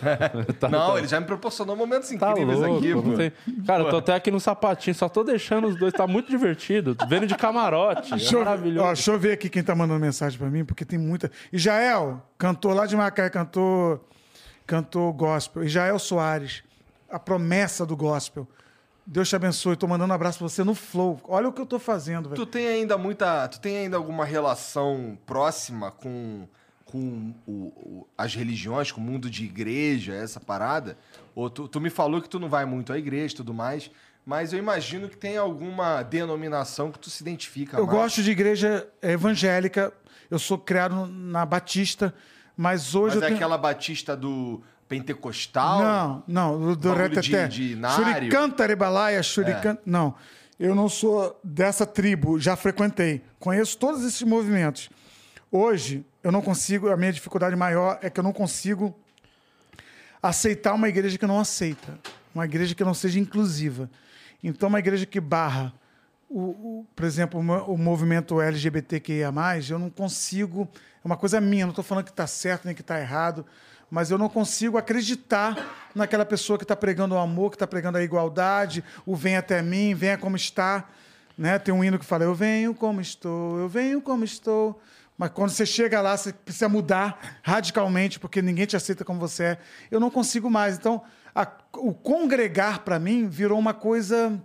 Tá- Não, tá- ele já me proporcionou momentos Tá incríveis louco. aqui, pô. tem- Cara, eu tô até aqui no sapatinho, só tô deixando os dois. Tá muito divertido. Vendo de camarote. Deixa é maravilhoso. ó, deixa eu ver aqui quem tá mandando mensagem pra mim, porque tem muita. Israel, cantor lá de Macaé, cantor, cantor gospel. Israel Soares, a promessa do gospel. Deus te abençoe. Tô mandando um abraço pra você no Flow. Olha o que eu tô fazendo, velho. Tu tem ainda muita. Tu tem ainda alguma relação próxima com, com o- o- as religiões, com o mundo de igreja, essa parada? Ou tu, tu me falou que tu não vai muito à igreja e tudo mais, mas eu imagino que tem alguma denominação que tu se identifica Eu mais. gosto de igreja evangélica. Eu sou criado na Batista, mas hoje Mas é tenho... aquela batista do pentecostal? Não, não, do, reteté. de- de Nário? É. Shuricanta Arebalaia, Shurican... Não, eu não sou dessa tribo, já frequentei. Conheço todos esses movimentos. Hoje, eu não consigo, a minha dificuldade maior é que eu não consigo aceitar uma igreja que não aceita, uma igreja que não seja inclusiva. Então, uma igreja que barra, o, o- por exemplo, o, mo- o movimento LGBTQIA+, eu não consigo, é uma coisa minha, não estou falando que está certo nem que está errado, mas eu não consigo acreditar naquela pessoa que está pregando o amor, que está pregando a igualdade, o vem até mim, venha como está. Né? Tem um hino que fala, eu venho como estou, eu venho como estou, Mas quando você chega lá, você precisa mudar radicalmente, porque ninguém te aceita como você é. Eu não consigo mais. Então, a- o congregar, para mim, virou uma coisa.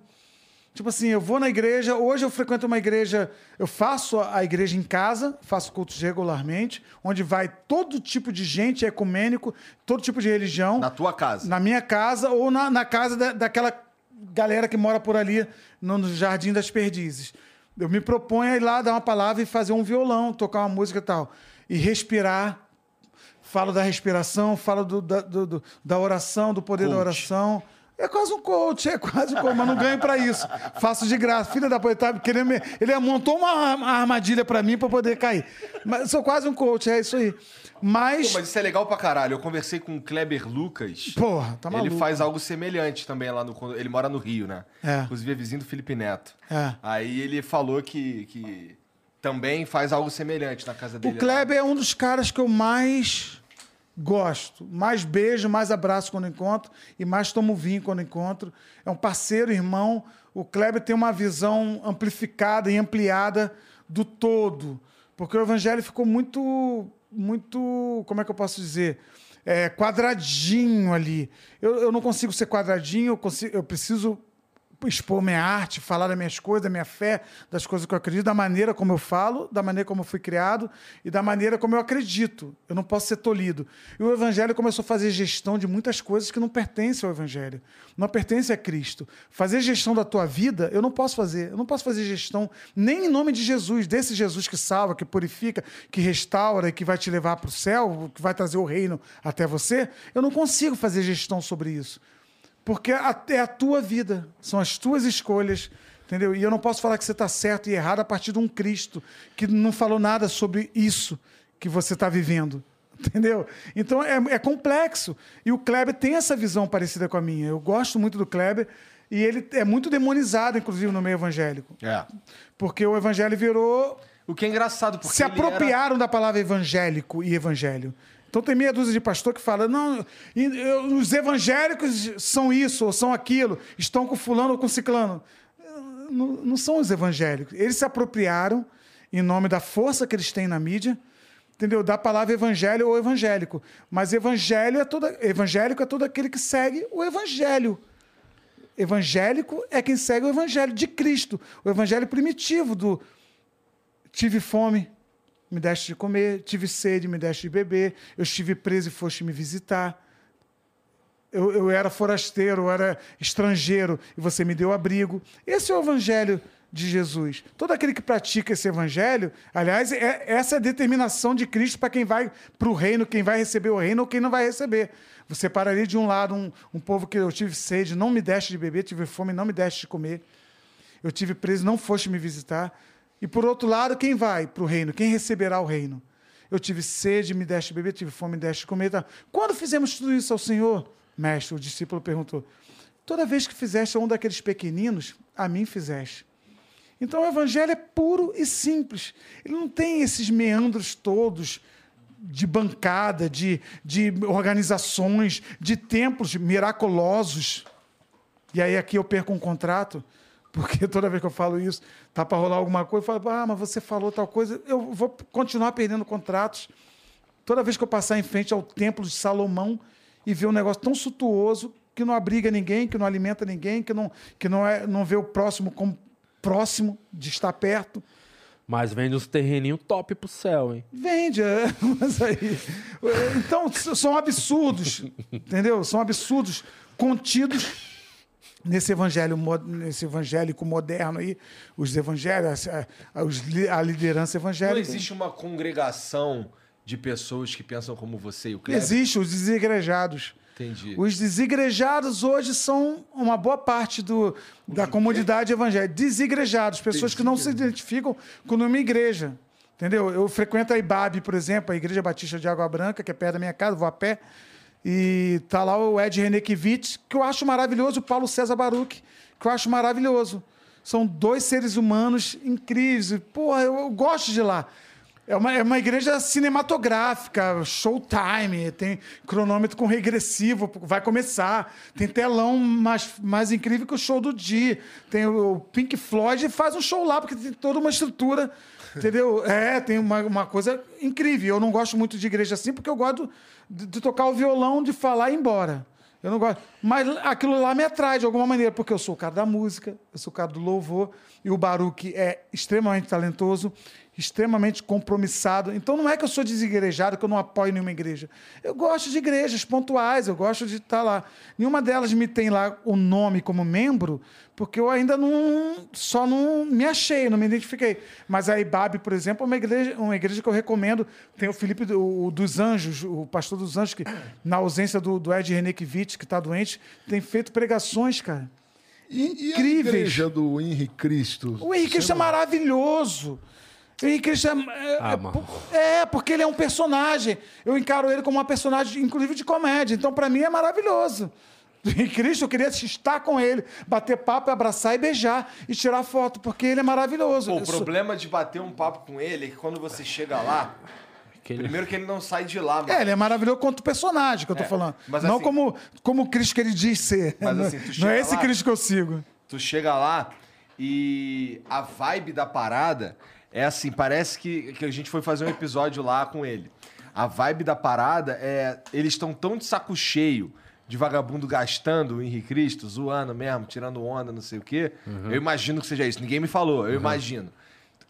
Tipo assim, eu vou na igreja, hoje eu frequento uma igreja, eu faço a igreja em casa, faço cultos regularmente, onde vai todo tipo de gente, é ecumênico, todo tipo de religião. Na tua casa. Na minha casa ou na, na casa da- daquela galera que mora por ali no, no Jardim das Perdizes. Eu me proponho a ir lá dar uma palavra e fazer um violão, tocar uma música e tal. E respirar. Falo da respiração, falo do- da, do- do- da oração, do poder da oração. É quase um coach, é quase um coach, mas não ganho pra isso. Faço de graça. Filha da puta, tá querendo me... ele montou uma arma- armadilha pra mim pra poder cair. Mas sou quase um coach, é isso aí. Mas, Pô, mas isso é legal pra caralho. Eu conversei com o Kleber Lucas. porra, tá maluco. Ele faz algo semelhante também lá no. Ele mora no Rio, né? É. Inclusive é vizinho do Felipe Neto. É. Aí ele falou que, que também faz algo semelhante na casa dele. O Kleber é um dos caras que eu mais gosto. Mais beijo, mais abraço quando encontro e mais tomo vinho quando encontro. É um parceiro, irmão. O Kleber tem uma visão amplificada e ampliada do todo. Porque o evangelho ficou muito, muito, como é que eu posso dizer? É, quadradinho ali. Eu, eu não consigo ser quadradinho, eu, consigo, eu preciso expor minha arte, falar das minhas coisas, da minha fé, das coisas que eu acredito, da maneira como eu falo, da maneira como eu fui criado e da maneira como eu acredito. Eu não posso ser tolhido. E o Evangelho começou a fazer gestão de muitas coisas que não pertencem ao Evangelho, não pertencem a Cristo. Fazer gestão da tua vida, eu não posso fazer. Eu não posso fazer gestão nem em nome de Jesus, desse Jesus que salva, que purifica, que restaura e que vai te levar para o céu, que vai trazer o reino até você. Eu não consigo fazer gestão sobre isso. Porque é a tua vida, são as tuas escolhas, entendeu? E eu não posso falar que você está certo e errado a partir de um Cristo que não falou nada sobre isso que você está vivendo, entendeu? Então é, é complexo. E o Kleber tem essa visão parecida com a minha. Eu gosto muito do Kleber e ele é muito demonizado, inclusive, no meio evangélico. É. Porque o evangelho virou O que é engraçado, porque se ele era- apropriaram da palavra evangélico e evangelho. Então tem meia dúzia de pastor que fala, não, os evangélicos são isso ou são aquilo, estão com fulano ou com ciclano. Não, não são os evangélicos. Eles se apropriaram em nome da força que eles têm na mídia, entendeu? Da palavra evangelho ou evangélico. Mas evangelho é todo, evangélico é todo aquele que segue o evangelho. Evangélico é quem segue o evangelho de Cristo, o evangelho primitivo do tive fome, me deste de comer, tive sede, me deste de beber, eu estive preso e foste me visitar. Eu, eu era forasteiro, eu era estrangeiro e você me deu abrigo. Esse é o evangelho de Jesus. Todo aquele que pratica esse evangelho, aliás, é, essa é a determinação de Cristo para quem vai para o reino, quem vai receber o reino ou quem não vai receber. Você pararia de um lado um, um povo que eu tive sede, não me deste de beber, tive fome, não me deste de comer. Eu tive preso, não foste me visitar. E por outro lado, quem vai para o reino? Quem receberá o reino? Eu tive sede, me deste de beber, tive fome, me deste de comer. Tá? Quando fizemos tudo isso ao Senhor, mestre, o discípulo perguntou. Toda vez que fizeste a um daqueles pequeninos, a mim fizeste. Então o evangelho é puro e simples. Ele não tem esses meandros todos de bancada, de, de organizações, de templos miraculosos. E aí aqui eu perco um contrato, porque toda vez que eu falo isso, tá para rolar alguma coisa, eu falo, ah, mas você falou tal coisa, eu vou continuar perdendo contratos. Toda vez que eu passar em frente ao templo de Salomão e ver um negócio tão suntuoso que não abriga ninguém, que não alimenta ninguém, que não, que não, é, não vê o próximo como próximo de estar perto, Mas vende uns terreninhos top pro céu, hein? Vende, é, mas aí. Então, são absurdos, entendeu? São absurdos contidos nesse evangelho, nesse evangélico moderno aí, os evangelhos, a, liderança Não evangélica. existe uma congregação de pessoas que pensam como você e o Kleber? Existe os desigrejados. Entendi. Os desigrejados hoje são uma boa parte do, da comunidade evangélica. Desigrejados, pessoas que não se identificam com uma igreja. Entendeu? Eu frequento a IBAB, por exemplo, a Igreja Batista de Água Branca, que é perto da minha casa, vou a pé. E tá lá o Ed Renekiewicz, que eu acho maravilhoso, o Paulo César Baruch, que eu acho maravilhoso. São dois seres humanos incríveis. Porra, eu, eu gosto de lá. É uma, é uma igreja cinematográfica, showtime, tem cronômetro com regressivo, vai começar. Tem telão mais, mais incrível que o show do dia. Tem o Pink Floyd faz um show lá, porque tem toda uma estrutura, entendeu? É, tem uma, uma coisa incrível. Eu não gosto muito de igreja assim, porque eu gosto de, de tocar o violão, de falar e ir embora. Eu não gosto. Mas aquilo lá me atrai de alguma maneira, porque eu sou o cara da música, eu sou o cara do louvor, e o Baruque é extremamente talentoso, extremamente compromissado. Então não é que eu sou desigrejado, que eu não apoio nenhuma igreja. Eu gosto de igrejas pontuais, eu gosto de estar lá. Nenhuma delas me tem lá o nome como membro, porque eu ainda não só não me achei, não me identifiquei. Mas a IBAB, por exemplo, é uma igreja, uma igreja que eu recomendo. Tem o Felipe do- o dos Anjos, o pastor dos Anjos, que na ausência do, do Ed Renekiewicz, que está doente, tem feito pregações, cara. E, e a Incríveis. igreja do Henrique Cristo? O Henrique Cristo é maravilhoso. O Henrique Cristo é, é, Ah, é, é, porque ele é um personagem. Eu encaro ele como uma personagem, inclusive de comédia. Então, para mim, é maravilhoso. O Henrique Cristo, eu queria estar com ele, bater papo, abraçar e beijar e tirar foto, porque ele é maravilhoso. Pô, o problema de bater um papo com ele é que quando você chega lá, Que ele- primeiro que ele não sai de lá, mano. É, ele é maravilhoso quanto personagem que eu tô É, falando. mas não assim- como, como o Cristo que ele diz ser. Mas não, assim, tu não chega é esse lá- Cristo que eu sigo. Tu chega lá e a vibe da parada é assim, parece que, que a gente foi fazer um episódio lá com ele. A vibe da parada é. Eles estão tão de saco cheio de vagabundo gastando o Henrique Cristo, zoando mesmo, tirando onda, não sei o quê. Eu imagino que seja isso. Ninguém me falou, eu imagino.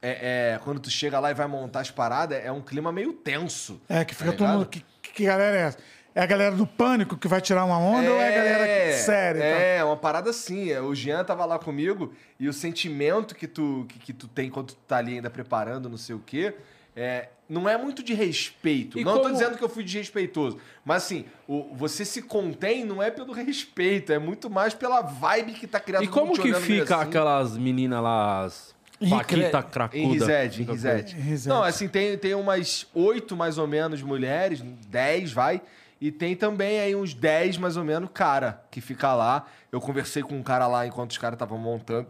É, é, quando tu chega lá e vai montar as paradas, é um clima meio tenso. É, que fica tá todo mundo. Que, que galera é essa? É a galera do pânico que vai tirar uma onda ou é a galera séria? e tal? É, uma parada assim. é, O Jean tava lá comigo e o sentimento que tu, que, que tu tem quando tu tá ali ainda preparando, não sei o quê, é, não é muito de respeito. E não tô como- dizendo que eu fui desrespeitoso. Mas assim, o, você se contém não é pelo respeito, é muito mais pela vibe que tá criada E como que fica aquelas meninas lá, as Paquita Em Cracuda? Risete, em Fica- Risete. Em Risete. Não, assim, tem, tem umas oito mais ou menos mulheres, dez, vai. E tem também aí uns 10 mais ou menos cara que fica lá. Eu conversei com um cara lá enquanto os caras estavam montando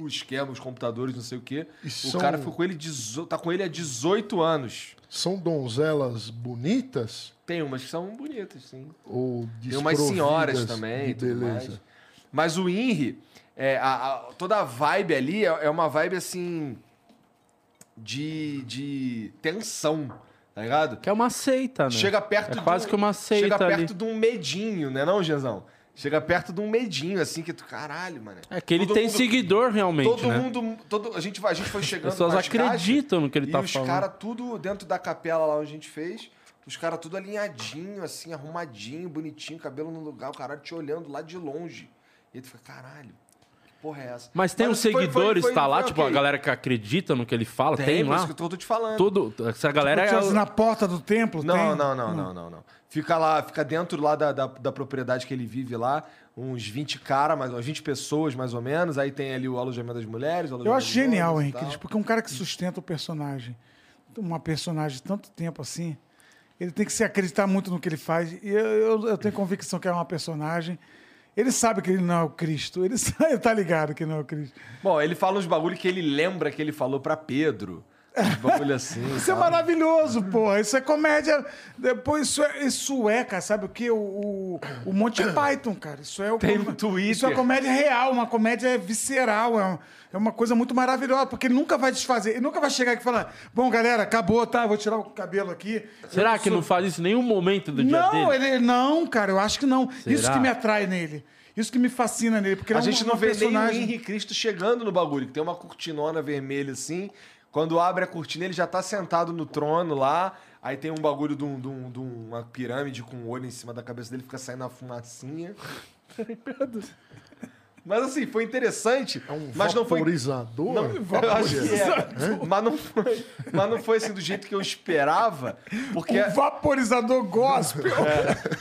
o esquema, os computadores, não sei o quê. E O são- cara ficou com ele, dezo- tá com ele há 18 anos. São donzelas bonitas Tem umas que são bonitas, sim. ou Tem umas senhoras também, e beleza? mais. Mas o Inri, é, a- a- toda a vibe ali é, é uma vibe assim. de, de tensão, tá ligado? Que é uma seita, né? Chega perto É quase um- que uma seita Chega ali. perto de um medinho, né, não, Genzão? Chega perto de um medinho, assim, que tu. Caralho, mano. É que ele Todo tem mundo- seguidor realmente, Todo né? mundo. Todo, a, gente, vai- a gente foi As chegando. pessoas nas caixas, acreditam no que ele e tá os falando. caras tudo dentro da capela lá onde a gente fez. Os caras tudo alinhadinho, assim, arrumadinho, bonitinho, cabelo no lugar, o caralho te olhando lá de longe. E aí tu fica, caralho, porra é essa? Mas tem os assim, foi- foi- seguidores, foi- tá lá, foi tipo, a galera que acredita no que ele fala, tem, Tem, lá. isso que eu tô te falando. Tudo, essa galera Tipo, é... assim, na porta do templo? Não, tem? não, não, não, não, não. Fica lá, fica dentro lá da, da, da propriedade que ele vive lá, uns 20 caras, mais umas 20 pessoas mais ou menos. Aí tem ali o alojamento das mulheres. Eu acho genial Henrique porque um cara que sustenta o personagem, uma personagem tanto tempo assim, ele tem que se acreditar muito no que ele faz. E eu, eu- eu tenho convicção que é uma personagem. Ele sabe que ele não é o Cristo, ele, sabe, tá ligado que não é o Cristo. Bom, ele fala uns bagulho que ele lembra que ele falou pra Pedro. Bagulho assim. Isso é maravilhoso, porra. Isso é comédia. Depois, isso é, isso é cara, sabe o quê? O, o, o Monty Python, cara. Isso é o. Tem no Twitter. Isso é comédia real, uma comédia visceral. É, um- é uma coisa muito maravilhosa, porque ele nunca vai desfazer. Ele nunca vai chegar aqui e falar: Bom, galera, acabou, tá? Vou tirar o cabelo aqui. Será Eu que sou- não faz isso em nenhum momento do dia Não, dele? ele, não, cara, eu acho que não. Isso Será? que me atrai nele. Isso que me fascina nele. Porque A é um- gente não uma vê nem o personagem. Henrique Cristo chegando no bagulho, que tem uma cortinona vermelha assim. Quando abre a cortina, ele já tá sentado no trono lá. Aí tem um bagulho de, um- de um- de uma pirâmide com um olho em cima da cabeça dele, fica saindo a fumacinha. Mas assim, foi interessante. É um mas não foi. vaporizador? Não, eu acho que é. Mas não, foi, mas não foi assim do jeito que eu esperava. Porque, Um vaporizador gospel.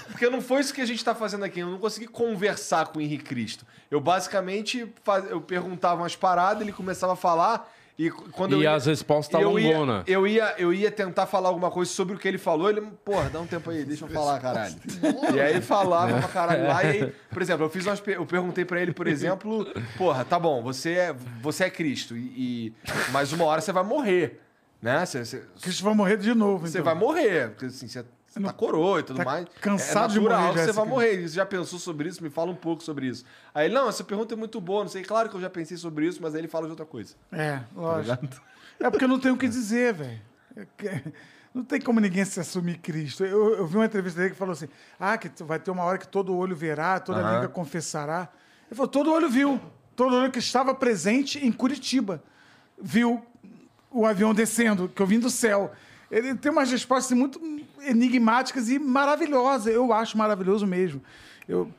porque não foi isso que a gente tá fazendo aqui. Eu não consegui conversar com o Henrique Cristo. Eu basicamente faz- eu perguntava umas paradas, ele começava a falar. E quando eu E ia, as respostas eu ia, longona. eu ia Eu ia tentar falar alguma coisa sobre o que ele falou. Ele, porra, dá um tempo aí, deixa eu falar, caralho. E aí ele falava pra caralho lá. E aí, por exemplo, eu fiz umas, eu perguntei pra ele, por exemplo, porra, tá bom, você é, você é Cristo, e, e- mas uma hora você vai morrer. Né? Você, você, Cristo vai morrer de novo. você então. vai morrer, porque assim, você, você tá coroa e tudo tá mais. cansado é de morrer, você vai morrer. Você já pensou sobre isso? Me fala um pouco sobre isso. Aí ele, não, essa pergunta é muito boa, não sei. Claro que eu já pensei sobre isso, mas aí ele fala de outra coisa. É, Tá lógico. ligado? É porque eu não tenho o que dizer, velho. É Não tem como ninguém se assumir Cristo. Eu, eu vi uma entrevista dele que falou assim: ah, que vai ter uma hora que todo olho verá, toda Aham. língua confessará. Ele falou: todo olho viu. Todo olho que estava presente em Curitiba viu o avião descendo, que eu vim do céu. Ele tem umas respostas muito enigmáticas e maravilhosas. Eu acho maravilhoso mesmo. Eu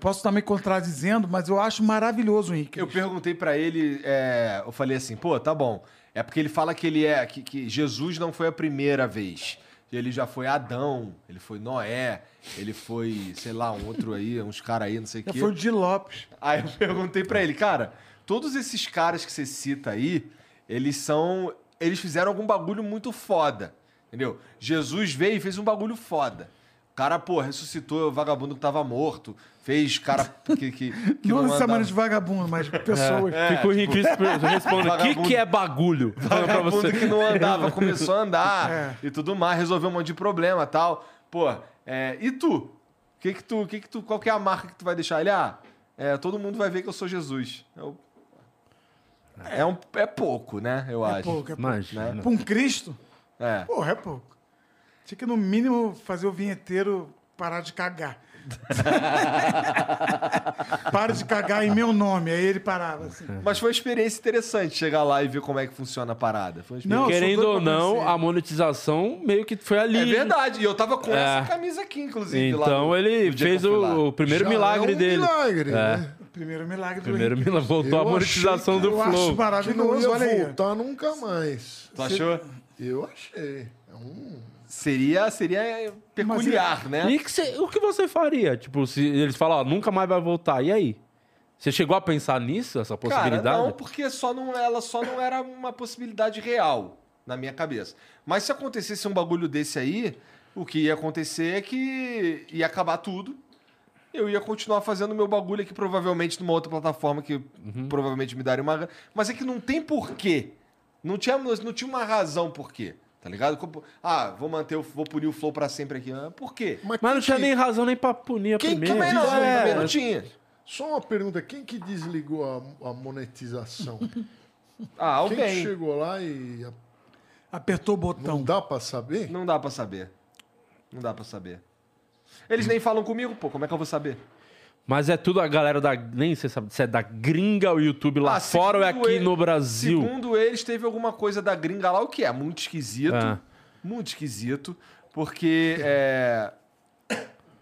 posso estar me contradizendo, mas eu acho maravilhoso o Henrique. Eu perguntei pra ele, é, eu falei assim, pô, tá bom. É porque ele fala que ele é que, que Jesus não foi a primeira vez. Ele já foi Adão, ele foi Noé, ele foi, sei lá, um outro aí, uns caras aí, não sei o quê. foi o Di Lopes. Aí eu perguntei pra ele, cara, todos esses caras que você cita aí, eles são. Eles fizeram algum bagulho muito foda. Entendeu? Jesus veio e fez um bagulho foda. O cara, pô, ressuscitou o vagabundo que tava morto. Fez cara que. que, que não não necessariamente andava- de vagabundo, mas pessoas. É, Fica o Henrique responde: o que, que é bagulho? Vagabundo você. que não andava, começou a andar É. e tudo mais, resolveu um monte de problema tal. Pô, é, e tu? Que que tu, que que tu? Qual que é a marca que tu vai deixar? Ele, ah, é, todo mundo vai ver que eu sou Jesus. Eu- é, um, é pouco, né? Eu É acho. pouco, é pouco. Imagina. Pra um Cristo, É. porra, é pouco. Tinha que, no mínimo, fazer o vinheteiro parar de cagar. Para de cagar em meu nome. Aí ele parava assim. Mas foi uma experiência interessante chegar lá e ver como é que funciona a parada. Não, Querendo ou não, conhecer. a monetização meio que foi ali. É verdade. E eu tava com É. essa camisa aqui, inclusive. lá Então no- ele fez o, o primeiro Já milagre é um dele. milagre, né? Primeiro milagre do Primeiro Henrique. milagre, voltou Eu a monetização achei do Eu acho Flow. Que não maravilhoso, ia olha aí. voltar nunca mais. Tu achou? Eu achei. É um... Seria, seria peculiar, né? E que cê- o que você faria? Tipo, se eles falam, ó, nunca mais vai voltar, e aí? Você chegou a pensar nisso, essa possibilidade? Cara, não, porque só não, ela só não era uma possibilidade real na minha cabeça. Mas se acontecesse um bagulho desse aí, o que ia acontecer é que ia acabar tudo. Eu ia continuar fazendo meu bagulho aqui, provavelmente numa outra plataforma que provavelmente me daria uma. Mas é que não tem porquê. Não tinha, não tinha uma razão por quê. Tá ligado? Ah, vou manter, o- vou punir o Flow pra sempre aqui. Ah, Por quê? Mas não quem tinha que- nem razão nem pra punir a Quem que primeira. Também não, É, também não tinha. Só uma pergunta: quem que desligou a, a monetização? Ah, Quem que alguém. chegou lá e. Apertou o Não botão. dá pra saber? Não dá pra saber. Não dá pra saber. Eles nem falam comigo, pô. Como é que eu vou saber? Mas é tudo a galera da. Nem sabe se é da gringa o YouTube lá Ah, fora ou é aqui ele- no Brasil. Segundo eles, teve alguma coisa da gringa lá, o que é muito esquisito. É. Muito esquisito. Porque é.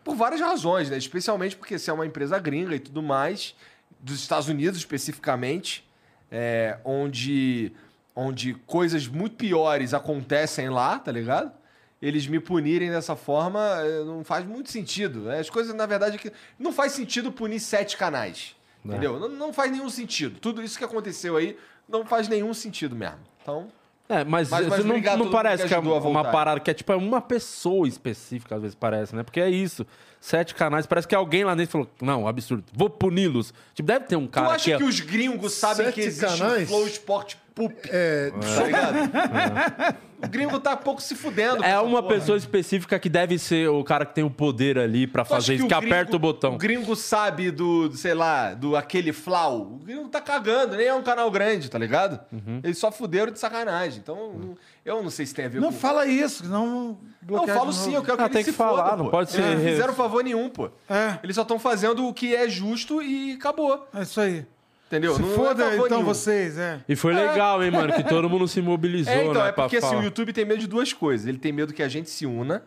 Por várias razões, né? Especialmente porque se é uma empresa gringa e tudo mais, dos Estados Unidos especificamente, é, onde, onde coisas muito piores acontecem lá, tá ligado? Eles me punirem dessa forma eh, não faz muito sentido. As coisas, na verdade, é que não faz sentido punir sete canais. Entendeu? Não, não faz nenhum sentido. Tudo isso que aconteceu aí não faz nenhum sentido mesmo. Então, É, mas, Mas- mas não, não parece que que é uma parada que é tipo é uma pessoa específica, às vezes parece, né? Porque é isso. Sete canais, parece que alguém lá dentro falou: não, absurdo, vou puni-los. Tipo, deve ter um tu cara acha que. que, os gringos sabem Sete que existe canais? o Flow Sport Poop? É, Tá ligado? O gringo tá pouco se fudendo. É uma porra. pessoa específica que deve ser o cara que tem o poder ali pra Tu acha fazer isso, que gringo- aperta o botão. O gringo sabe do, sei lá, do aquele Flau. O gringo tá cagando, nem é um canal grande, tá ligado? Uhum. Eles só fuderam de sacanagem. Então, não- eu não sei se tem a ver Não com. fala isso, não. Não, eu falo sim, eu quero que Ah, eles tem se que falar, fodam, não pô. pode ser- Eles não fizeram favor nenhum, pô. É, Eles só estão fazendo o que é justo e acabou. é isso aí. Entendeu? Se Não é foda então nenhum. vocês, é. E foi legal, hein, mano, que todo mundo se mobilizou, É, então, né? é porque assim, o YouTube tem medo de duas coisas. Ele tem medo que a gente se una,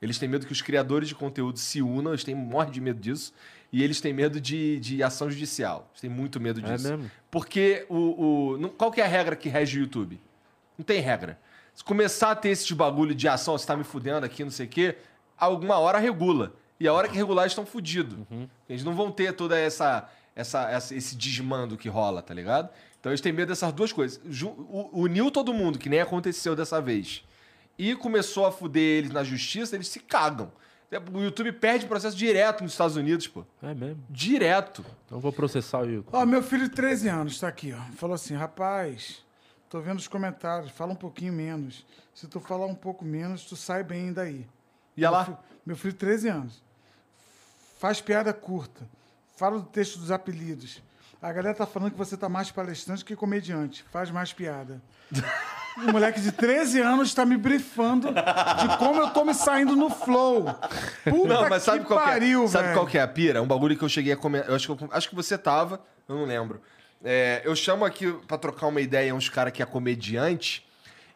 eles têm medo que os criadores de conteúdo se unam, eles têm morre de medo disso, e eles têm medo de, de ação judicial. Eles têm muito medo É disso. mesmo? Porque o, o. não- Qual que é a regra que rege o YouTube? Não tem regra. Se começar a ter esse bagulho de ação, você tá me fudendo aqui, não sei o quê, alguma hora regula. E a hora que regular, eles estão fudidos. Eles não vão ter toda essa, essa, essa- esse desmando que rola, tá ligado? Então eles têm medo dessas duas coisas. Uniu todo mundo, que nem aconteceu dessa vez. E começou a fuder eles na justiça, eles se cagam. O YouTube perde processo direto nos Estados Unidos, pô. É mesmo. Direto. Então eu vou processar o YouTube. Ó, meu filho de 13 anos tá aqui, ó. Falou assim, rapaz, Tô vendo os comentários, fala um pouquinho menos. Se tu falar um pouco menos, tu sai bem daí. Ia Meu lá. fi- Meu filho, 13 anos. Faz piada curta. Fala do texto dos apelidos. A galera tá falando que você tá mais palestrante que comediante. Faz mais piada. Um moleque de 13 anos tá me brifando de como eu tô me saindo no flow. Puta Não, mas sabe que qual, pariu, que é? Sabe qual que é a pira? Um bagulho que eu cheguei a comer. Eu acho que, eu- acho que você tava, eu não lembro. É, eu chamo aqui pra trocar uma ideia uns caras que é comediante.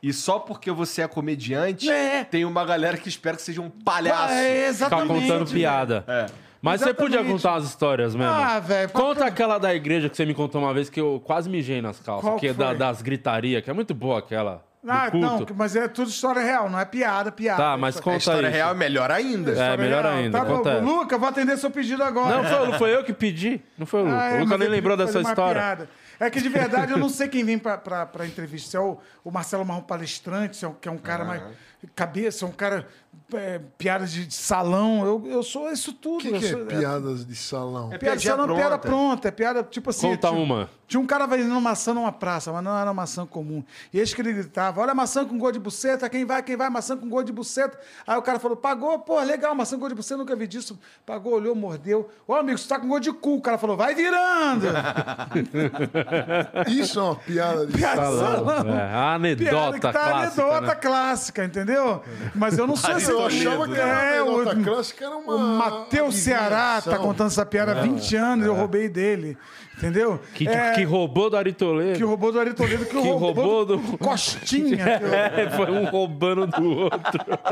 E só porque você é comediante, É. tem uma galera que espera que seja um palhaço. É, Ficar exatamente. contando piada. É. Mas você Exatamente. podia contar umas histórias mesmo. Ah, velho, Conta aquela da igreja que você me contou uma vez que eu quase mijei nas calças. Qual que é da- das gritarias, que é muito boa aquela. Ah, não, mas é tudo história real, não é piada, piada. Tá, mas A conta história aí. real é melhor ainda. É, História melhor real. ainda. Tá bom, Conta essa. Luca, vou atender seu pedido agora. Não, foi, não foi eu que pedi. Não foi o Luca. Ah, é, o Luca nem eu lembrou dessa história. piada. É que de verdade eu não sei quem vem pra, pra, pra entrevista. Se é o, o Marcelo Marrom Palestrante, se é um- que é um cara mais. Cabeça, um cara. É, piadas de, salão. Eu, eu sou isso tudo. O que, que é sou- piadas de salão? É Piada de salão, piada pronta. pronta. É piada tipo assim. Conta tinha, uma. Tinha um cara vendendo maçã numa praça, mas não era maçã comum. E eis que ele gritava: Olha a maçã com gosto de buceta, quem vai, quem vai, maçã com gosto de buceta. Aí o cara falou: Pagou, pô, legal, maçã com gosto de buceta, nunca vi disso. Pagou, olhou, mordeu. Ô, amigo, você tá com gosto de cu. O cara falou: Vai virando. Isso é uma piada de Piada de salão. salão. É, anedota Piada que tá clássica. anedota né? clássica, entendeu? Mas eu não sou esse. Eu achava que era É, o- clássica, era uma O Matheus Ceará tá contando essa piada há 20 anos, eu roubei dele. Entendeu? Que, É, que roubou do Ari Toledo. que roubou do Ari Toledo, que, Que roubou do- Costinha. que eu- É, foi um roubando do outro.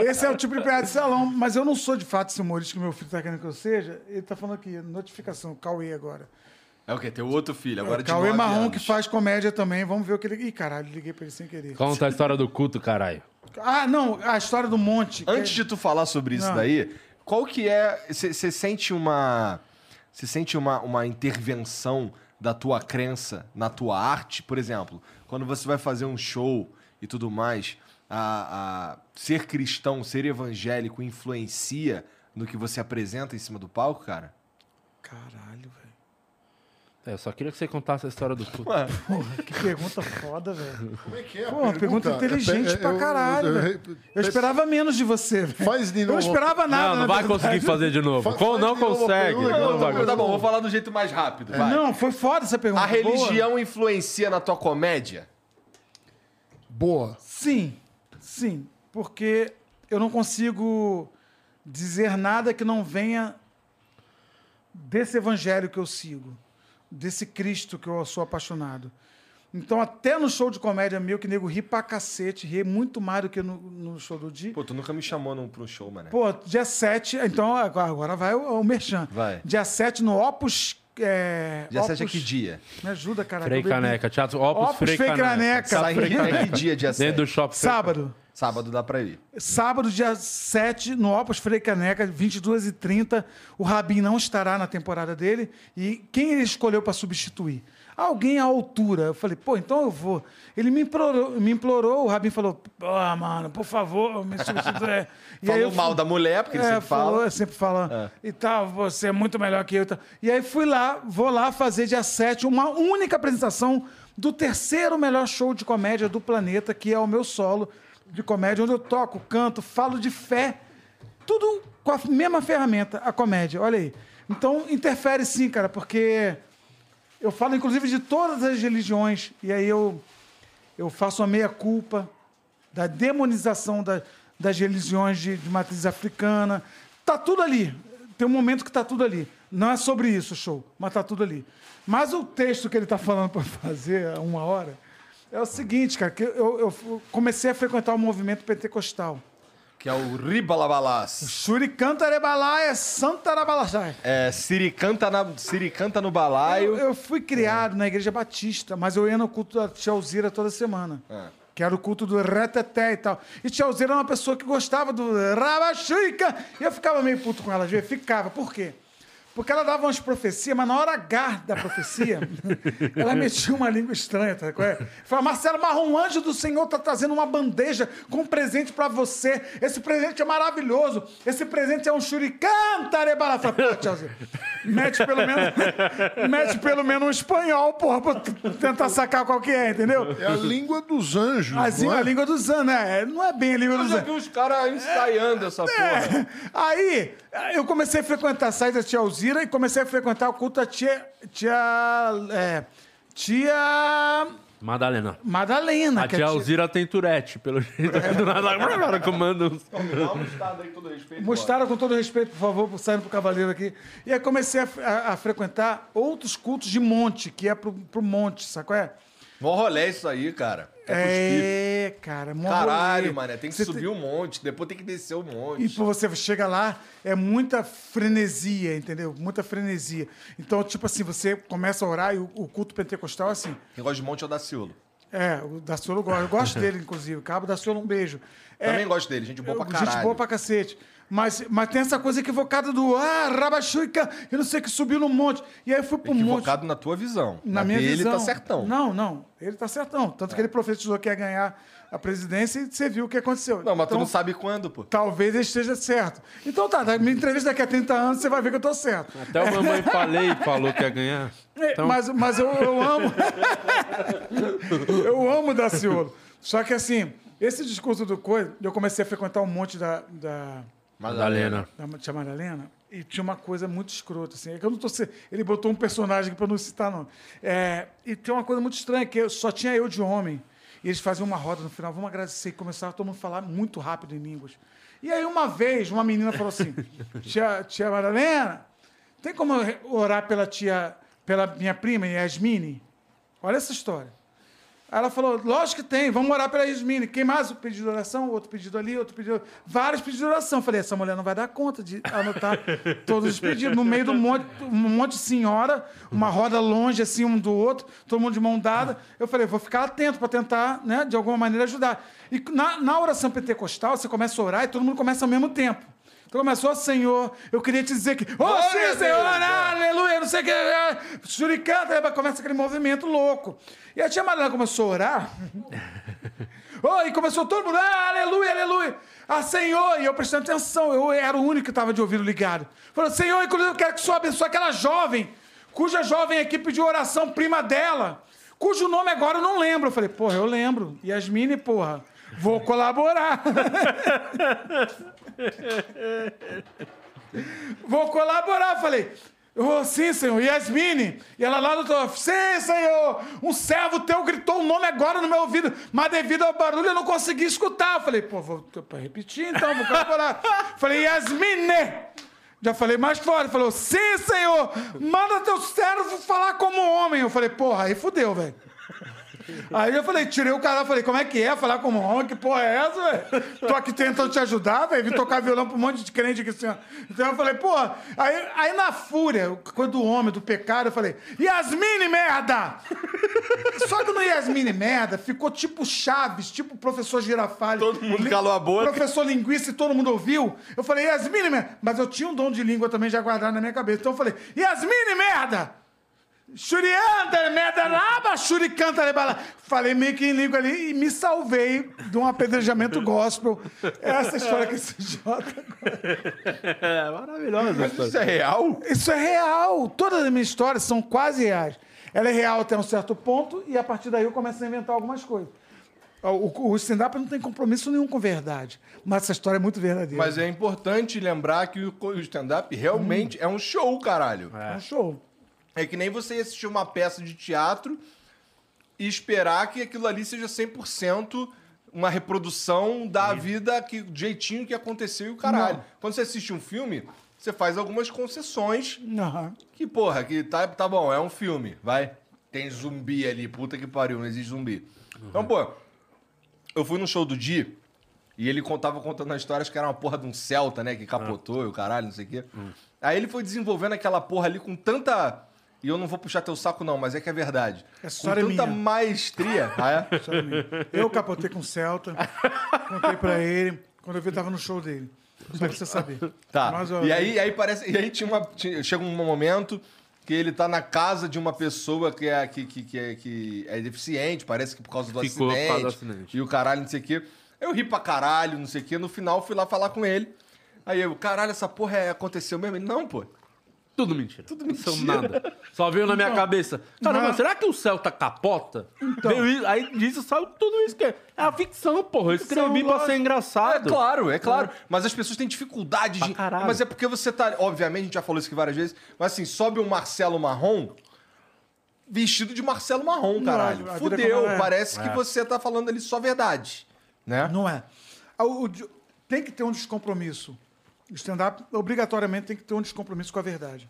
Esse é o tipo de piada de salão, mas eu não sou de fato esse humorista que meu filho tá querendo que eu seja. Ele tá falando aqui, notificação, Cauê agora. É o quê? Tem outro filho, agora de Cauê Marrom anos. que faz comédia também. Vamos ver o que ele. Ih, caralho, liguei pra ele sem querer. Conta a história do culto, caralho. Ah, não, a história do monte. Antes de tu falar sobre isso Não. daí, qual que é... Você sente uma... Você sente uma, uma intervenção da tua crença na tua arte? Por exemplo, quando você vai fazer um show e tudo mais, a, a ser cristão, ser evangélico influencia no que você apresenta em cima do palco, cara? Caralho. É, eu só queria que você contasse a história do culto. Porra, que pergunta foda, velho. Como é que é Pô, uma pergunta inteligente É, pra eu- caralho, eu- velho. eu- Eu esperava menos de você, velho. Faz de Eu novo. não esperava nada. Não, não na vai verdade. conseguir fazer de novo. Faz não de novo consegue. pergunta, Não não, não. Tá bom, vou falar do jeito mais rápido, vai. Não, foi foda essa pergunta. A boa. religião influencia na tua comédia? Boa. Sim, sim. Porque eu não consigo dizer nada que não venha desse evangelho que eu sigo, desse Cristo que eu sou apaixonado. Então, até no show de comédia meu, que nego ri pra cacete, ri muito mais do que no, no show do Di. Pô, tu nunca me chamou num, pra um show, mano. Pô, dia 7, então agora agora vai o, o Merchan. Vai. Dia 7 no Opus. É, Dia 7 é Opus- que dia? Me ajuda, caralho. Frei. Caneca, Teatro Opus, Opus Frei, Frei Caneca. Caneca. Sai é que dia, dia 7? Dentro do shopping. Sábado. Sábado dá pra ir. Sábado, dia 7, no Opus Frei Caneca, 22h30. O Rabin não estará na temporada dele. E quem ele escolheu para substituir? Alguém à altura. Eu falei, pô, então eu vou. Ele me implorou, me implorou o Rabin falou, pô, mano, por favor, me substitua. Aí Falou mal fui- da mulher, porque ele é, sempre falou, fala. sempre fala. E tal, você é muito melhor que eu. e. E aí fui lá, vou lá fazer dia 7 uma única apresentação do terceiro melhor show de comédia do planeta, que é o meu solo de comédia, onde eu toco, canto, falo de fé. Tudo com a mesma ferramenta, a comédia. Olha aí. Então, interfere sim, cara, porque eu falo, inclusive, de todas as religiões. E aí eu, eu faço a meia-culpa da demonização da- das religiões de, de matriz africana. Tá tudo ali. Tem um momento que tá tudo ali. Não é sobre isso o show, mas tá tudo ali. Mas o texto que ele tá falando para fazer há uma hora é o seguinte, cara, que eu, eu comecei a frequentar o movimento pentecostal. Que é o Ribalabalás. Shurikantarebalaia Santarabalasai. É, Siricanta, na, Siricanta no balaio. Eu, eu fui criado na igreja batista, mas eu ia no culto da Tia Alzira toda semana. Ah. Que era o culto do reteté e tal. E Tia Alzira era uma pessoa que gostava do rabachuica. E eu ficava meio puto com ela, às vezes. Ficava. Por quê? Porque ela dava umas profecias, mas na hora H da profecia, ela metia uma língua estranha, tá? É? Falava, Marcelo Marrom, um anjo do Senhor está trazendo uma bandeja com um presente para você. Esse presente é maravilhoso. Esse presente é um shuriken, tarebala. Eu falei, Pô. Mete pelo menos, mete pelo menos um espanhol, porra, pra tentar sacar qual que é, entendeu? É a língua dos anjos. Assim, não é? a língua dos anos, né? Não é bem a língua Eu dos já anos. vi os caras ensaiando essa porra. É. Aí, eu comecei a frequentar a site da tia Alzira e comecei a frequentar o culto da tia. Tia. É, tia. Madalena. Madalena. A é tia Alzira tem turete, pelo jeito. Do nada, comanda uns... Mostarda aí, todo respeito. Mostarda com todo respeito, por favor, saindo pro cavaleiro aqui. E aí comecei a, a- a frequentar outros cultos de monte, que é pro, pro monte, sacou? É, Mó rolê isso aí, cara. É é cara, mó Caralho, rolê. mano, tem que Você subir um monte, depois tem que descer um monte. E pô, você chega lá, é muita frenesia, entendeu? Muita frenesia. Então, tipo assim, você começa a orar e o, o culto pentecostal é assim. Quem gosta de monte é o Daciolo. É, o Daciolo eu gosto. Eu gosto dele, inclusive. Cabo Daciolo, um beijo. É, Também gosto dele, gente boa pra Gente caralho. boa pra cacete. Mas, mas tem essa coisa equivocada do ah, rabachuica, eu não sei que subiu no monte. E aí eu fui pro monte. Equivocado na tua visão. Na minha dele visão. tá certão. Não, não. Ele tá certão. Tanto que ele profetizou que ia ganhar a presidência e você viu o que aconteceu. Não, mas tu Então, não sabe quando, pô. Talvez ele esteja certo. Então tá, na minha entrevista daqui a 30 anos você vai ver que eu tô certo. Até o Mamãe Falei falou que ia ganhar. É, Então- Mas, mas eu, eu amo. eu amo Daciolo. Só que assim, esse discurso do Coisa, eu comecei a frequentar um monte da, da, Madalena. da tia Madalena e tinha uma coisa muito escrota, assim. É que eu não tô se- Ele botou um personagem aqui pra não citar, não. É, e tem uma coisa muito estranha, que só tinha eu de homem. E eles faziam uma roda no final, vamos agradecer, e começava todo mundo a falar muito rápido em línguas. E aí, uma vez, uma menina falou assim: Tia, tia Madalena, tem como orar pela tia, pela minha prima, Yasmine? Olha essa história. Aí ela falou, lógico que tem, vamos orar pela Yasmine. Quem mais? Um pedido de oração, outro pedido ali, outro pedido... Vários pedidos de oração. Falei, essa mulher não vai dar conta de anotar todos os pedidos. No meio de um monte, um monte de senhora, uma roda longe, assim, um do outro, todo mundo de mão dada. Eu falei, vou ficar atento para tentar, né, de alguma maneira ajudar. E na, na oração pentecostal, você começa a orar e todo mundo começa ao mesmo tempo. Começou, Senhor, eu queria te dizer que, oh, Glória sim, a Senhor, Deus, aleluia, não sei o que, é, suricata, aí começa aquele movimento louco. E a tia Madalena começou a orar, oh, e começou todo mundo, ah, aleluia, aleluia, ah, Senhor, e eu prestando atenção, eu era o único que estava de ouvido ligado. Falou, Senhor, inclusive eu quero que o Senhor abençoe aquela jovem, cuja jovem aqui pediu oração, prima dela, cujo nome agora eu não lembro. Eu falei, porra, eu lembro, Yasmine, porra, vou colaborar. Vou colaborar. Falei, oh, sim, senhor. Yasmine. E ela lá no outro, sim, senhor. Um servo teu gritou o nome agora no meu ouvido, mas devido ao barulho eu não consegui escutar. Eu falei, pô, vou repetir então, vou colaborar. Falei, Yasmine. Já falei mais forte. Falou, sim, senhor. Manda teu servo falar como homem. Eu falei, porra, aí fudeu, velho. Aí eu falei, tirei o cara, falei, como é que é falar como homem? Que porra é essa, velho? Tô aqui tentando te ajudar, velho. Vim tocar violão pra um monte de crente aqui assim, ó. Então eu falei, porra. Aí, aí na fúria, coisa do homem, do pecado, eu falei, Yasmine, merda! Só que no Yasmine, merda, ficou tipo Chaves, tipo professor Girafales. Todo mundo calou a boca. Professor linguista e todo mundo ouviu. Eu falei, Yasmine, merda. Mas eu tinha um dom de língua também já guardado na minha cabeça. Então eu falei, Yasmine, merda! Shurianta, merda, laba, shuricanta, lebala. Falei meio que em língua ali e me salvei de um apedrejamento gospel. Essa história que esse Jota. É maravilhosa. Mas isso é real? Isso é real. Todas as minhas histórias são quase reais. Ela é real até um certo ponto e a partir daí eu começo a inventar algumas coisas. O, o stand-up não tem compromisso nenhum com verdade. Mas essa história é muito verdadeira. Mas é importante lembrar que o o stand-up realmente é um show, caralho. é um show. É que nem você assistir uma peça de teatro e esperar que aquilo ali seja 100% uma reprodução da vida, que, do jeitinho que aconteceu e o caralho. Não. Quando você assiste um filme, você faz algumas concessões Aham. que, porra, que tá, tá bom, é um filme, vai. Tem zumbi ali, puta que pariu, não existe zumbi. Então, pô, eu fui no show do Di e ele contava contando as histórias que era uma porra de um Celta, né, que capotou e o caralho, não sei o quê. Aí ele foi desenvolvendo aquela porra ali com tanta. E eu não vou puxar teu saco, não, mas é que é verdade. Essa com história é tanta minha. maestria. ah, é? Sabe mim? Eu capotei com o Celta, contei pra ele, quando eu vi, tava no show dele. Só pra você saber. Tá. Mas, ó, e aí, aí parece. E aí tinha uma. tinha- chega um momento que ele tá na casa de uma pessoa que é, que, que, que é, que é deficiente, parece que por causa do Ficou por acidente. causa do acidente. E o caralho, não sei o quê. Eu ri pra caralho, não sei o quê. No final fui lá falar com ele. Aí eu, caralho, essa porra é, aconteceu mesmo? Ele, não, pô. Tudo mentira. Tudo mentira. nada. Só veio na minha cabeça. Caramba, será que o Celta capota? Veio isso- aí disso saiu tudo isso que é. É a ficção, porra. Eu escrevi pra ser É engraçado. claro, é claro. Mas as pessoas têm dificuldade de. Pra caralho. Mas é porque você tá. Obviamente, a gente já falou isso aqui várias vezes. Mas assim, sobe um Marcelo Marrom vestido de Marcelo Marrom, caralho. vida Fudeu. é. Parece que você tá falando ali só verdade. Né? Não é. Ah, o- o tem que ter um descompromisso. O stand-up, obrigatoriamente, tem que ter um descompromisso com a verdade.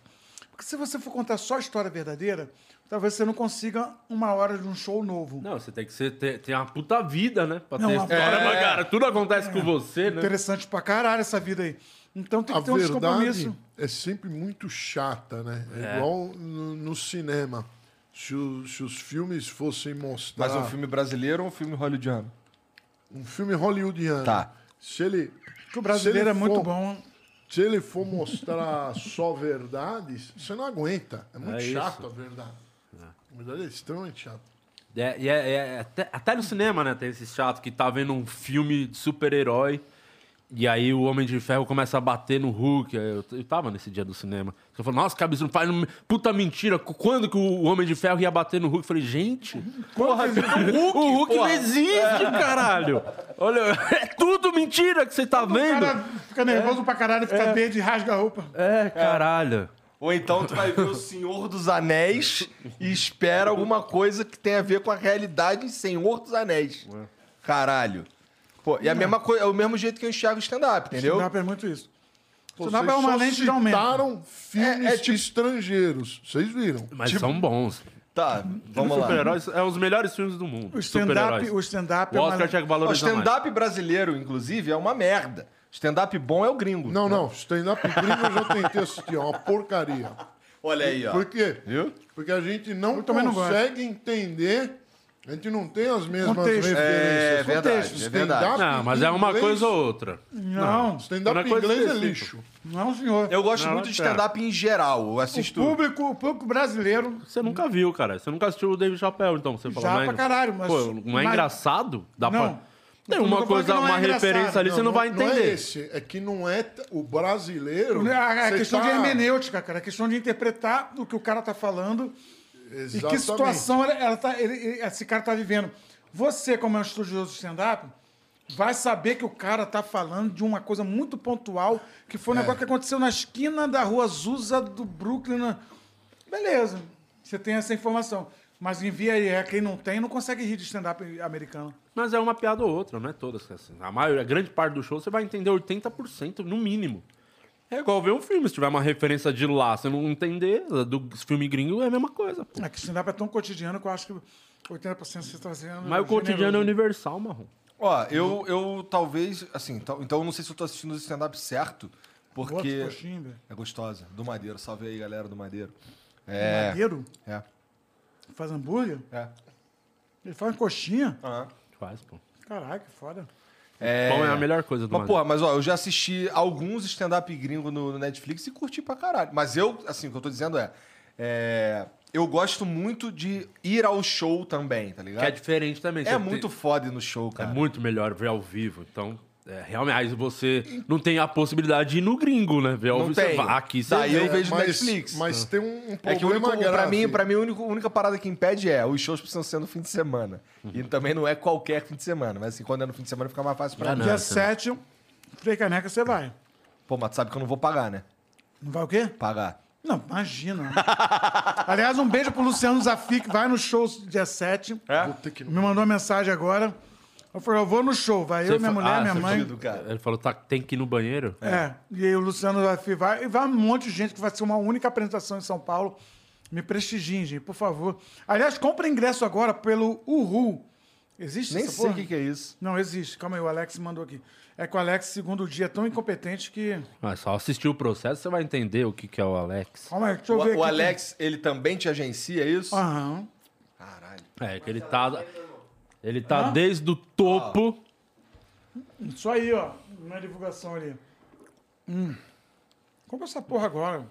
Porque se você for contar só a história verdadeira, talvez você não consiga uma hora de um show novo. Não, você tem que ser, ter, ter uma puta vida, né? Pra Não, ter história, É. mas, cara, tudo acontece com você, né? Interessante pra caralho essa vida aí. Então tem A que ter um descompromisso. é sempre muito chata, né? É, igual no, no cinema. Se, o- se os filmes fossem mostrar Mas um filme brasileiro ou um filme hollywoodiano? um filme hollywoodiano, Tá. se ele Porque o brasileiro é muito for- bom. Se ele for mostrar só verdades, você não aguenta. É muito É isso. chato a verdade. A verdade é extremamente chato. É, e é- é- até, até no cinema, né? Tem esse chato que tá vendo um filme de super-herói e aí o Homem de Ferro começa a bater no Hulk. Eu, eu tava nesse dia do cinema. Eu falei, nossa, que absurdo. Faz um- puta mentira. Quando que o Homem de Ferro ia bater no Hulk? Eu falei, gente, Porra, o Hulk não existe, caralho. Olha, é tudo mentira que você tá O vendo. cara fica nervoso pra caralho, fica verde e rasga a roupa. É, caralho. Ou então tu vai ver o Senhor dos Anéis e espera alguma coisa que tenha a ver com a realidade em Senhor dos Anéis. Caralho. Pô, e a mesma coisa, é o mesmo jeito que eu enxergo stand-up, entendeu? Stand-up é muito isso. Vocês Stand-up é uma só lente de aumento. citaram filmes É- é tipo- estrangeiros. Vocês viram? Mas Tipo- são bons. Tá, vamos lá. Super-heróis é um dos melhores filmes do mundo. O stand-up Super-heróis. o stand-up O é uma... Oscar tinha que O valorizar mais. stand-up brasileiro, inclusive, é uma merda. Stand-up bom é o gringo. Não, não. Stand-up gringo eu já tentei assistir. É uma porcaria. Olha aí, ó. Por quê? Viu? Porque a gente não também não gosto. consegue entender. A gente não tem as mesmas Contexto. referências. É verdade, Contexto. é verdade. Stand-up Não, mas é uma inglês- coisa ou outra. Não, Stand-up Não é coisa inglês é lixo. não, senhor. Eu gosto Não, muito de tá. stand-up em geral. Eu O assisto. público, o público brasileiro Você nunca viu, cara. Você nunca assistiu o David Chappelle, então. Você fala, Já não é- pra caralho, mas- Pô, não é mas- engraçado? Dá Não. pra... Tem uma coisa, que não é uma referência ali, você não vai Não é entender. esse. É que não é o brasileiro. A você questão tá- de hermenêutica, cara. A questão de interpretar o que o cara tá falando e Exatamente. que situação ela, ela tá, ele- esse cara tá vivendo. Você, como é um estudioso de stand-up, vai saber que o cara tá falando de uma coisa muito pontual, que foi um É. negócio que aconteceu na esquina da rua Azusa do Brooklyn. Beleza, você tem essa informação. Mas envia aí, é quem não tem, não consegue rir de stand-up americano. Mas é uma piada ou outra, não é todas. Assim. A maioria, a grande parte do show, você vai entender 80% no mínimo. É igual ver um filme, se tiver uma referência de lá, você não entender, do filme gringo é a mesma coisa. Pô. É que stand-up é tão cotidiano que eu acho que 80% você está fazendo. Mas o cotidiano é universal, marrom. Ó, eu, eu talvez. Assim, então, então eu não sei se eu tô assistindo o stand-up certo. Porque. É gostosa. Do Madeiro. Salve aí, galera do Madeiro. É. Madeiro? É. Faz hambúrguer? É. Ele faz coxinha? Aham. Faz, pô. Caralho, que foda. É... Bom é a melhor coisa do Mas, Madeira. porra, mas ó, eu já assisti alguns stand-up gringo no, no Netflix e curti pra caralho. Mas eu, assim, o que eu tô dizendo é. é, Eu gosto muito de ir ao show também, tá ligado? Que é diferente também. É muito tem- foda ir no show, É cara. muito melhor ver ao vivo. Então, é, realmente, aí você não tem a possibilidade de ir no gringo, né? Ver Não tem. aqui, você Daí vê. eu vejo mas, Netflix. Mas tem um, um problema É que o único, grave. pra mim, pra mim a única, a única parada que impede é os shows precisam ser no fim de semana. E também não é qualquer fim de semana. Mas assim, quando é no fim de semana fica mais fácil pra Ah, mim. Dia você 7, Frei Caneca, você vai. Pô, mas tu sabe que eu não vou pagar, né? Não vai o quê? Pagar. Não, imagina. Aliás, um beijo pro Luciano Zafi, que vai no show dia 7. Vou ter que ir no- Me mandou uma mensagem agora. Eu falei, eu vou no show. Vai eu, minha mulher, Ah, minha mãe. Ele falou, tá, tem que ir no banheiro? É. E aí o Luciano Zafi vai. E vai um monte de gente que vai ser uma única apresentação em São Paulo. Me prestigiem, gente, por favor. Aliás, compra ingresso agora pelo Uhu. Existe Nem essa sei o que, que é isso. Não, existe. Calma aí, o Alex mandou aqui. É que o Alex, segundo dia, é tão incompetente que. Ah, só assistir o processo, você vai entender o que, que é o Alex. Calma aí, deixa eu O, ver aqui. o Alex, ele também te agencia é isso? Aham. Caralho. É, que ele tá... Ele tá desde o topo... Isso aí, ó. Na divulgação ali. Hum. Compra essa porra agora.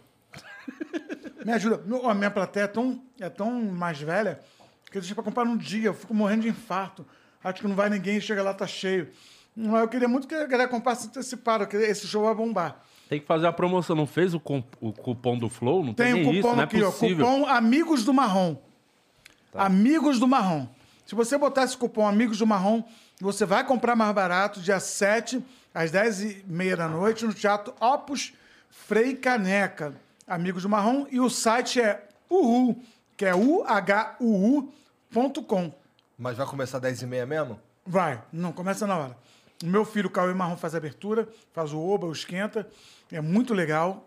Me ajuda. Meu, ó, minha plateia é tão, é tão mais velha que eu deixei pra comprar num dia. Eu fico morrendo de infarto. Acho que não vai ninguém, chega lá, tá cheio. Mas eu queria muito que a galera comprasse antecipado, que esse show vai bombar. Tem que fazer a promoção. Não fez o, o cupom do Flow? Não tem, Tem um cupom isso, não é aqui, ó. possível. Tá. Cupom Amigos do Marrom. Amigos do Marrom. Se você botar esse cupom Amigos do Marrom, você vai comprar mais barato dia 7, às 10h30 da noite, no Teatro Opus Frei Caneca. Amigos do Marrom. E o site é uhu, que é uhuu.com. Mas vai começar 10h30 mesmo? Vai, não, começa na hora. O meu filho, Cauê Marrom, faz a abertura, faz o oba, o esquenta. É muito legal.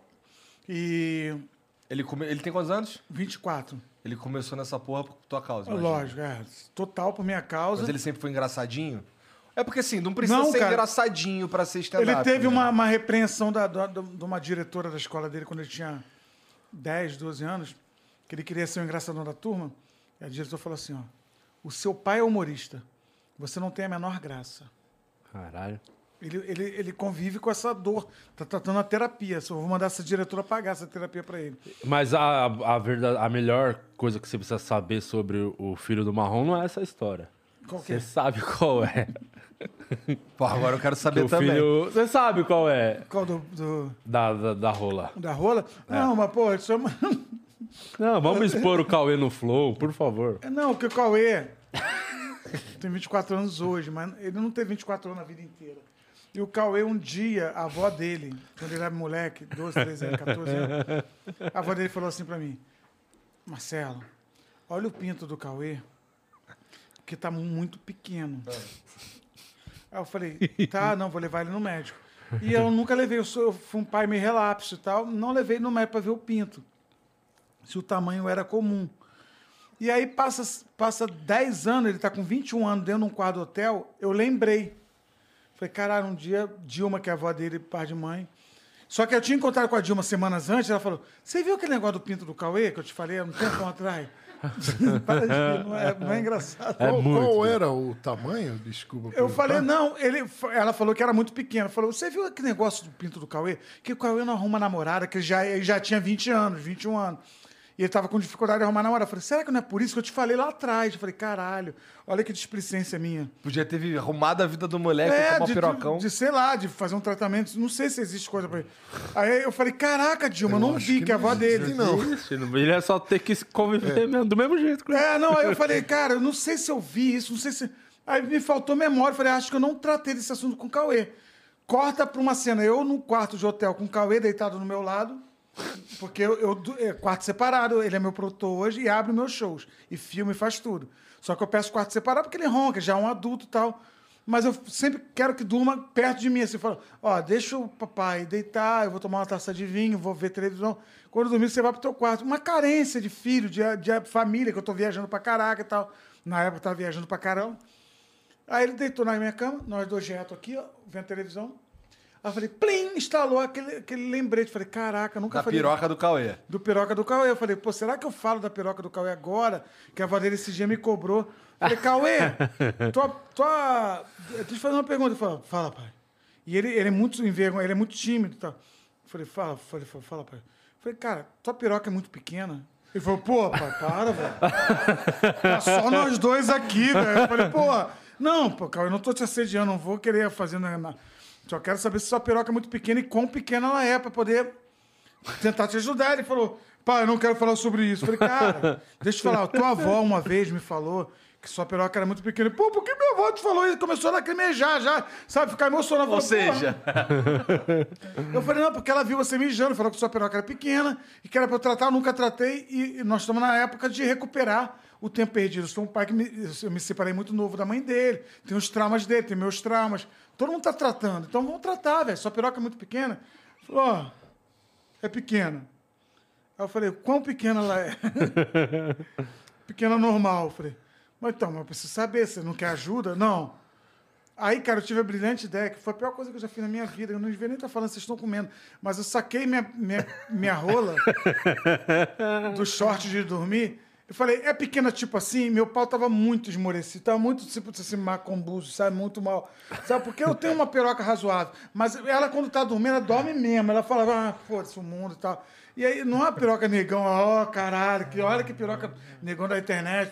E Ele, come... ele tem quantos anos? 24. Ele começou nessa porra por tua causa. imagina. Lógico, é. Total por minha causa. Mas ele sempre foi engraçadinho? É porque assim, não precisa Não, ser cara. engraçadinho pra ser stand-up. Ele teve né? uma, uma repreensão da, da- da- de uma diretora da escola dele quando ele tinha 10, 12 anos, que ele queria ser o engraçadão da turma. E a diretora falou assim: ó, o seu pai é humorista, você não tem a menor graça. Caralho. Ele, ele, ele convive com essa dor, tá tratando a terapia. Só vou mandar essa diretora pagar essa terapia pra ele. Mas a, a, verdade, a melhor coisa que você precisa saber sobre o- filho do Marrom não é essa história. Qual que Você é? sabe qual é. Pô, agora eu quero Que saber o também. filho. Você sabe qual é Qual do, do- da, da, da rola. da rola? Não, mas, pô, isso é uma... Não, vamos expor o Cauê no Flow, por favor. É, Não, porque o Cauê tem 24 anos hoje, mas ele não teve 24 anos na vida inteira. E o Cauê, um dia, a avó dele, quando ele era moleque, 12, 13 anos, 14 anos, a avó dele falou assim pra mim: Marcelo, olha o pinto do Cauê, que tá muito pequeno. Aí eu falei: tá, não, vou levar ele no médico. E eu nunca levei, eu, sou, eu fui um pai meio relapso e tal, não levei no médico pra ver o pinto, se o tamanho era comum. E aí passa, passa 10 anos, ele está com 21 anos dentro de um quarto hotel, eu lembrei. Falei, caralho, um dia, Dilma, que é a avó dele, pai de mãe. Só que eu tinha encontrado com a Dilma semanas antes, ela falou: Você viu aquele negócio do pinto do Cauê que eu te falei há um tempo atrás? Para de rir, não é, não é engraçado. É qual, muito, qual né? era o tamanho? Desculpa. Eu perguntar. falei, não, ele, ela falou que era muito pequeno. Falou, você viu aquele negócio do pinto do Cauê? Que o Cauê não arruma namorada, que ele já, ele já tinha 20 anos, 21 anos. E ele tava com dificuldade de arrumar namorada. Eu falei, será que não é por isso que eu te falei lá atrás? Eu falei, caralho, olha que displicência minha. Podia ter arrumado a vida do moleque, É, tomar de, pirocão. de, de, sei lá, de fazer um tratamento. Não sei se existe coisa pra ele. Aí eu falei, caraca, Dilma, eu não vi que que, a não avó dele. existe, não. Ixi, Ele é só ter que conviver mesmo, do mesmo jeito. que- É, não, aí eu falei, cara, eu não sei se eu vi isso, não sei se. Aí me faltou memória, eu falei, acho que eu não tratei desse assunto com o Cauê. Corta pra uma cena, eu no quarto de hotel com o Cauê deitado no meu lado, porque eu, eu é quarto separado, ele é meu produtor hoje e abre meus shows. E filma e faz tudo. Só que eu peço quarto separado porque ele ronca, já é um adulto e tal. Mas eu sempre quero que durma perto de mim. Assim, fala, ó, deixa o papai deitar, eu vou tomar uma taça de vinho, vou ver televisão. Quando dormir, você vai pro teu quarto. Uma carência de filho, de, de família, que eu tô viajando pra caraca e tal. Na época eu tava viajando pra caramba. Aí ele deitou na minha cama, nós dois reto aqui, ó, vendo televisão. Aí eu falei, plim, instalou aquele, aquele lembrete. Falei, caraca, nunca Da falei piroca do Cauê. do piroca do Cauê. Eu falei, pô, será que eu falo da piroca do Cauê agora? Que a dele esse dia me cobrou. Falei, Cauê, tua, tua... deixa eu te fazer uma pergunta. Falou, fala, pai. E ele, ele é muito envergonhado, ele é muito tímido e tal. Eu falei, fala, falei, fala, fala, pai. Falei, cara, tua piroca é muito pequena. Ele falou, pô, pai, para, velho. Tá só nós dois aqui, velho. Eu falei, pô, não, pô, Cauê, eu não tô te assediando, não vou querer fazer nada. Só quero saber se sua piroca é muito pequena e quão pequena ela é pra poder tentar te ajudar. Ele falou, pai, eu não quero falar sobre isso. Eu falei, cara, deixa eu te falar, tua avó uma vez me falou que sua piroca era muito pequena. Pô, por que minha avó te falou isso? Começou a lacrimejar já, sabe, ficar emocionado. Ou falei, seja, Eu falei, não, porque ela viu você mijando, falou que sua piroca era pequena e que era pra eu tratar, eu nunca tratei. E e nós estamos na época de recuperar o tempo perdido. Eu sou um pai que me, eu me separei muito novo da mãe dele, tem os traumas dele, tem meus traumas. Todo mundo tá tratando, então vamos tratar, velho. Sua piroca é muito pequena. Falou, ó, é pequena. Aí eu falei, quão pequena ela é? pequena normal. Eu falei, mas então, mas eu preciso saber, você não quer ajuda? Não. Aí, cara, eu tive a brilhante ideia, que foi a pior coisa que eu já fiz na minha vida. Eu não devia nem estar falando, vocês estão comendo. Mas eu saquei minha, minha, minha rola do short de dormir. Eu falei, é pequena tipo assim? Meu pau tava muito esmorecido, tava muito tipo assim, macombuso, sabe? Muito mal. Sabe? Porque eu tenho uma piroca razoável. Mas ela, quando tá dormindo, ela dorme mesmo. Ela falava, ah, foda-se o mundo e tal. E aí, não é uma piroca negão, ó, caralho, que olha que piroca negão da internet.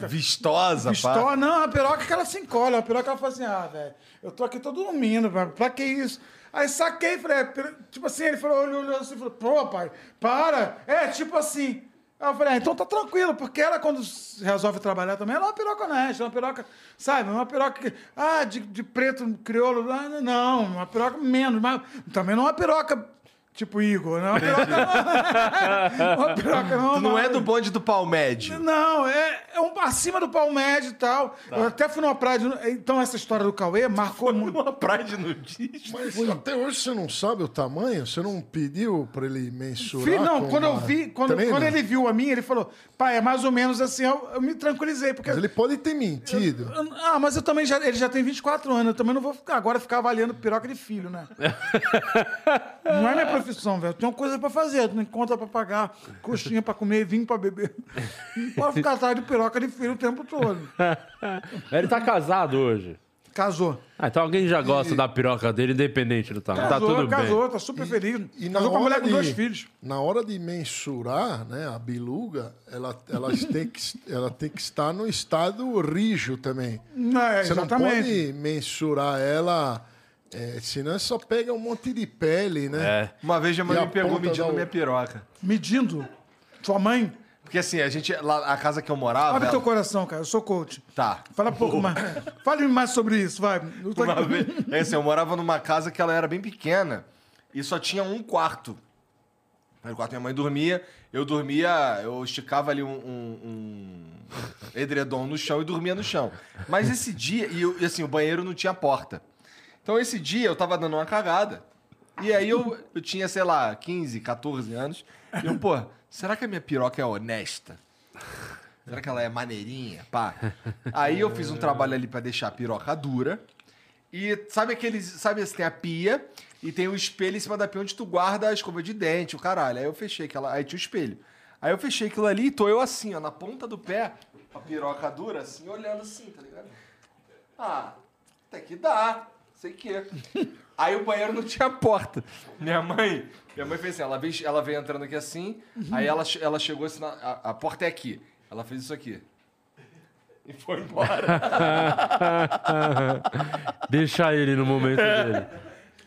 Vistosa, pá. não, a piroca que ela se encolhe, a piroca ela fala assim, ah, velho, eu tô aqui todo dormindo, velho, pra que isso? Aí saquei, falei, é, tipo assim, ele falou, olhou, olhou assim, falou, pô, pai, para, é, tipo assim. Eu falei, ah, então tá tranquilo, porque ela, quando resolve trabalhar também, ela é uma piroca honesta, uma piroca, sabe, uma piroca que, ah, de, de preto, crioulo, ah, não, uma piroca menos, mas também não é uma piroca tipo Igor, não é uma piroca, não, Tu não é do bonde do Palmed. não, é, é um acima do pau médio e tal. Eu até fui numa praia. de- Então, essa história do Cauê marcou muito. Uma praia de nudismo. Mas até hoje você não sabe o tamanho? Você não pediu pra ele mensurar? Filho, não, quando eu vi, quando, quando ele viu a minha, ele falou, pai, é mais ou menos assim, eu, eu me tranquilizei, porque. Mas ele pode ter mentido. Eu- Ah, mas eu também já. Ele já tem 24 anos, eu também não vou ficar, agora ficar avaliando piroca de filho, né? não é minha profissão, velho. Eu tenho coisa pra fazer, eu tenho conta pra pagar, coxinha pra comer, vinho pra beber. Não pode ficar atrás de piroca de filho o tempo todo. Ele tá casado hoje. Casou. Ah, então alguém já gosta da piroca dele, independente do tamanho. Tá Casou, tudo casou, bem. tá super feliz. E na casou com a mulher com de- dois filhos. Na hora de mensurar, né, a biluga, ela, ela, tem que, ela tem que estar no estado rijo também. Não, é, Você exatamente. não pode mensurar ela, é, senão só pega um monte de pele, né? É. Uma vez a mãe E me pegou medindo da- minha piroca. Medindo. Sua mãe. Porque assim, a gente, lá, a casa que eu morava. Abre ela- teu coração, cara. Eu sou coach. Tá. Fala um pouco mais. Fale mais sobre isso, vai. Eu tô Uma vez, é assim, eu morava numa casa que ela era bem pequena e só tinha um quarto. Era o quarto minha mãe dormia, eu dormia, eu esticava ali um, um- um edredom no chão e dormia no chão. Mas esse dia, e, eu- e assim, o banheiro não tinha porta. Então esse dia eu tava dando uma cagada. E aí eu, eu tinha, sei lá, 15, 14 anos. E eu, pô, será que a minha piroca é honesta? Será que ela é maneirinha? Pá. Aí eu fiz um trabalho ali pra deixar a piroca dura. E sabe aqueles. Sabe assim, tem a pia e tem o espelho em cima da pia onde tu guarda a escova de dente, o caralho. Aí eu fechei aquela. Aí tinha o espelho. Aí eu fechei aquilo ali e tô eu assim, ó, na ponta do pé, a piroca dura, assim, olhando assim, tá ligado? Ah, até que dá. Sei que. Aí o banheiro não tinha porta. Minha mãe. Minha mãe fez assim, ela veio, ela veio entrando aqui assim, aí ela, ela chegou assim, na- a, a porta é aqui. Ela fez isso aqui. E foi embora. Deixa ele no momento dele.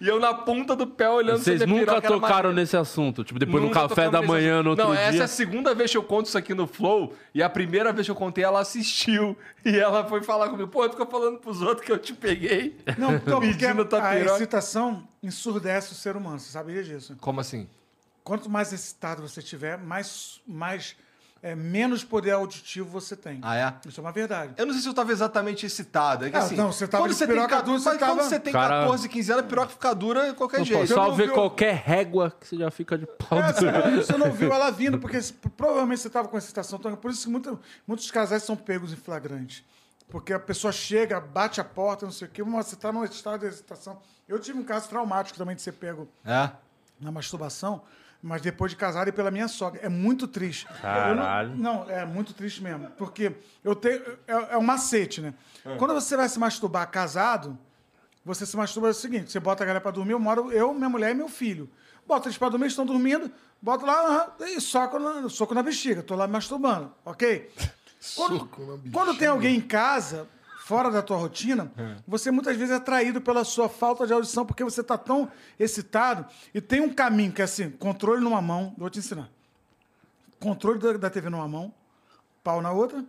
E eu na ponta do pé olhando Vocês a nunca piroca tocaram nesse assunto? Tipo, depois Nunca no café da manhã, no outro Não, dia. essa é a segunda vez que eu conto isso aqui no Flow. E a primeira vez que eu contei, ela assistiu. E ela foi falar comigo. Pô, tu fica falando pros outros que eu te peguei. Não, então, porque a piroca. excitação ensurdece o ser humano. Você sabia disso? Como assim? Quanto mais excitado você tiver, mais, mais é, menos poder auditivo você tem. Ah, é? Isso é uma verdade. Eu não sei se eu tava exatamente excitado. É que Ah, assim, não, você tava quando você tem, piroca ca- dura, você quando você tem Cara- 14, 15 anos, a piroca fica dura de qualquer Pô, jeito. só não ver viu- qualquer régua que você já fica de pau É, você, não viu ela vindo, porque provavelmente você estava com excitação. Então, por isso que muita- muitos casais são pegos em flagrante. Porque a pessoa chega, bate a porta, não sei o quê, mas você está num estado de excitação. Eu tive um caso traumático também de ser pego É? na masturbação, mas depois de casado e pela minha sogra. É muito triste. Caralho. Não, não, é muito triste mesmo. Porque eu tenho. É, é um macete, né? Quando você vai se masturbar casado, você se masturba é o seguinte: você bota a galera pra dormir, eu moro, eu, minha mulher e meu filho. Bota eles pra dormir, eles estão dormindo, bota lá, aham, e soco na, soco na bexiga. Tô lá me masturbando, ok? Quando, Soco na bexiga. quando tem alguém em casa, fora da tua rotina, você muitas vezes é atraído pela sua falta de audição, porque você está tão excitado. E tem um caminho que é assim: controle numa mão, vou te ensinar. Controle da, da TV numa mão, pau na outra,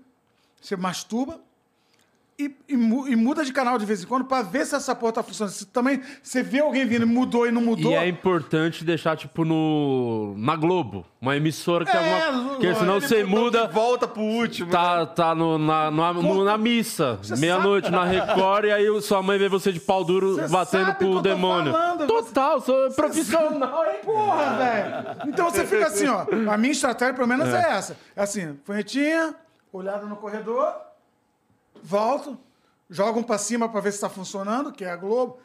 você masturba. E, e e muda de canal de vez em quando pra ver se essa porra tá funcionando. Se também você vê alguém vindo e mudou e não mudou. E é importante deixar, tipo, no. Na Globo. Uma emissora que tem É, alguma. Porque senão você muda. volta pro último. Tá, tá no, na, no- no- na missa, meia-noite na Record, e aí sua mãe vê você de pau duro Você batendo pro demônio. falando, Total, sou profissional, hein? Porra, velho! Então você fica assim, ó. A minha estratégia, pelo menos, é, essa. É assim, punhetinha, olhada no corredor, volto, jogo um pra cima pra ver se tá funcionando, que é a Globo.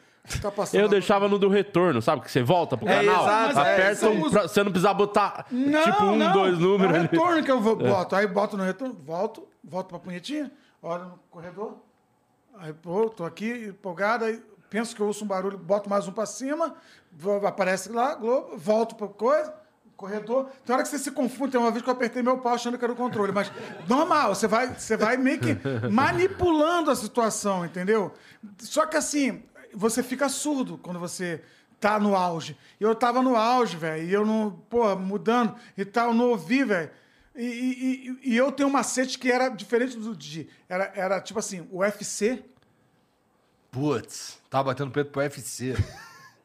Tá passando Eu deixava no do retorno, sabe? Que você volta pro É, canal, exato, é, aperta, eu um uso. pra- você não precisa botar Não, tipo um, não. dois números É o ali. retorno que eu vou, boto. Aí boto no retorno, volto, volto pra punhetinha, olho no corredor. Aí, pô, tô aqui empolgado, aí penso que eu ouço um barulho, boto mais um pra cima, vou- aparece lá, Globo, volto pra coisa, corredor. Tem hora que você se confunde, tem uma vez que eu apertei meu pau achando que era o controle, mas normal, você vai, você vai meio que manipulando a situação, entendeu? Só que assim, você fica surdo quando você tá no auge. Eu tava no auge, velho, e eu não, pô, mudando e tal, não ouvi, velho. E, e- e- eu tenho um macete que era diferente do Didi. Era, era tipo assim, o UFC Putz, tava batendo peito pro UFC.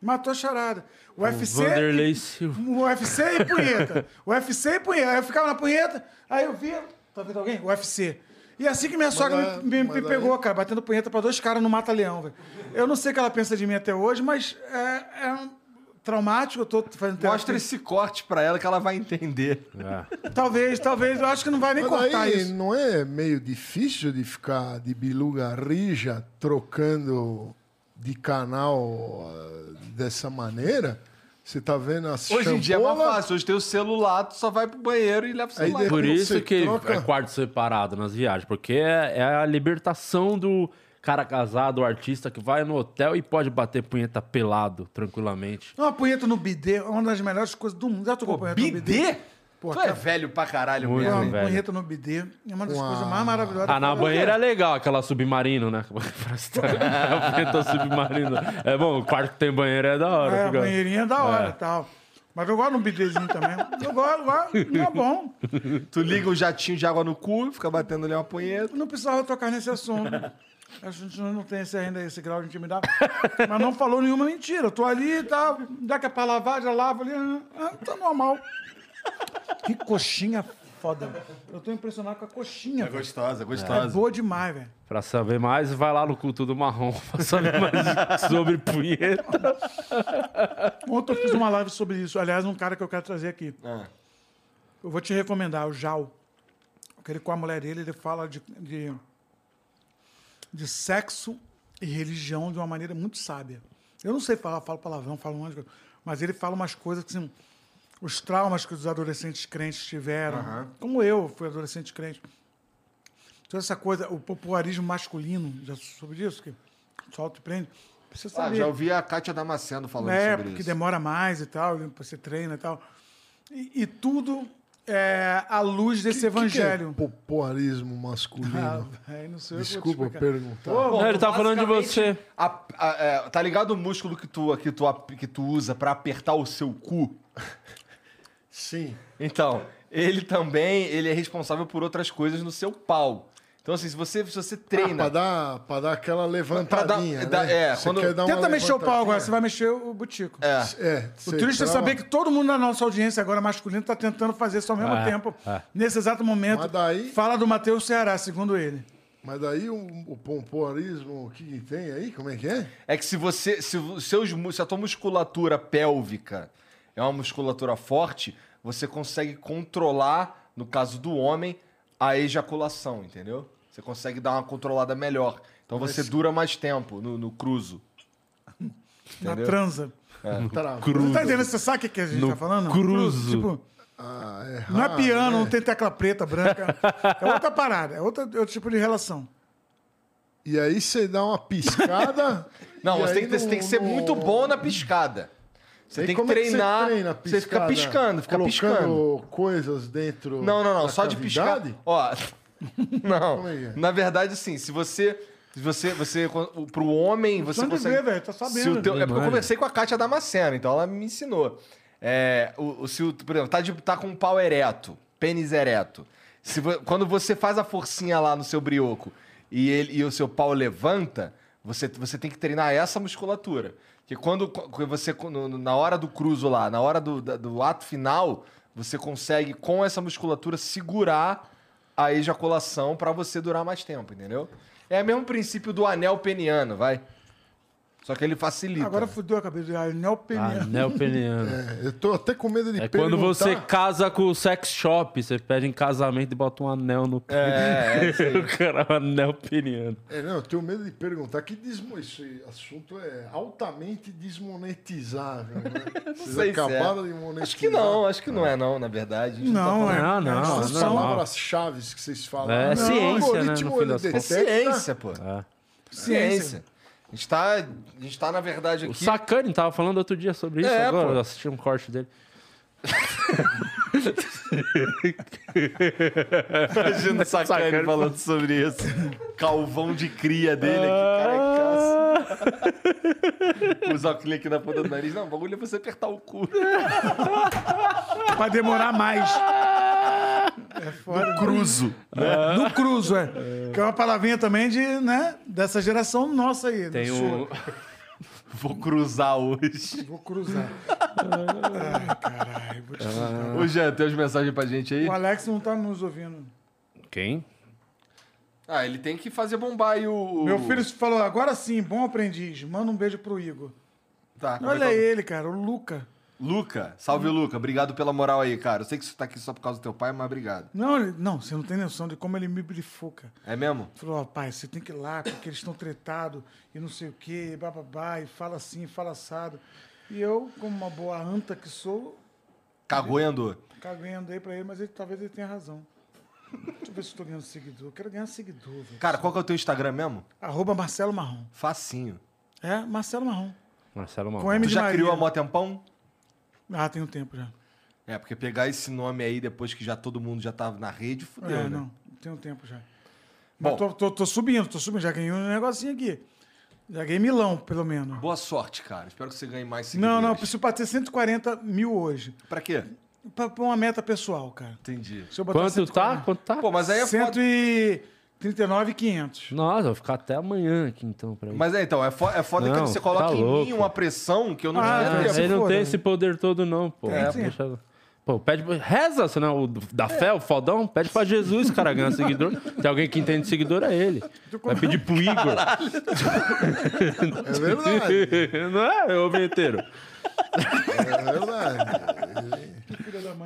Matou a charada. O UFC. Vanderlei Silva. O UFC e punheta. O UFC e punheta. Aí eu ficava na punheta, aí eu via. Tá vendo alguém? O UFC. E assim que minha sogra é- me, me- mas me aí- pegou, cara, batendo punheta pra dois caras no Mata-Leão, velho. Eu não sei o que ela pensa de mim até hoje, mas é, é um traumático. Eu tô fazendo terapia. Mostra esse corte pra ela que ela vai entender. É. Talvez, talvez. Eu acho que não vai nem Mas cortar aí isso. não é meio difícil de ficar de biluga rija trocando de canal dessa maneira? Você tá vendo as Hoje em dia é mais champola, fácil. Hoje tem o celular, tu só vai pro banheiro e leva o celular. Por isso que troca- é quarto separado nas viagens, porque é, é a libertação do cara casado, o artista que vai no hotel e pode bater punheta pelado, tranquilamente. Uma punheta no bidê é uma das melhores coisas do mundo. Já tocou Pô, punheta no bidê? Pô, tu é velho pra caralho Muito mesmo. Uma velho. punheta no bidê é uma das Com coisas a- mais maravilhosas. Ah, na banheira é legal, aquela submarino, né? Parece que tá- é o punheta submarino. É bom, o quarto que tem banheiro é da hora. É, a fica- banheirinha é da hora É. e tal. Mas eu gosto de um bidêzinho também. Eu gosto, eu gosto. Não é bom. Tu liga um jatinho de água no cu, fica batendo ali uma punheta. Não precisava tocar nesse assunto. A gente não tem esse, ainda esse grau de intimidade. Mas não falou nenhuma mentira. Eu tô ali e tal. Dá que é pra lavar, já lavo ali. Ah, tá normal. Que coxinha foda. Eu tô impressionado com a coxinha. velho. gostosa, É boa demais, velho. Pra saber mais, vai lá no culto do marrom pra saber mais sobre punheta. Ontem eu fiz uma live sobre isso. Aliás, um cara que eu quero trazer aqui. Ah. Eu vou te recomendar, o Jal. Porque ele, com a mulher dele, ele fala de, de, de sexo e religião de uma maneira muito sábia. Eu não sei falar, falo palavrão, falo um monte de coisa, mas ele fala umas coisas que, assim, os traumas que os adolescentes crentes tiveram, como eu fui adolescente crente. Toda essa coisa, o popularismo masculino, já soube disso? Que solta e prende. Precisa Ah, saber. já ouvi a Kátia Damasceno falando É, sobre porque isso. demora mais e tal, você treina e tal. E, e tudo é, à luz desse que que é evangelho. popularismo masculino. Ah, Desculpa perguntar. Bom, Não, ele tá falando de você. a- a- é, tá ligado o músculo que tu, que, tu, que tu usa pra apertar o seu cu? Sim. Então, ele também ele é responsável por outras coisas no seu pau. Então, assim, se você, se você Ah, treina. pra, dar, pra dar aquela levantadinha, Pra dar- né? é, Você quando- quer dar uma Tenta mexer o pau agora, você vai mexer o butico. É. É, O triste é saber que todo mundo na nossa audiência agora masculino está tentando fazer isso ao mesmo É, tempo. é. Nesse exato momento. Mas daí- Fala do Matheus Ceará, segundo ele. Mas daí o, o pompoarismo, o que, que tem aí? Como é que é? É que se você. Se, seus, se a tua musculatura pélvica é uma musculatura forte, você consegue controlar, no caso do homem, a ejaculação, entendeu? Você consegue dar uma controlada melhor. Então você dura mais tempo no, no cruzo. Na Entendeu? transa. Trava. Você tá entendendo? Você sabe o que, a gente No tá falando? cruzo. Tipo, Ah, é não é piano, né? não tem tecla preta, branca. É outra parada, é outra, outro tipo de relação. E aí você dá uma piscada. Não, você tem, que, ter- você no- tem que ser no- muito bom na piscada. Você tem que é treinar. você, treina a você fica piscada? piscando, fica Colocando piscando. coisas dentro. Não, não, não, da só de piscar. cavidade? Ó, não. É é? Na verdade, sim, se você. Se você, você, pro homem, você consegue. ver, velho, tá se sabendo. o teu- é porque eu conversei com a Kátia Damasceno, então ela me ensinou. É, o, o, se o, por exemplo, tá, de, tá com um pau ereto, pênis ereto. Se vo- quando você faz a forcinha lá no seu brioco e, ele, e o seu pau levanta, você, você tem que treinar essa musculatura. Porque quando, você, na hora do cruzo lá, na hora do, do ato final, você consegue, com essa musculatura, segurar a ejaculação pra você durar mais tempo, entendeu? É o mesmo princípio do anel peniano, vai. Só que ele facilita. Agora fudeu a cabeça de anel peniano. Anel peniano. É, eu tô até com medo de É perguntar. quando você casa com o sex shop, você pede em casamento e bota um anel no pé. É, é o cara, um anel peniano. É, não, eu tenho medo de perguntar que desmo... esse assunto é altamente desmonetizável, né? Vocês sei se acabaram de monetizar. Acho que não, acho que não é não, na verdade. Não, tá é. Não, não, é As não, não. palavras-chave que vocês falam. É Não, ciência, o né, algoritmo, no fim ele das falando. É detecta- ciência, pô. É. Ciência. A gente tá, a gente tá na verdade O aqui. Sacani tava falando outro dia sobre isso É, agora. pô. Eu assisti um corte dele. Imagina o Sacani falando sobre isso. Calvão de cria dele aqui, cara. Usar o clique aqui na ponta do nariz. Não, o bagulho é você apertar o cu. Pra demorar mais. É foda. Cruzo. No cruzo, é. Que é uma palavrinha também de, né, dessa geração nossa aí. Tem um. sul. Vou cruzar hoje. Vou cruzar. Ai, caralho. Vou te explicar. Ô, Jean, tem umas mensagens pra gente aí? O Alex não tá nos ouvindo. Quem? Ah, ele tem que fazer bombar aí o... Meu filho falou, agora sim, bom aprendiz. Manda um beijo pro Igor. Tá, é Olha é o- ele, cara, o Luca. Luca, salve Luca, obrigado pela moral aí, cara. Eu sei que você tá aqui só por causa do teu pai, mas obrigado. Não, ele- não, você não tem noção de como ele me brifou, cara. É mesmo? Falou, ó, pai, você tem que ir lá, porque eles estão tretados e não sei o quê, bababá, e fala assim, fala assado. E eu, como uma boa anta que sou, Cagou e andou. caguei andei pra ele, mas ele, talvez ele tenha razão. Deixa eu ver se eu tô ganhando seguidor. Eu quero ganhar seguidor, velho. Cara, qual que é o teu Instagram mesmo? Arroba Marcelo Marrom. Facinho. É, Marcelo Marrom. Marcelo Com Marrom. M Tu já Maria. criou a mó tempão? Ah, tem um tempo já. É, porque pegar esse nome aí depois que já todo mundo já tava na rede, fudeu, é, né? não, tem um tempo já. Mas Bom. tô, tô, tô subindo, tô subindo. Já ganhei um negocinho aqui. Já ganhei milão, pelo menos. Boa sorte, cara. Espero que você ganhe mais Não, seguidores. não, eu preciso bater 140 mil hoje. Pra quê? Pra, pra uma meta pessoal, cara. Entendi. Quanto tá? 140, Quanto tá? Pô, mas aí é foda. 139,500. Nossa, vou ficar até amanhã aqui então pra ir. Mas é, então, é foda, é foda que Não, você coloca tá em mim louco. uma pressão que eu não Ah, devia é, ele não tem né? esse poder todo, não, pô. Sim. Deixa- Pô, pede. Reza, senão o da fé, o fodão, pede pra Jesus, cara, ganhar seguidor. Tem alguém que entende seguidor, é ele. Vai pedir pro Igor. É verdade. não é, ô vinheteiro? É verdade.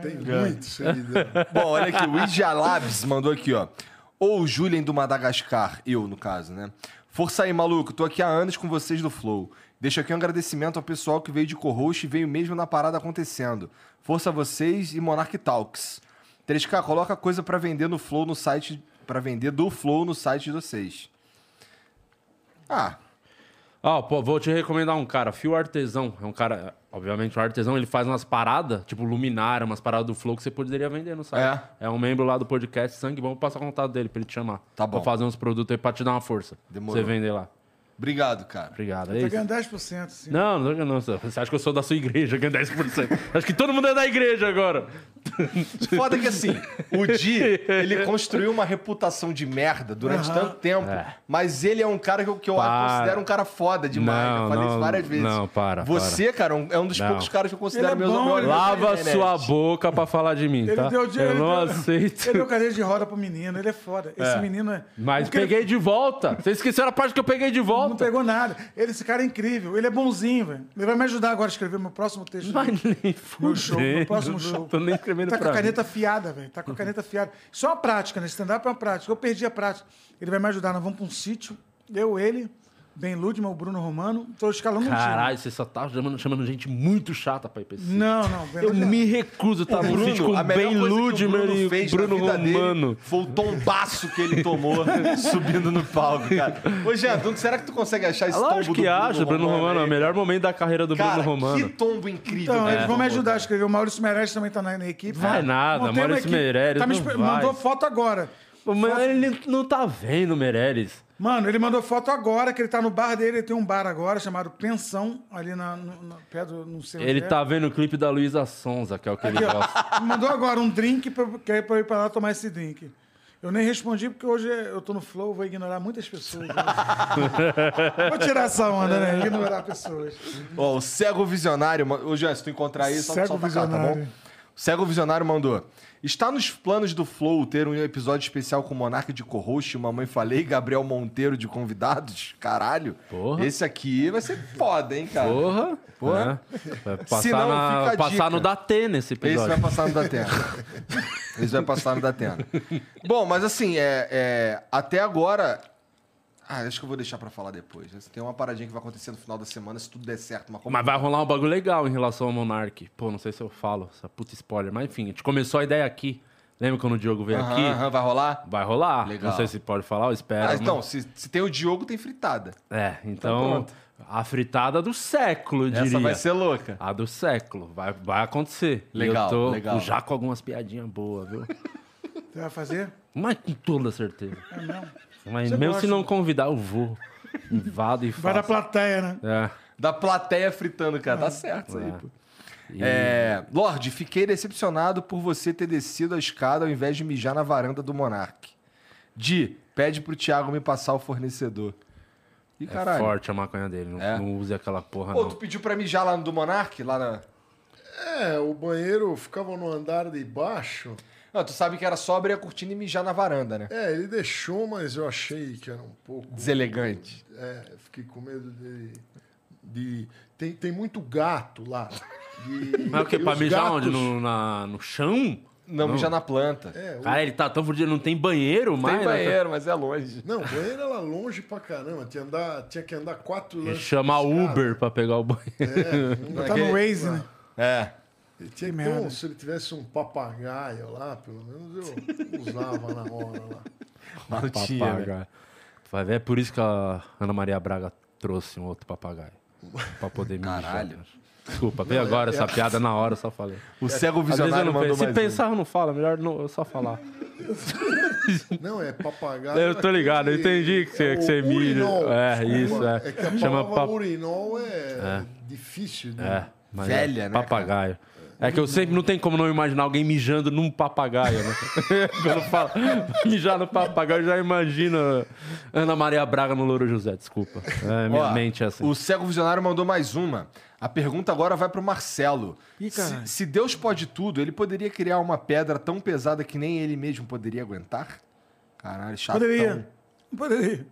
Tem muito seguidor. Bom, olha aqui, o Ija Labs mandou aqui, ó. Ou o do Madagascar, eu, no caso, né? Força aí, maluco, tô aqui há anos com vocês do Flow. Deixo aqui um agradecimento ao pessoal que veio de co-host e veio mesmo na parada acontecendo. Força a vocês e Monarch Talks. 3K, coloca coisa pra vender no Flow no site. Pra vender do Flow no site de vocês. Ah, Ó, pô, vou te recomendar um cara, Fio Artesão. É um cara, obviamente, o artesão, ele faz umas paradas, tipo luminária, umas paradas do Flow que você poderia vender no site. É, um membro lá do podcast Sangue. Vamos passar o contato dele pra ele te chamar. Tá bom. Pra fazer uns produtos aí pra te dar uma força. Demorou. Você vender lá. Obrigado, cara. Obrigado. É Tá isso. ganhando 10%, assim. Não, não, não. Você acha que eu sou da sua igreja, ganho 10%. Acho que todo mundo é da igreja agora. Foda que assim, o Di, ele construiu uma reputação de merda durante tanto tempo, mas ele é um cara que eu, que eu Para. considero um cara foda demais. Não, já falei isso não, várias vezes. não, para, Você, cara, um- é um dos Não. poucos caras que eu considero é meus bom, amores. ele- Lava sua boca pra falar de mim, Ele tá? deu dinheiro. eu não ele deu- aceito. Ele deu cadeira de roda pro menino, ele é foda. Esse menino é. Mas Porque ele peguei de volta. Vocês esqueceram a parte que eu peguei de Não volta. pegou nada. Ele, esse cara é incrível. Ele é bonzinho, velho. Ele vai me ajudar agora a escrever meu próximo texto. Mas nem Meu show, meu próximo show. Tô nem escrevendo Tá com a mim. caneta afiada, velho. Tá com a caneta afiada. Isso é uma prática, né? Stand-up é uma prática. Eu perdi a prática. Ele vai me ajudar. Nós vamos pra um sítio. Eu, ele, Ben Ludman, o Bruno Romano. Tô escalando um time. Caralho, você só tá chamando, chamando gente muito chata pra ir pra esse. Não, não. Ben Eu Ludman- me recuso a estar no sítio com a o melhor Ben que o Ludman Bruno e fez o Bruno na vida Romano. dele foi o tombaço que ele tomou subindo no palco, cara. Ô, Jean, tu- será que tu consegue achar esse tombo Lógico do que acha, Bruno Romano. É o melhor momento da carreira do Cara, Bruno Romano. que tombo incrível. Então, que eles ele vão me ajudar a escrever. O Maurício Meirelles também tá na, na equipe. Vai nada, Montei Maurício equipe. Meirelles Tá me não esper- vai. Mandou foto agora. Mas ele não tá vendo, Meirelles. Mano, ele mandou foto agora, que ele tá no bar dele. Ele tem um bar agora chamado Pensão, ali na, no, no, pé do. Não sei onde Ele é. tá vendo o clipe da Luísa Sonza, que é o que ele gosta. Mandou agora um drink pra, que é pra eu ir pra lá tomar esse drink. Eu nem respondi porque hoje eu tô no flow, vou ignorar muitas pessoas. vou tirar essa onda, né? Ignorar pessoas. Ó, o Cego Visionário, ô Jean, se tu encontrar aí, só, Cego só pra cá, tá bom? Visionário. Cego Visionário mandou. Está nos planos do Flow ter um episódio especial com Monarca de co-host, Mamãe Falei, Gabriel Monteiro de convidados? Caralho. Porra. Esse aqui vai ser foda, hein, cara? Porra. Porra. É. Vai passar, Se não, na- fica passar dica. no Datê nesse Esse episódio. vai passar no Datena. Esse vai passar no Datena. Bom, mas assim, é, é, até agora. Ah, acho que eu vou deixar pra falar depois. Tem uma paradinha que vai acontecer no final da semana, se tudo der certo. Uma Mas vai rolar um bagulho legal em relação ao Monark. Pô, não sei se eu falo, essa puta spoiler. Mas enfim, a gente começou a ideia aqui. Lembra quando o Diogo veio Aham, aqui? aham, vai rolar? Vai rolar. Legal. Não sei se pode falar, eu espero. Ah, mas- então, se, se tem o Diogo, tem fritada. É, então. pronto. a fritada do século, eu Essa diria. vai ser louca. A do século. Vai, vai acontecer. E Legal, eu tô legal. já com algumas piadinhas boas, viu? Você vai fazer? Mas com toda certeza. É mesmo? Mas Você mesmo gosta, se não convidar, eu vou. Invado e Vai da faço. plateia, né? É. Da plateia fritando, cara. Tá certo isso aí, É. pô. É, Lorde, fiquei decepcionado por você ter descido a escada ao invés de mijar na varanda do Monark. Di, pede pro Thiago me passar o fornecedor. Ih, É caralho. forte a maconha dele. Não, É? não use aquela porra, Pô, não. tu pediu pra mijar lá no do Monark? Lá na... É, o banheiro ficava no andar de baixo. Não, tu sabe que era só abrir a cortina e mijar na varanda, né? É, ele deixou, mas eu achei que era um pouco. Deselegante. É, eu fiquei com medo de. de... Tem, tem muito gato lá. E- Mas o quê? e Pra mijar gatos- onde? No, na- no chão? Não, mijar na planta. É, o- Cara, ele tá tão fudido, não tem banheiro mais. Tem né? banheiro, mas é longe. Não, o banheiro era longe pra caramba. Tinha, andar, tinha que andar quatro lances chama de escada. Uber pra pegar o banheiro. É, não Tá no Waze, né? É. Ele tinha que Que um- se ele tivesse um papagaio lá, pelo menos eu usava na hora lá. Mas não tinha, né? Papagaio. Vai ver, é por isso que a Ana Maria Braga trouxe um outro papagaio. Pra poder mijar. Caralho. Desculpa, veio agora essa piada na hora, eu só falei. O cego visionário não mandou. Se mais um. pensar, não fala. Melhor não, eu só falar. Não, é papagaio. Eu tô ligado, eu entendi que você, que você urinol. É, isso, é. É que a Chama palavra pap... urinol é, difícil. De... É, mas Velha, é né, Papagaio. É que eu sempre não tem como não imaginar alguém mijando num papagaio, né? Quando fala mijar no papagaio, eu já imagino Ana Maria Braga no Louro José, desculpa. É, minha Ó, mente é assim. O cego visionário mandou mais uma. A pergunta agora vai pro Marcelo. Ih, se, se Deus pode tudo, ele poderia criar uma pedra tão pesada que nem ele mesmo poderia aguentar? Caralho, chato. Poderia. Poderia.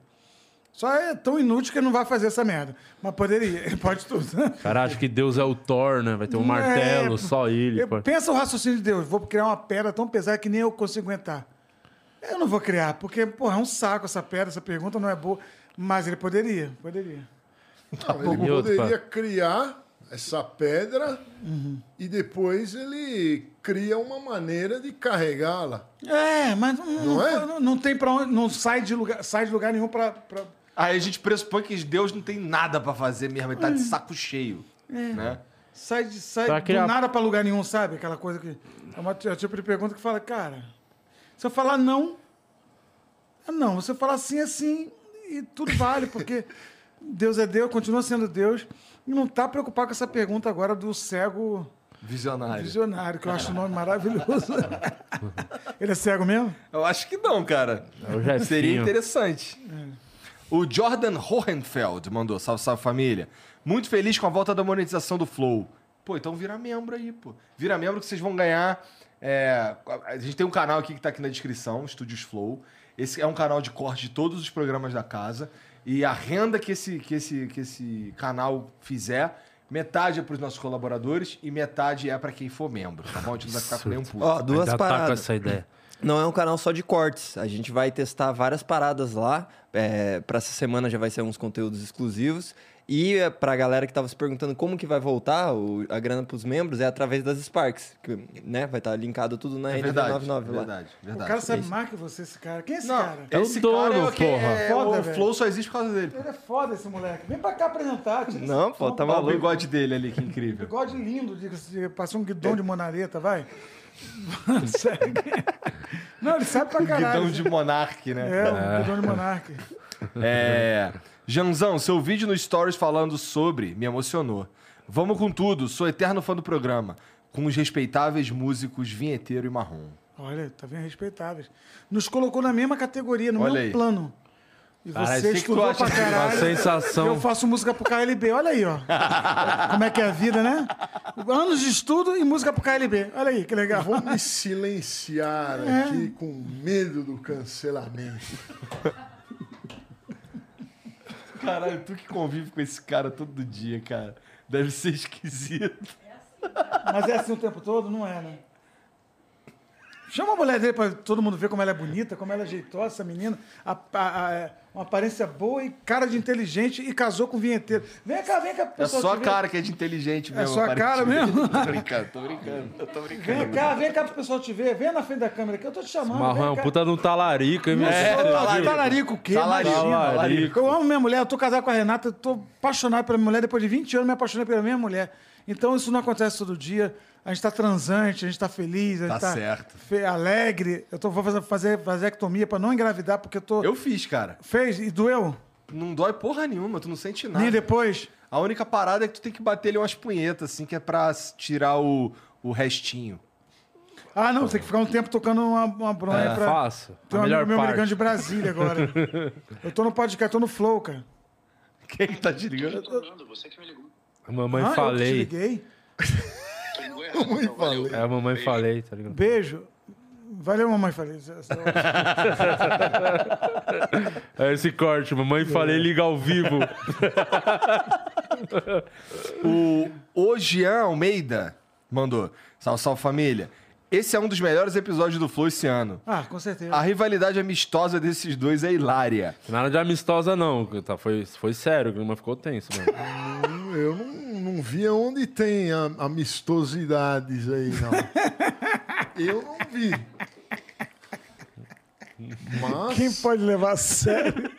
Só é tão inútil que ele não vai fazer essa merda. Mas poderia. Ele pode tudo. Cara, acho que Deus é o Thor, né? Vai ter um Não martelo, é- só ele. Eu- pensa o raciocínio de Deus. Vou criar uma pedra tão pesada que nem eu consigo aguentar. Eu não vou criar, porque, porra, é um saco essa pedra, essa pergunta não é boa. Mas ele poderia, poderia. Não, ele E outro, poderia criar essa pedra Uhum. e depois ele cria uma maneira de carregá-la. É, mas não, Não é? não- não tem pra onde, não sai de lugar, sai de lugar nenhum pra. pra- Aí a gente pressupõe que Deus não tem nada pra fazer mesmo, ele tá de saco cheio. Né? sai de, sai Pra do criar- nada pra lugar nenhum, sabe? Aquela coisa que. É uma é o tipo de pergunta que fala, cara, se eu falar não, é não. Se eu falar sim, é sim, e tudo vale, porque Deus é Deus, continua sendo Deus. E não tá preocupado com essa pergunta agora do cego Visionário. visionário, que eu acho o nome maravilhoso. Ele é cego mesmo? Eu acho que não, cara. É. Seria interessante. O Jordan Hohenfeld mandou, salve, salve família. Muito feliz com a volta da monetização do Flow. Pô, então vira membro aí, pô. Vira membro que vocês vão ganhar. é, a gente tem um canal aqui que tá aqui na descrição, Estúdios Flow. Esse é um canal de corte de todos os programas da casa. E a renda que esse, que esse, que esse canal fizer, metade é para os nossos colaboradores e metade é para quem for membro, tá bom? A gente não vai ficar com nenhum puto. Ó, duas Já tá com paradas. essa ideia. Não é um canal só de cortes. A gente vai testar várias paradas lá. É, para essa semana já vai ser uns conteúdos exclusivos. E é, pra galera que tava se perguntando como que vai voltar o- a grana pros membros, é através das Sparks. Que, né, vai estar linkado tudo na É rede verdade, 99 lá. verdade, verdade. O cara sabe mais que você, esse cara. Quem é esse Não, cara? É o esse dono, cara é porra. é- Foda, o velho. Flow só existe por causa dele. Ele é foda esse moleque. Vem pra cá apresentar. Não, pô, tá Olha o maluco. bigode dele ali, que incrível. Bigode lindo, diga-se, passou um guidão de monareta, vai. Não, ele sabe pra caralho. Guidão de Monark, né? É, um guidão de monarca. É. Janzão, seu vídeo no Stories falando sobre me emocionou. Vamos com tudo, sou eterno fã do programa. Com os respeitáveis músicos Vinheteiro e Marrom. Olha, tá vendo? Respeitáveis. Nos colocou na mesma categoria, no Olha mesmo aí. plano. E Caralho, você estudou acha pra caralho. sensação. Eu faço música pro KLB, olha aí, ó. Como é que é a vida, né? Anos de estudo e música pro KLB. Olha aí, que legal. Vou me silenciar É. aqui com medo do cancelamento. Caralho, tu que convive com esse cara todo dia, cara. Deve ser esquisito. Mas é assim o tempo todo? Não é, né? Chama a mulher dele pra todo mundo ver como ela é bonita, como ela é jeitosa, essa menina. A- a- a- é uma aparência boa e cara de inteligente e casou com o vinheteiro. Vem cá, vem cá, É pessoal. só a cara que é de inteligente mesmo. só a cara mesmo? Tô brincando, tô brincando. Eu tô brincando. Vem cá, vem cá pro pessoal te ver. Vem na frente da câmera que eu tô te chamando. Marrão é vem um cá. puta de um talarico, hein, meu? É, talarico. talarico o quê? Talarico. Imagina. Talarico. Eu amo minha mulher, eu tô casado com a Renata, eu tô apaixonado pela minha mulher. Depois de 20 anos, me apaixonei pela minha mulher. Então, isso não acontece todo dia. A gente tá transante, a gente tá feliz, a gente Tá tá, alegre. Eu tô, vou fazer, fazer vasectomia pra não engravidar, porque eu tô... Eu fiz, cara. Fez e doeu? Não dói porra nenhuma, tu não sente nada. Nem depois? A única parada é que tu tem que bater ali umas punhetas, assim, que é pra tirar o, o restinho. Ah, não, tem que ficar um tempo tocando uma, uma bronha É, pra... fácil. Tem um melhor amigo meu me ligando parte. de Brasília agora. eu tô no podcast, tô no Flow, cara. Quem que tá te ligando? Fernando, você que me ligou. Mamãe Ah, Eu que te falei. liguei. Então, valeu. É, a mamãe falei, tá ligado? Beijo. Valeu, mamãe. Falei. É esse corte, mamãe falei, liga ao vivo. O, o Jean Almeida mandou. Salve, salve família. Esse é um dos melhores episódios do Flow esse ano. Ah, com certeza. A rivalidade amistosa desses dois é hilária. Nada de amistosa, não. Tá, foi, foi sério, o clima ficou tenso, mano. Eu não, não vi onde tem amistosidades aí, não. Eu não vi. Mas. Quem pode levar a sério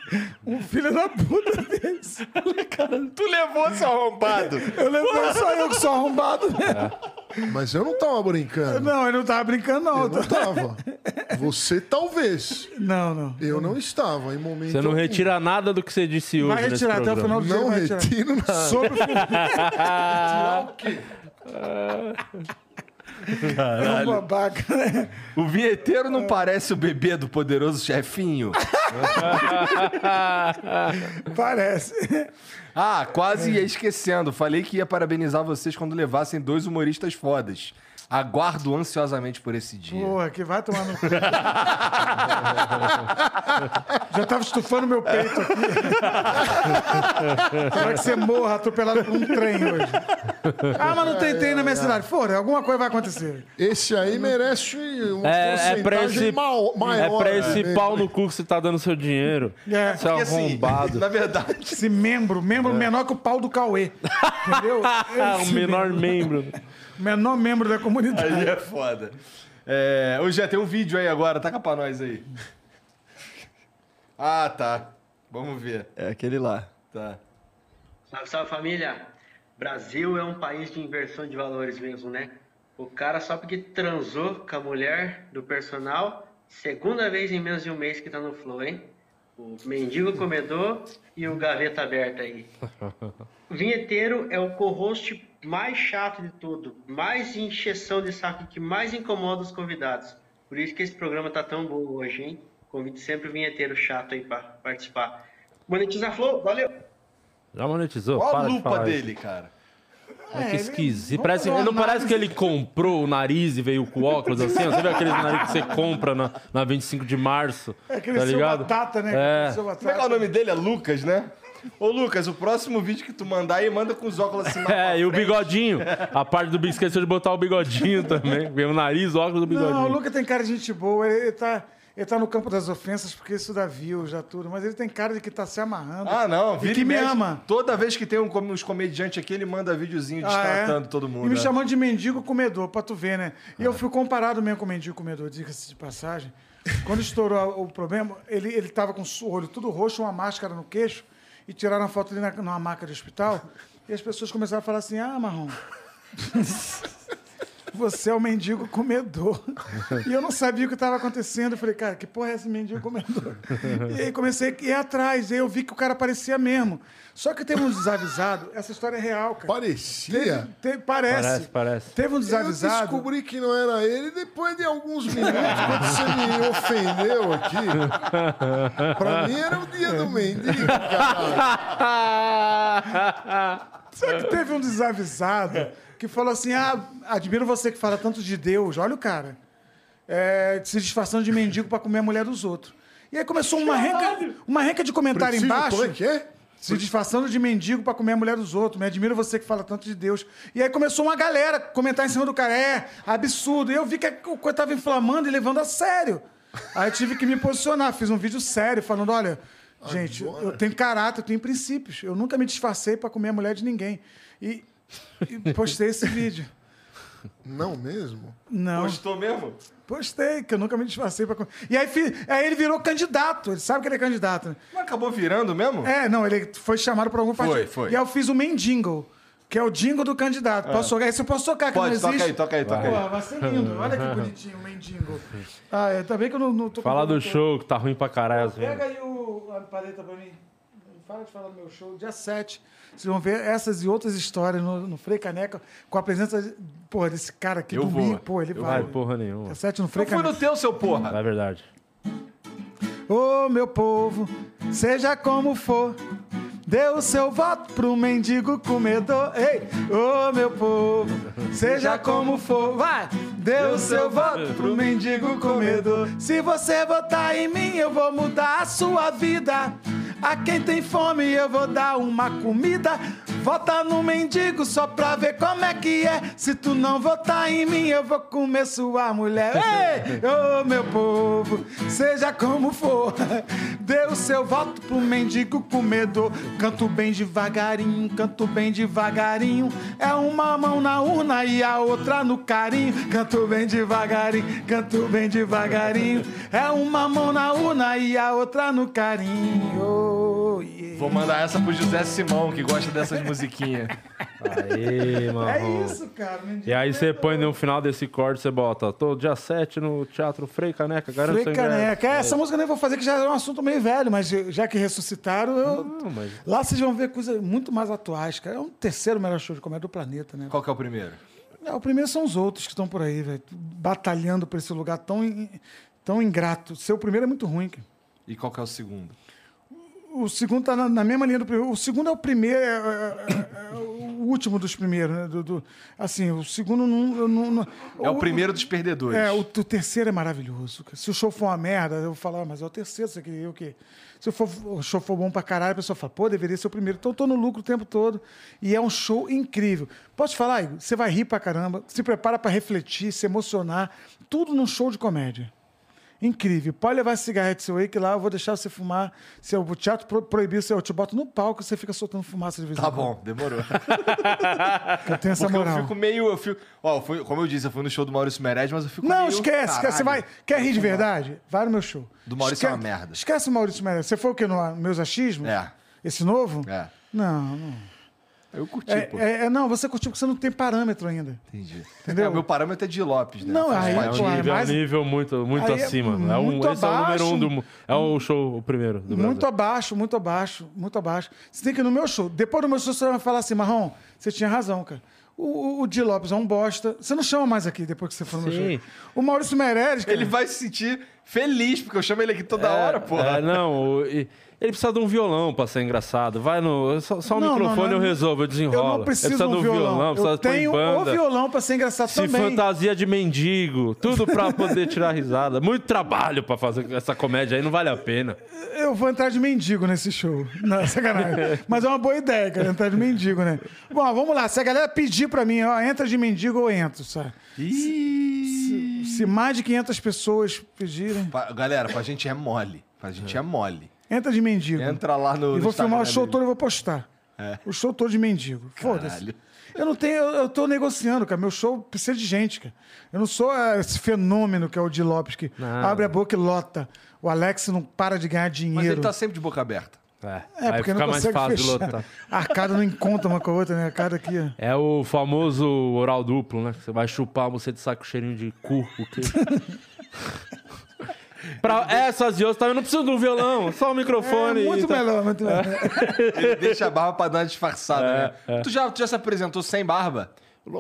um filho da puta desse? Tu levou seu arrombado. Eu lembro só eu que sou arrombado. Mas eu não tava brincando. Não, ele não tava brincando, não. Eu não tava. Você talvez. Não, não. Eu não estava em momento. Você não algum. retira nada do que você disse hoje. Vai nesse retirar até o final do dia. Não retirar. retiro nada. Sobre o filho. Tirar o quê? É um babaca, né? O vinheteiro não parece o bebê do poderoso chefinho? Parece. Ah, quase ia esquecendo. Falei que ia parabenizar vocês quando levassem dois humoristas fodas. Aguardo ansiosamente por esse dia. Porra, que vai tomar no cu. Já tava estufando meu peito aqui. Espero que você morra atropelado por um trem hoje. Ah, mas não tem trem na minha cidade. Fora, alguma coisa vai acontecer. Esse aí merece uma É, é pra porcentagem esse, é maior. pra esse né? pau no cu que você tá dando seu dinheiro. É. Seu Porque, assim, arrombado. na verdade, Esse membro, membro menor que o pau do Cauê. Entendeu? Ah, o menor membro. Menor membro da comunidade. aí é foda. É, ô, Jé, tem um vídeo aí agora. Taca pra nós aí. Ah, tá. Vamos ver. É aquele lá. Tá. Salve, salve família! Brasil é um país de inversão de valores mesmo, né? O cara só porque transou com a mulher do personal, segunda vez em menos de um mês que tá no flow, hein? O mendigo comedor e o gaveta aberta aí. O vinheteiro é o co-host mais chato de tudo, mais encheção de saco que mais incomoda os convidados. Por isso que esse programa tá tão bom hoje, hein? Convido sempre o vinheteiro chato aí pra participar. Monetiza Flow, valeu! Já monetizou? Olha a Para de lupa falar isso. dele, cara. Olha que É, esquisito. Parece, não parece que ele comprou o nariz e veio com óculos assim? ó? Você vê aquele nariz que você compra na, na 25 de março? É aquele tá seu ligado? batata, né? É. Seu Como é que é batata. o nome dele? É Lucas, né? Ô, Lucas, o próximo vídeo que tu mandar aí, manda com os óculos assim. É, e o bigodinho. A parte do bico esqueceu de botar o bigodinho também. O nariz, o óculos do bigodinho. Não, o Luca tem cara de gente boa. Ele, ele tá, ele tá no campo das ofensas porque isso dá view, já tudo. Mas ele tem cara de que tá se amarrando. Ah, não. E Vira que e me mexe. ama. Toda vez que tem um, uns comediantes aqui, ele manda videozinho Ah, é? destratando todo mundo. E me né? chamando de mendigo comedor, pra tu ver, né? E eu fui comparado mesmo com mendigo comedor, diga-se de passagem. Quando estourou o problema, ele, ele tava com o olho tudo roxo, uma máscara no queixo, e tiraram a foto dele na, numa maca de hospital. E as pessoas começaram a falar assim: ah, Marrom. Você é o mendigo comedor. E eu não sabia o que estava acontecendo. Eu falei, cara, que porra é esse mendigo comedor? E aí comecei a ir atrás. E aí eu vi que o cara parecia mesmo. Só que teve um desavisado. Essa história é real, cara. Parecia. Te- parece. Parece, parece. Teve um Eu desavisado. descobri que não era ele depois de alguns minutos, quando você me ofendeu aqui. Pra mim era o dia do mendigo, cara. Só que teve um desavisado que falou assim: Ah, admiro você que fala tanto de Deus. Olha o cara. É, se disfarçando de mendigo pra comer a mulher dos outros. E aí começou uma renca, uma renca de comentário Preciso, embaixo. como é que é? Se disfarçando de mendigo pra comer a mulher dos outros. Me admiro você que fala tanto de Deus. E aí começou uma galera a comentar em cima do cara. É, absurdo. E eu vi que a coisa tava inflamando e levando a sério. Aí eu tive que me posicionar. Fiz um vídeo sério falando: olha, gente, eu tenho caráter, eu tenho princípios. Eu nunca me disfarcei pra comer a mulher de ninguém. E, e postei esse vídeo. Não mesmo? Não. Gostou mesmo? Postei, que eu nunca me disfarcei pra. E aí, fi- aí ele virou candidato. Ele sabe que ele é candidato, né? Mas acabou virando mesmo? É, não, ele foi chamado para algum Foi, partido. foi. E aí eu fiz o Mendingle, que é o jingle do candidato. Posso tocar? Esse eu posso tocar, que Pode, não toca existe. aí, toca aí, toca Pô, aí. vai ser lindo. Olha que bonitinho o Mendingle. Ah, é, tá bem que eu não, não tô com Fala do show, que tá ruim pra caralho. Pega aí o, a paleta pra mim. Fala de falar do meu show. Dia 7. Vocês vão ver essas e outras histórias no, no Frei Caneca, com a presença porra, desse cara aqui Eu domingo. vou. Pô, ele Vai, vai. porra nenhuma. Dia 7 no Frei Eu fui Caneca. no teu, seu porra. É verdade. Ô meu povo, seja como for, dê o seu voto pro mendigo comedor. Ei, ô meu povo, seja como for, vai, dê o seu voto pro mendigo comedor. Se você votar em mim, eu vou mudar a sua vida. A quem tem fome, eu vou dar uma comida. Vota no mendigo só pra ver como é que é. Se tu não votar em mim, eu vou comer sua mulher. Ei, ô meu povo, seja como for, dê o seu voto pro mendigo comedor. Canto bem devagarinho, canto bem devagarinho. É uma mão na urna e a outra no carinho. Canto bem devagarinho, canto bem devagarinho. É uma mão na urna e a outra no carinho. Oh, yeah. Vou mandar essa pro José Simão, que gosta dessas musiquinhas. Aí, mano. É isso, cara. E aí você comedor. põe no final desse corte, você bota, tô dia 7 no Teatro Frei Caneca, garanto Frei. Caneca. É, essa música eu nem vou fazer, que já é um assunto meio velho, mas já que ressuscitaram, eu... Não, mas lá vocês vão ver coisas muito mais atuais, cara. É um terceiro melhor show de comédia do planeta, né? Qual que é o primeiro? É, o primeiro são os outros que estão por aí, velho, batalhando por esse lugar tão, in- tão ingrato. Seu primeiro é muito ruim, cara. E qual que é o segundo? O segundo tá na, na mesma linha do primeiro. O segundo é o primeiro, é, é- é- é o último dos primeiros, né? Do, do- assim, o segundo não. não- não- É o primeiro dos perdedores. É, o, o terceiro é maravilhoso. Se o show for uma merda, eu vou falar, "Ah, mas é o terceiro, você queria o quê? Se o, for- o show for bom pra caralho, a pessoa fala, pô, deveria ser o primeiro. Então eu tô no lucro o tempo todo. E é um show incrível. Posso te falar, Igor? Você vai rir pra caramba, se prepara pra refletir, se emocionar. Tudo num show de comédia. Incrível. Pode levar esse cigarrete seu aí, que lá eu vou deixar você fumar. Se o teatro pro- proibir, eu te boto no palco e você fica soltando fumaça de vez em Tá quando. bom, demorou. Eu tenho essa Porque moral. eu fico meio. Eu fico, ó, eu fui- como eu disse, eu fui no show do Maurício Meirelles, mas eu fico Não, meio. esquece, esquece. Você vai. Quer rir de verdade? Vai no meu show. Do Maurício é Esque- uma merda. Esquece o Maurício Meirelles. Você foi o quê? No Meus Achismos? É. Esse novo? É. Não, não. Eu curti, É, pô. é- é- não, você curtiu porque você não tem parâmetro ainda. Entendi. Entendeu? É, o meu parâmetro é de Lopes, né? Não, aí, é um é nível, mais- é um nível muito, muito Aí é acima. É um, muito esse é o número abaixo. um do. É o show, o primeiro do Muito Brasil. abaixo, muito abaixo, muito abaixo. Você tem que ir no meu show. Depois do meu show, você vai falar assim, Marrom, você tinha razão, cara. O, o, o Di Lopes é um bosta. Você não chama mais aqui depois que você for no Sim. show. O Maurício Meirelles, cara, Ele vai se sentir feliz, porque eu chamo ele aqui toda hora, pô. É, não, o- e- ele precisa de um violão pra ser engraçado. Vai no. Só, só o Não, microfone não, não, eu resolvo, eu desenrolo. eu não preciso ele precisa de um violão. precisa eu tenho o violão pra ser engraçado Se também. fantasia de mendigo, tudo pra poder tirar risada. Muito trabalho pra fazer essa comédia aí, não vale a pena. Eu vou entrar de mendigo nesse show. Não, sacanagem. Mas é uma boa ideia, cara, entrar de mendigo, né? Bom, vamos lá. Se a galera pedir pra mim, ó, entra de mendigo, eu entro, sabe? Ih. Se mais de 500 pessoas pedirem, Galera, pra gente é mole. Pra gente é mole. Entra de mendigo. Entra lá no. E no vou filmar o show dele. todo e vou postar. É. O show todo de mendigo. Foda-se. Eu não tenho, eu, eu tô negociando, cara. Meu show precisa de gente, cara. Eu não sou eh, esse fenômeno que é o Di Lopes, que Não. abre a boca e lota. O Alex não para de ganhar dinheiro. Mas ele tá sempre de boca aberta. É, É, porque fica não mais consegue fácil de fechar. lotar. A arcada não encontra uma com a outra, né? A arcada aqui, ó. É o famoso oral duplo, né? Você vai chupar você de saco cheirinho de cu, o quê? pra essas e outras, tá? eu não preciso de um violão, só o microfone. É, e muito tá- melhor, muito melhor. Ele deixa a barba pra dar uma disfarçada, É, né? Tu, já, tu já se apresentou sem barba?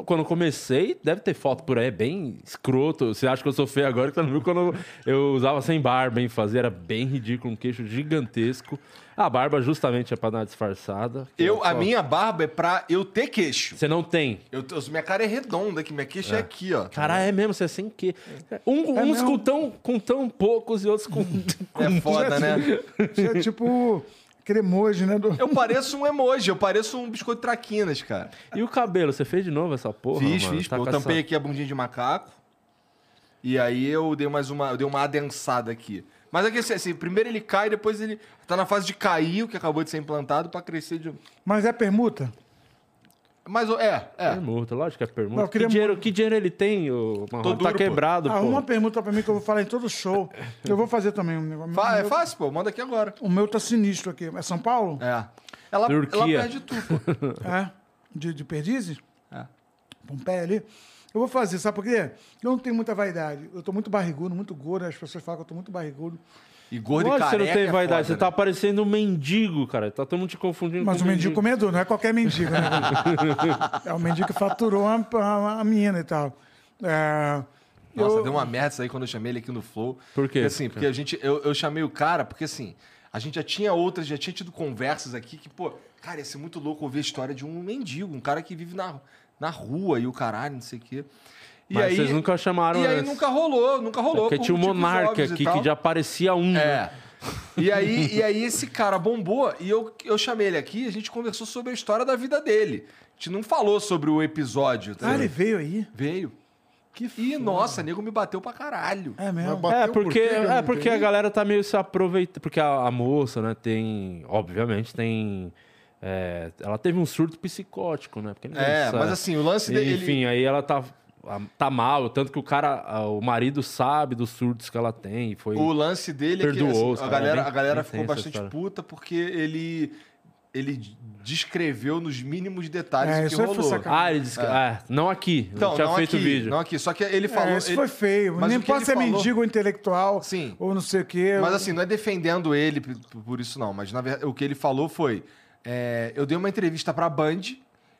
Quando eu comecei, deve ter foto por aí, é bem escroto. Você acha que eu sou feio agora, que você não viu quando eu usava sem barba, hein? Fazia, era bem ridículo, um queixo gigantesco. A barba justamente é pra dar uma disfarçada. Eu, a Só- minha barba é pra eu ter queixo. Você não tem. Eu, eu- minha cara é redonda, que minha queixa é, aqui, ó. Caralho, é mesmo, você é sem quê? Um- uns com tão, com tão poucos e outros com... É foda, né? Isso é tipo aquele emoji, né? Do... Eu pareço um emoji, eu pareço um biscoito traquinas, cara. E o cabelo, você fez de novo essa porra, fiz, mano? fiz. Tá eu tampei essa- aqui a bundinha de macaco. E aí eu dei mais uma, eu dei uma adensada aqui. Mas aqui assim, assim, primeiro ele cai, depois ele tá na fase de cair, o que acabou de ser implantado, pra crescer de. Mas é permuta? Mas é, é. Permuta, lógico que é permuta. Não, queria que, dinheiro, que dinheiro ele tem, o Marrom? Tá duro, pô. quebrado, Arruma uma pô. permuta pra mim que eu vou falar em todo show. Eu vou fazer também um negócio. Fa- é fácil, pô. Manda aqui agora. o meu tá sinistro aqui. É São Paulo? É. Ela, ela Turquia. perde tudo, pô. É. De, de perdizes? É. Pompeia ali. Eu vou fazer, sabe por quê? Eu não tenho muita vaidade. Eu tô muito barrigudo, muito gordo. As pessoas falam que eu tô muito barrigudo. E gordo Lógico e que você careca não tem é vaidade, foda, você tá né? parecendo um mendigo, cara. Tá todo mundo te confundindo Mas com o mendigo comedor, não é qualquer mendigo, né? é o mendigo que faturou a, a, a mina e tal. É, Nossa, eu- deu uma merda isso aí quando eu chamei ele aqui no Flow. Por quê? Porque, assim, porque a gente, eu, eu chamei o cara, porque assim, a gente já tinha outras, já tinha tido conversas aqui que, pô, cara, ia ser muito louco ouvir a história de um mendigo, um cara que vive na, na rua e o caralho, não sei o quê. E Mas aí, vocês nunca chamaram E aí antes. nunca rolou, nunca rolou. Porque por tinha o motivos Monarca aqui, que já parecia um. né? É. E aí, e aí esse cara bombou e eu, eu chamei ele aqui e a gente conversou sobre a história da vida dele. A gente não falou sobre o episódio. tá Ah, ele ligado? veio aí? veio. Que E, nossa, nego me bateu pra caralho. É mesmo. É, por porque, não é porque a galera tá meio se aproveitando. Porque a, a moça, né, tem. Obviamente, tem. é, ela teve um surto psicótico, né? Porque É, sabe. mas assim, o lance dele. Enfim, aí ela tá, tá mal. Tanto que o cara, o marido sabe dos surtos que ela tem. e Foi... O lance dele é que Perdoou, assim, a cara, galera, bem- a galera ficou bastante puta porque ele, ele descreveu nos mínimos detalhes É, o que isso foi rolou. Ah, ele que. É, não aqui. Então, não tinha não feito aqui, vídeo. não aqui. Só que ele falou. é, isso ele- foi feio. mas Nem pode ser falou- mendigo ou intelectual Sim. ou não sei o quê. Mas assim, não é defendendo ele por, isso, não. Mas na verdade, o que ele falou foi: é, eu dei uma entrevista pra Band,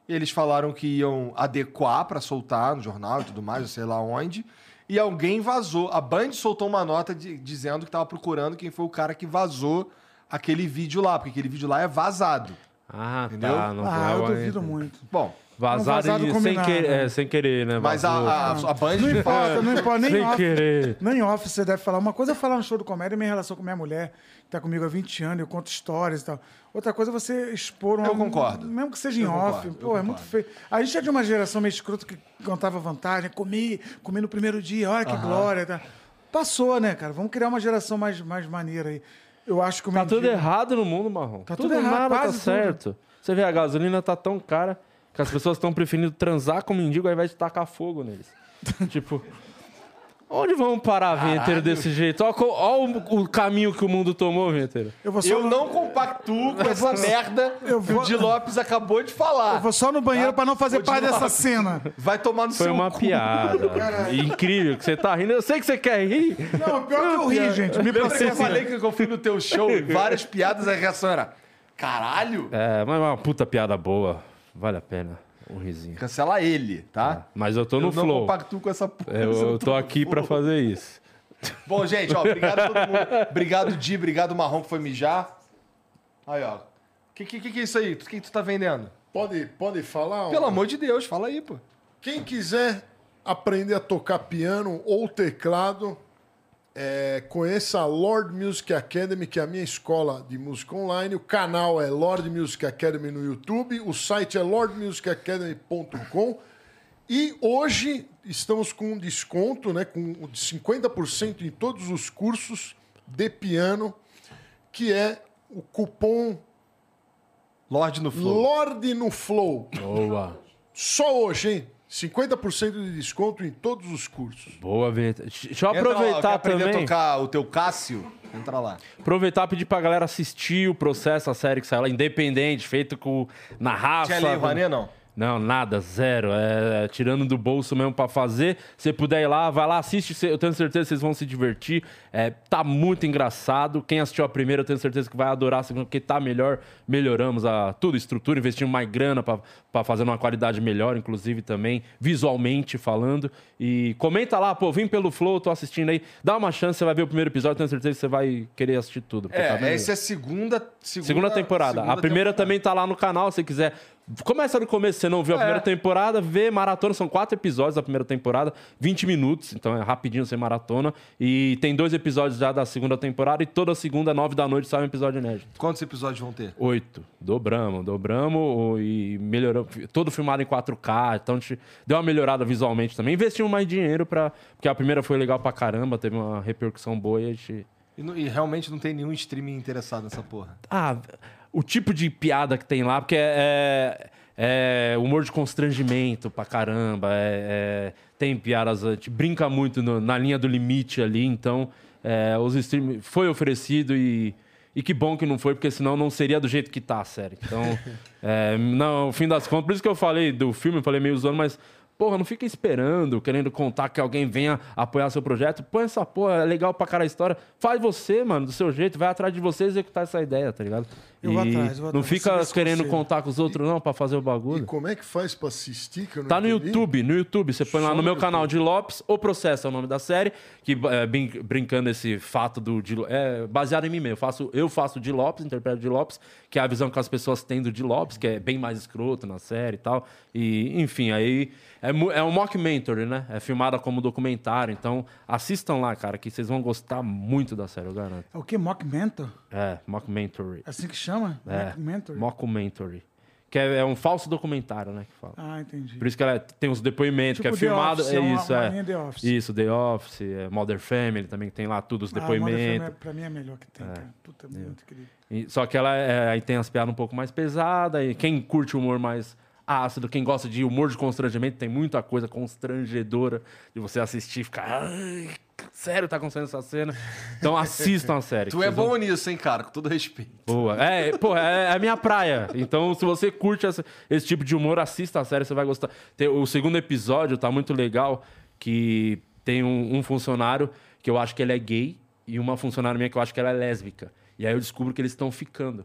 eles falaram que iam adequar pra soltar no jornal e tudo mais, eu sei lá onde. E alguém vazou. A Band soltou uma nota de- dizendo que tava procurando quem foi o cara que vazou aquele vídeo lá, porque aquele vídeo lá é vazado. Ah, Entendeu? tá. Não ah, eu duvido muito. Bom, Vazaram vazado e sem, querer, é, sem querer, né? mas a, vazou. a, a Band. Não importa, não importa. Nem Sem off, querer. nem off você deve falar. Uma coisa é falar no show do comédia, minha relação com minha mulher, que tá comigo há 20 anos, eu conto histórias e tal. Outra coisa é você expor uma. Eu concordo. Mesmo que seja em Eu off. concordo, eu Pô, é muito feio. A gente é de uma geração meio escrota que contava vantagem. Comi, comi no primeiro dia, olha que glória. Tá. Passou, né, cara? Vamos criar uma geração mais, mais maneira aí. Eu acho que o Tá mendigo- tudo errado no mundo, Marrom. Tá tudo errado, nada tá quase tudo. certo. Você vê, a gasolina tá tão cara que as pessoas estão preferindo transar com mendigo ao invés de tacar fogo neles. tipo, onde vamos parar, Venteiro, desse jeito? Olha o, o caminho que o mundo tomou, Venteiro. Eu vou só Eu no- não compactuo com essa merda eu que vou- o Di Lopes acabou de falar. Eu vou só no banheiro pra não fazer parte dessa cena. Vai tomar no Foi seu uma cu. piada. Incrível que você tá rindo. Eu sei que você quer rir. Não, pior que eu ri, gente. Me Lembra que eu falei que eu fui no teu show várias piadas, a reação era caralho? É, mas é uma puta piada boa. Vale a pena. Um risinho. Cancela ele, tá? Mas eu tô no eu não flow. compactuo com essa porra. Eu, eu tô aqui pra fazer isso. Bom, gente, ó, obrigado a todo mundo. Obrigado, Di, obrigado, Marrom, que foi mijar. Aí, ó. O que, que, que é isso aí? O que, que tu tá vendendo? Pode, pode falar? Pelo ó? amor de Deus, fala aí, pô. Quem quiser aprender a tocar piano ou teclado, é, conheça a Lord Music Academy, que é a minha escola de música online. O canal é Lord Music Academy no YouTube. O site é lordmusicacademy.com. E hoje estamos com um desconto, né, com de 50% em todos os cursos de piano, que é o cupom Lorde no Flow. Lorde no Flow. Boa. Só hoje, hein? 50% de desconto em todos os cursos. Boa, Venteiro. Deixa eu Entra lá, quer aproveitar aprender também. a tocar o teu Cássio? Entra lá. Aproveitar e pedir pra galera assistir o processo, a série que saiu lá, independente, feito com na raça. Tinha Rouanet, não? Não, nada, zero. É, é, tirando do bolso mesmo pra fazer. Se puder ir lá, vai lá, assiste. Eu tenho certeza que vocês vão se divertir. É, tá muito engraçado. Quem assistiu a primeira, eu tenho certeza que vai adorar a segunda, porque tá melhor. Melhoramos a tudo, estrutura, investimos mais grana pra, pra fazer uma qualidade melhor, inclusive também, visualmente falando. E comenta lá, pô, vim pelo Flow, tô assistindo aí. Dá uma chance, você vai ver o primeiro episódio, tenho certeza que você vai querer assistir tudo. tá É, bem essa é a segunda... Segunda, Segunda temporada. segunda a primeira temporada. também tá lá no canal, se quiser. Começa no começo, se você não viu a É. primeira temporada, vê maratona. São quatro episódios da primeira temporada, 20 minutos, então é rapidinho você maratona. E tem dois episódios já da segunda temporada, e toda segunda, nove da noite, sai um episódio inédito. Quantos episódios vão ter? Oito. Dobramos, dobramos e melhoramos. Todo filmado em 4K, então a gente deu uma melhorada visualmente também. Investimos mais dinheiro, pra, porque a primeira foi legal pra caramba, teve uma repercussão boa e a gente E, não- e realmente não tem nenhum streaming interessado nessa porra. Ah, o tipo de piada que tem lá, porque é, é- é humor de constrangimento pra caramba. é- é- tem piadas, a gente brinca muito no- na linha do limite ali, então é, os streams foi oferecido e, e que bom que não foi, porque senão não seria do jeito que tá a série. Então, é, não, no fim das contas, por isso que eu falei do filme, eu falei meio zoando, mas. Porra, não fica esperando, querendo contar que alguém venha apoiar seu projeto. Põe essa porra, é legal pra cara a história. Faz você, mano, do seu jeito, vai atrás de você executar essa ideia, tá ligado? Eu vou E atrás, eu vou Não atrás, fica querendo conselho. contar com os outros, não, pra fazer o E bagulho. como é que faz pra assistir? Que eu não Tá no entendi? YouTube, no YouTube. Você põe lá Só no no meu YouTube. canal de Lopes, O Processo é o nome da série, que é, brin- brincando esse fato do de, é baseado em mim mesmo. Eu faço, eu faço de Lopes, interpreto de Lopes, que é a visão que as pessoas têm do de Lopes, que é bem mais escroto na série e tal. E, enfim, aí é, mu- é um mockumentary, né? É filmada como documentário. Então, assistam lá, cara, que vocês vão gostar muito da série, eu garanto. É o que? Mockmentor? É, mockumentary. É assim que chama? É, Mockumentary? mockumentary. Que é, é um falso documentário, né? Que fala. Ah, entendi. Por isso que ela tem os depoimentos, Tipo que é The filmado. Office, é é uma- isso, uma é. linha The Office. Isso, The Office, é, Mother Family também tem lá tudo, os Ah, Family depoimentos. é- pra mim é melhor que tem, cara. Puta, muito incrível. E- só que ela é, aí tem as piadas um pouco mais pesadas. E quem curte humor mais ácido, quem gosta de humor de constrangimento, tem muita coisa constrangedora de você assistir e ficar. Ai, sério, tá acontecendo essa cena? Então assistam a série. Tu é vocês vão- bom nisso, hein, cara? Com todo respeito. Boa. É, pô, é a minha praia. Então, se você curte essa- esse tipo de humor, assista a série, você vai gostar. Tem- o segundo episódio tá muito legal, que tem um, um funcionário que eu acho que ele é gay e uma funcionária minha que eu acho que ela é lésbica. E aí eu descubro que eles estão ficando.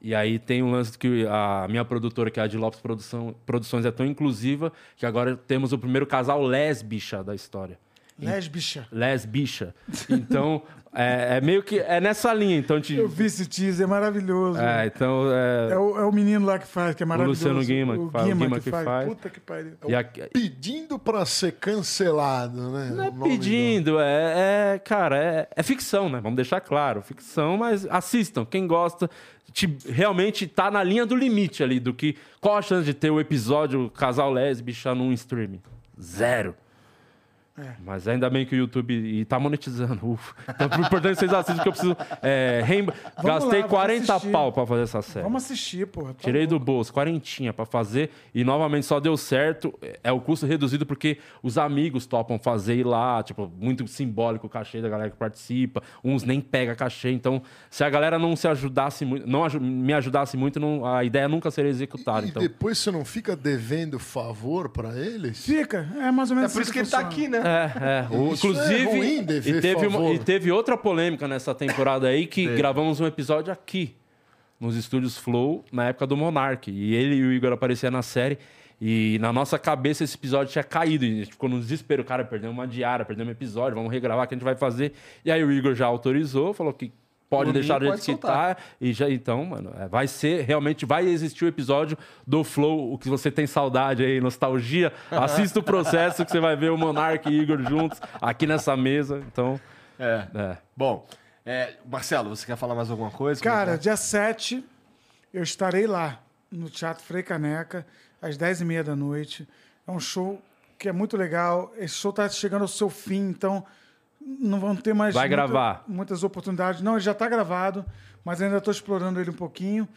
E aí tem um lance que a minha produtora, que é a de Lopes Produção, Produções, é tão inclusiva que agora temos o primeiro casal lésbica da história. Lesbicha. Lesbicha. Então, é, é meio que... É nessa linha. Então, te, Eu vi esse teaser, é maravilhoso. é, então... é- É o, é o menino lá que faz, que é maravilhoso. Luciano Guima que o faz, o Guima Guima que, que faz. faz. Puta que pariu. E a- Pedindo pra ser cancelado, né? não é O do- pedindo, é, é- cara, é, é ficção, né? Vamos deixar claro, ficção, mas assistam. Quem gosta, te- realmente tá na linha do limite ali, do que. Qual a chance de ter o episódio casal lésbica num streaming? Zero. É. Mas ainda bem que o YouTube e tá monetizando. Ufa. Então, é importante que vocês assistam, que eu preciso. É, reemb- Gastei lá, vamos 40 assistir. pau pra fazer essa série. Vamos assistir, porra. tá Tirei do louco. bolso, quarentinha pra fazer e novamente só deu certo. É o custo reduzido porque os amigos topam fazer ir lá, tipo, muito simbólico o cachê da galera que participa. Uns nem pega cachê, então se a galera não se ajudasse muito, não aju- me ajudasse muito, não- a ideia nunca seria executada. E Então, depois você não fica devendo favor pra eles? Fica, é mais ou É menos por isso que ele tá aqui, né? É, é. O- é inclusive, ruim, dever e, teve uma- e teve outra polêmica nessa temporada aí que gravamos um episódio aqui nos estúdios Flow na época do Monark. E ele e o Igor apareciam na série. E na nossa cabeça esse episódio tinha caído. E a gente ficou no desespero. Cara, perdemos uma diária, perdemos um episódio, vamos regravar, o que a gente vai fazer? E aí o Igor já autorizou, falou que pode Por deixar soltar. tá. E já, então, mano, é, vai ser, realmente vai existir o episódio do Flow, o que você tem saudade aí, nostalgia. Assista o processo que você vai ver o Monark e Igor juntos aqui nessa mesa. Então, É. é. Bom, é, Marcelo, você quer falar mais alguma coisa? Cara, Como é dia 7 eu estarei lá no Teatro Frei Caneca, às 10h30 da noite. É um show que é muito legal. Esse show está chegando ao seu fim, então não vão ter mais Vai gravar. muitas oportunidades. Não, ele já está gravado, mas ainda estou explorando ele um pouquinho.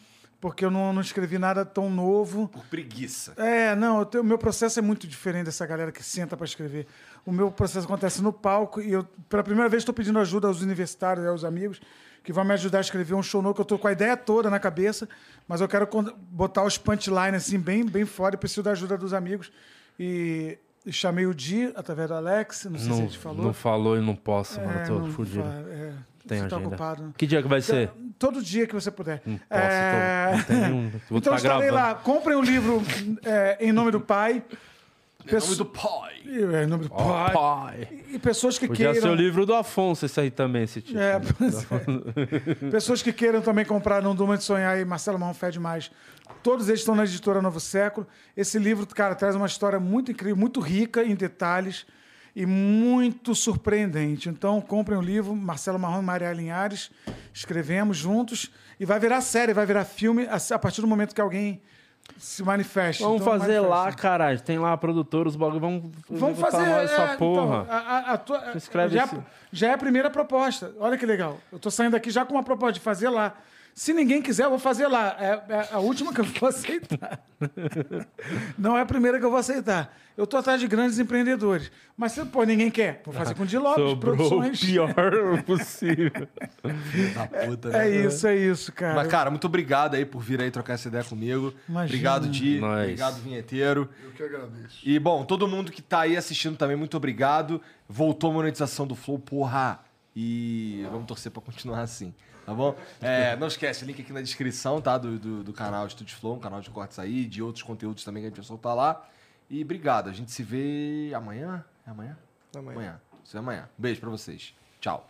porque eu não, não escrevi nada tão novo. Por preguiça. É, não, eu tenho- o meu processo é muito diferente dessa galera que senta para escrever. O meu processo acontece no palco e eu, pela primeira vez, estou pedindo ajuda aos universitários, aos amigos, que vão me ajudar a escrever um show novo, que eu estou com a ideia toda na cabeça, mas eu quero botar os punchlines assim, bem, bem fora e preciso da ajuda dos amigos. E chamei o Di, através do Alex, não sei se a Não, gente falou. não falou e não posso, mano. É, eu tô não fudido. é, Tem tá agenda. ocupado. né? Que dia que vai ser? Todo dia que você puder. Não posso, É, tô, não tem nenhum. Vou então tá estarei gravando. lá. Comprem um livro é, em nome do pai. Em nome do pai. É, em nome do Ó, pai. pai. E pessoas que Podia ser queiram. o livro do Afonso, esse aí também, esse tipo. É, pois é. Pessoas que queiram também comprar Não Durma de Sonhar e Marcelo Marrom Fede Mais. Todos eles estão na editora Novo Século. Esse livro, cara, traz uma história muito incrível, muito rica em detalhes e muito surpreendente. Então, comprem o livro, Marcelo Marrom e Maria Linhares. Escrevemos juntos. E vai virar série, vai virar filme a a partir do momento que alguém se manifeste. Vamos Então, fazer lá, caralho. Tem lá a produtora, os bagulho. Vamos, Vamos fazer nós essa é, porra. Então, a, a- a tua- escreve já, esse- já é a primeira proposta. Olha que legal. Eu tô saindo aqui já com uma proposta de fazer lá. Se ninguém quiser, eu vou fazer lá. É, é a última que eu vou aceitar. Não é a primeira que eu vou aceitar. Eu tô atrás de grandes empreendedores. Mas se pô, ninguém quer, vou fazer com o Di Lopes, Sobrou o produções. pior possível. Da puta, né? É isso, é isso, cara. Mas, cara, muito obrigado aí por vir aí trocar essa ideia comigo. Imagina. Obrigado, Di. Nós. Obrigado, vinheteiro. Eu que agradeço. E, bom, todo mundo que tá aí assistindo também, muito obrigado. Voltou a monetização do Flow, porra. E vamos torcer pra continuar assim, tá bom? É, não esquece, link aqui na descrição, tá? Do, do, do canal Estúdio Flow, um canal de cortes aí, de outros conteúdos também que a gente vai soltar lá. E obrigado, a gente se vê amanhã? É amanhã? Amanhã. Amanhã. Se vê amanhã. Beijo pra vocês. Tchau.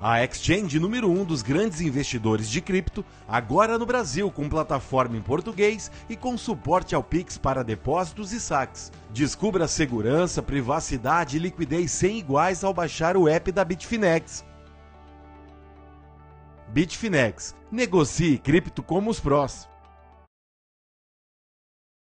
A Exchange, número um dos grandes investidores de cripto, agora no Brasil, com plataforma em português e com suporte ao Pix para depósitos e saques. Descubra segurança, privacidade e liquidez sem iguais ao baixar o app da Bitfinex. Bitfinex. Negocie cripto como os prós.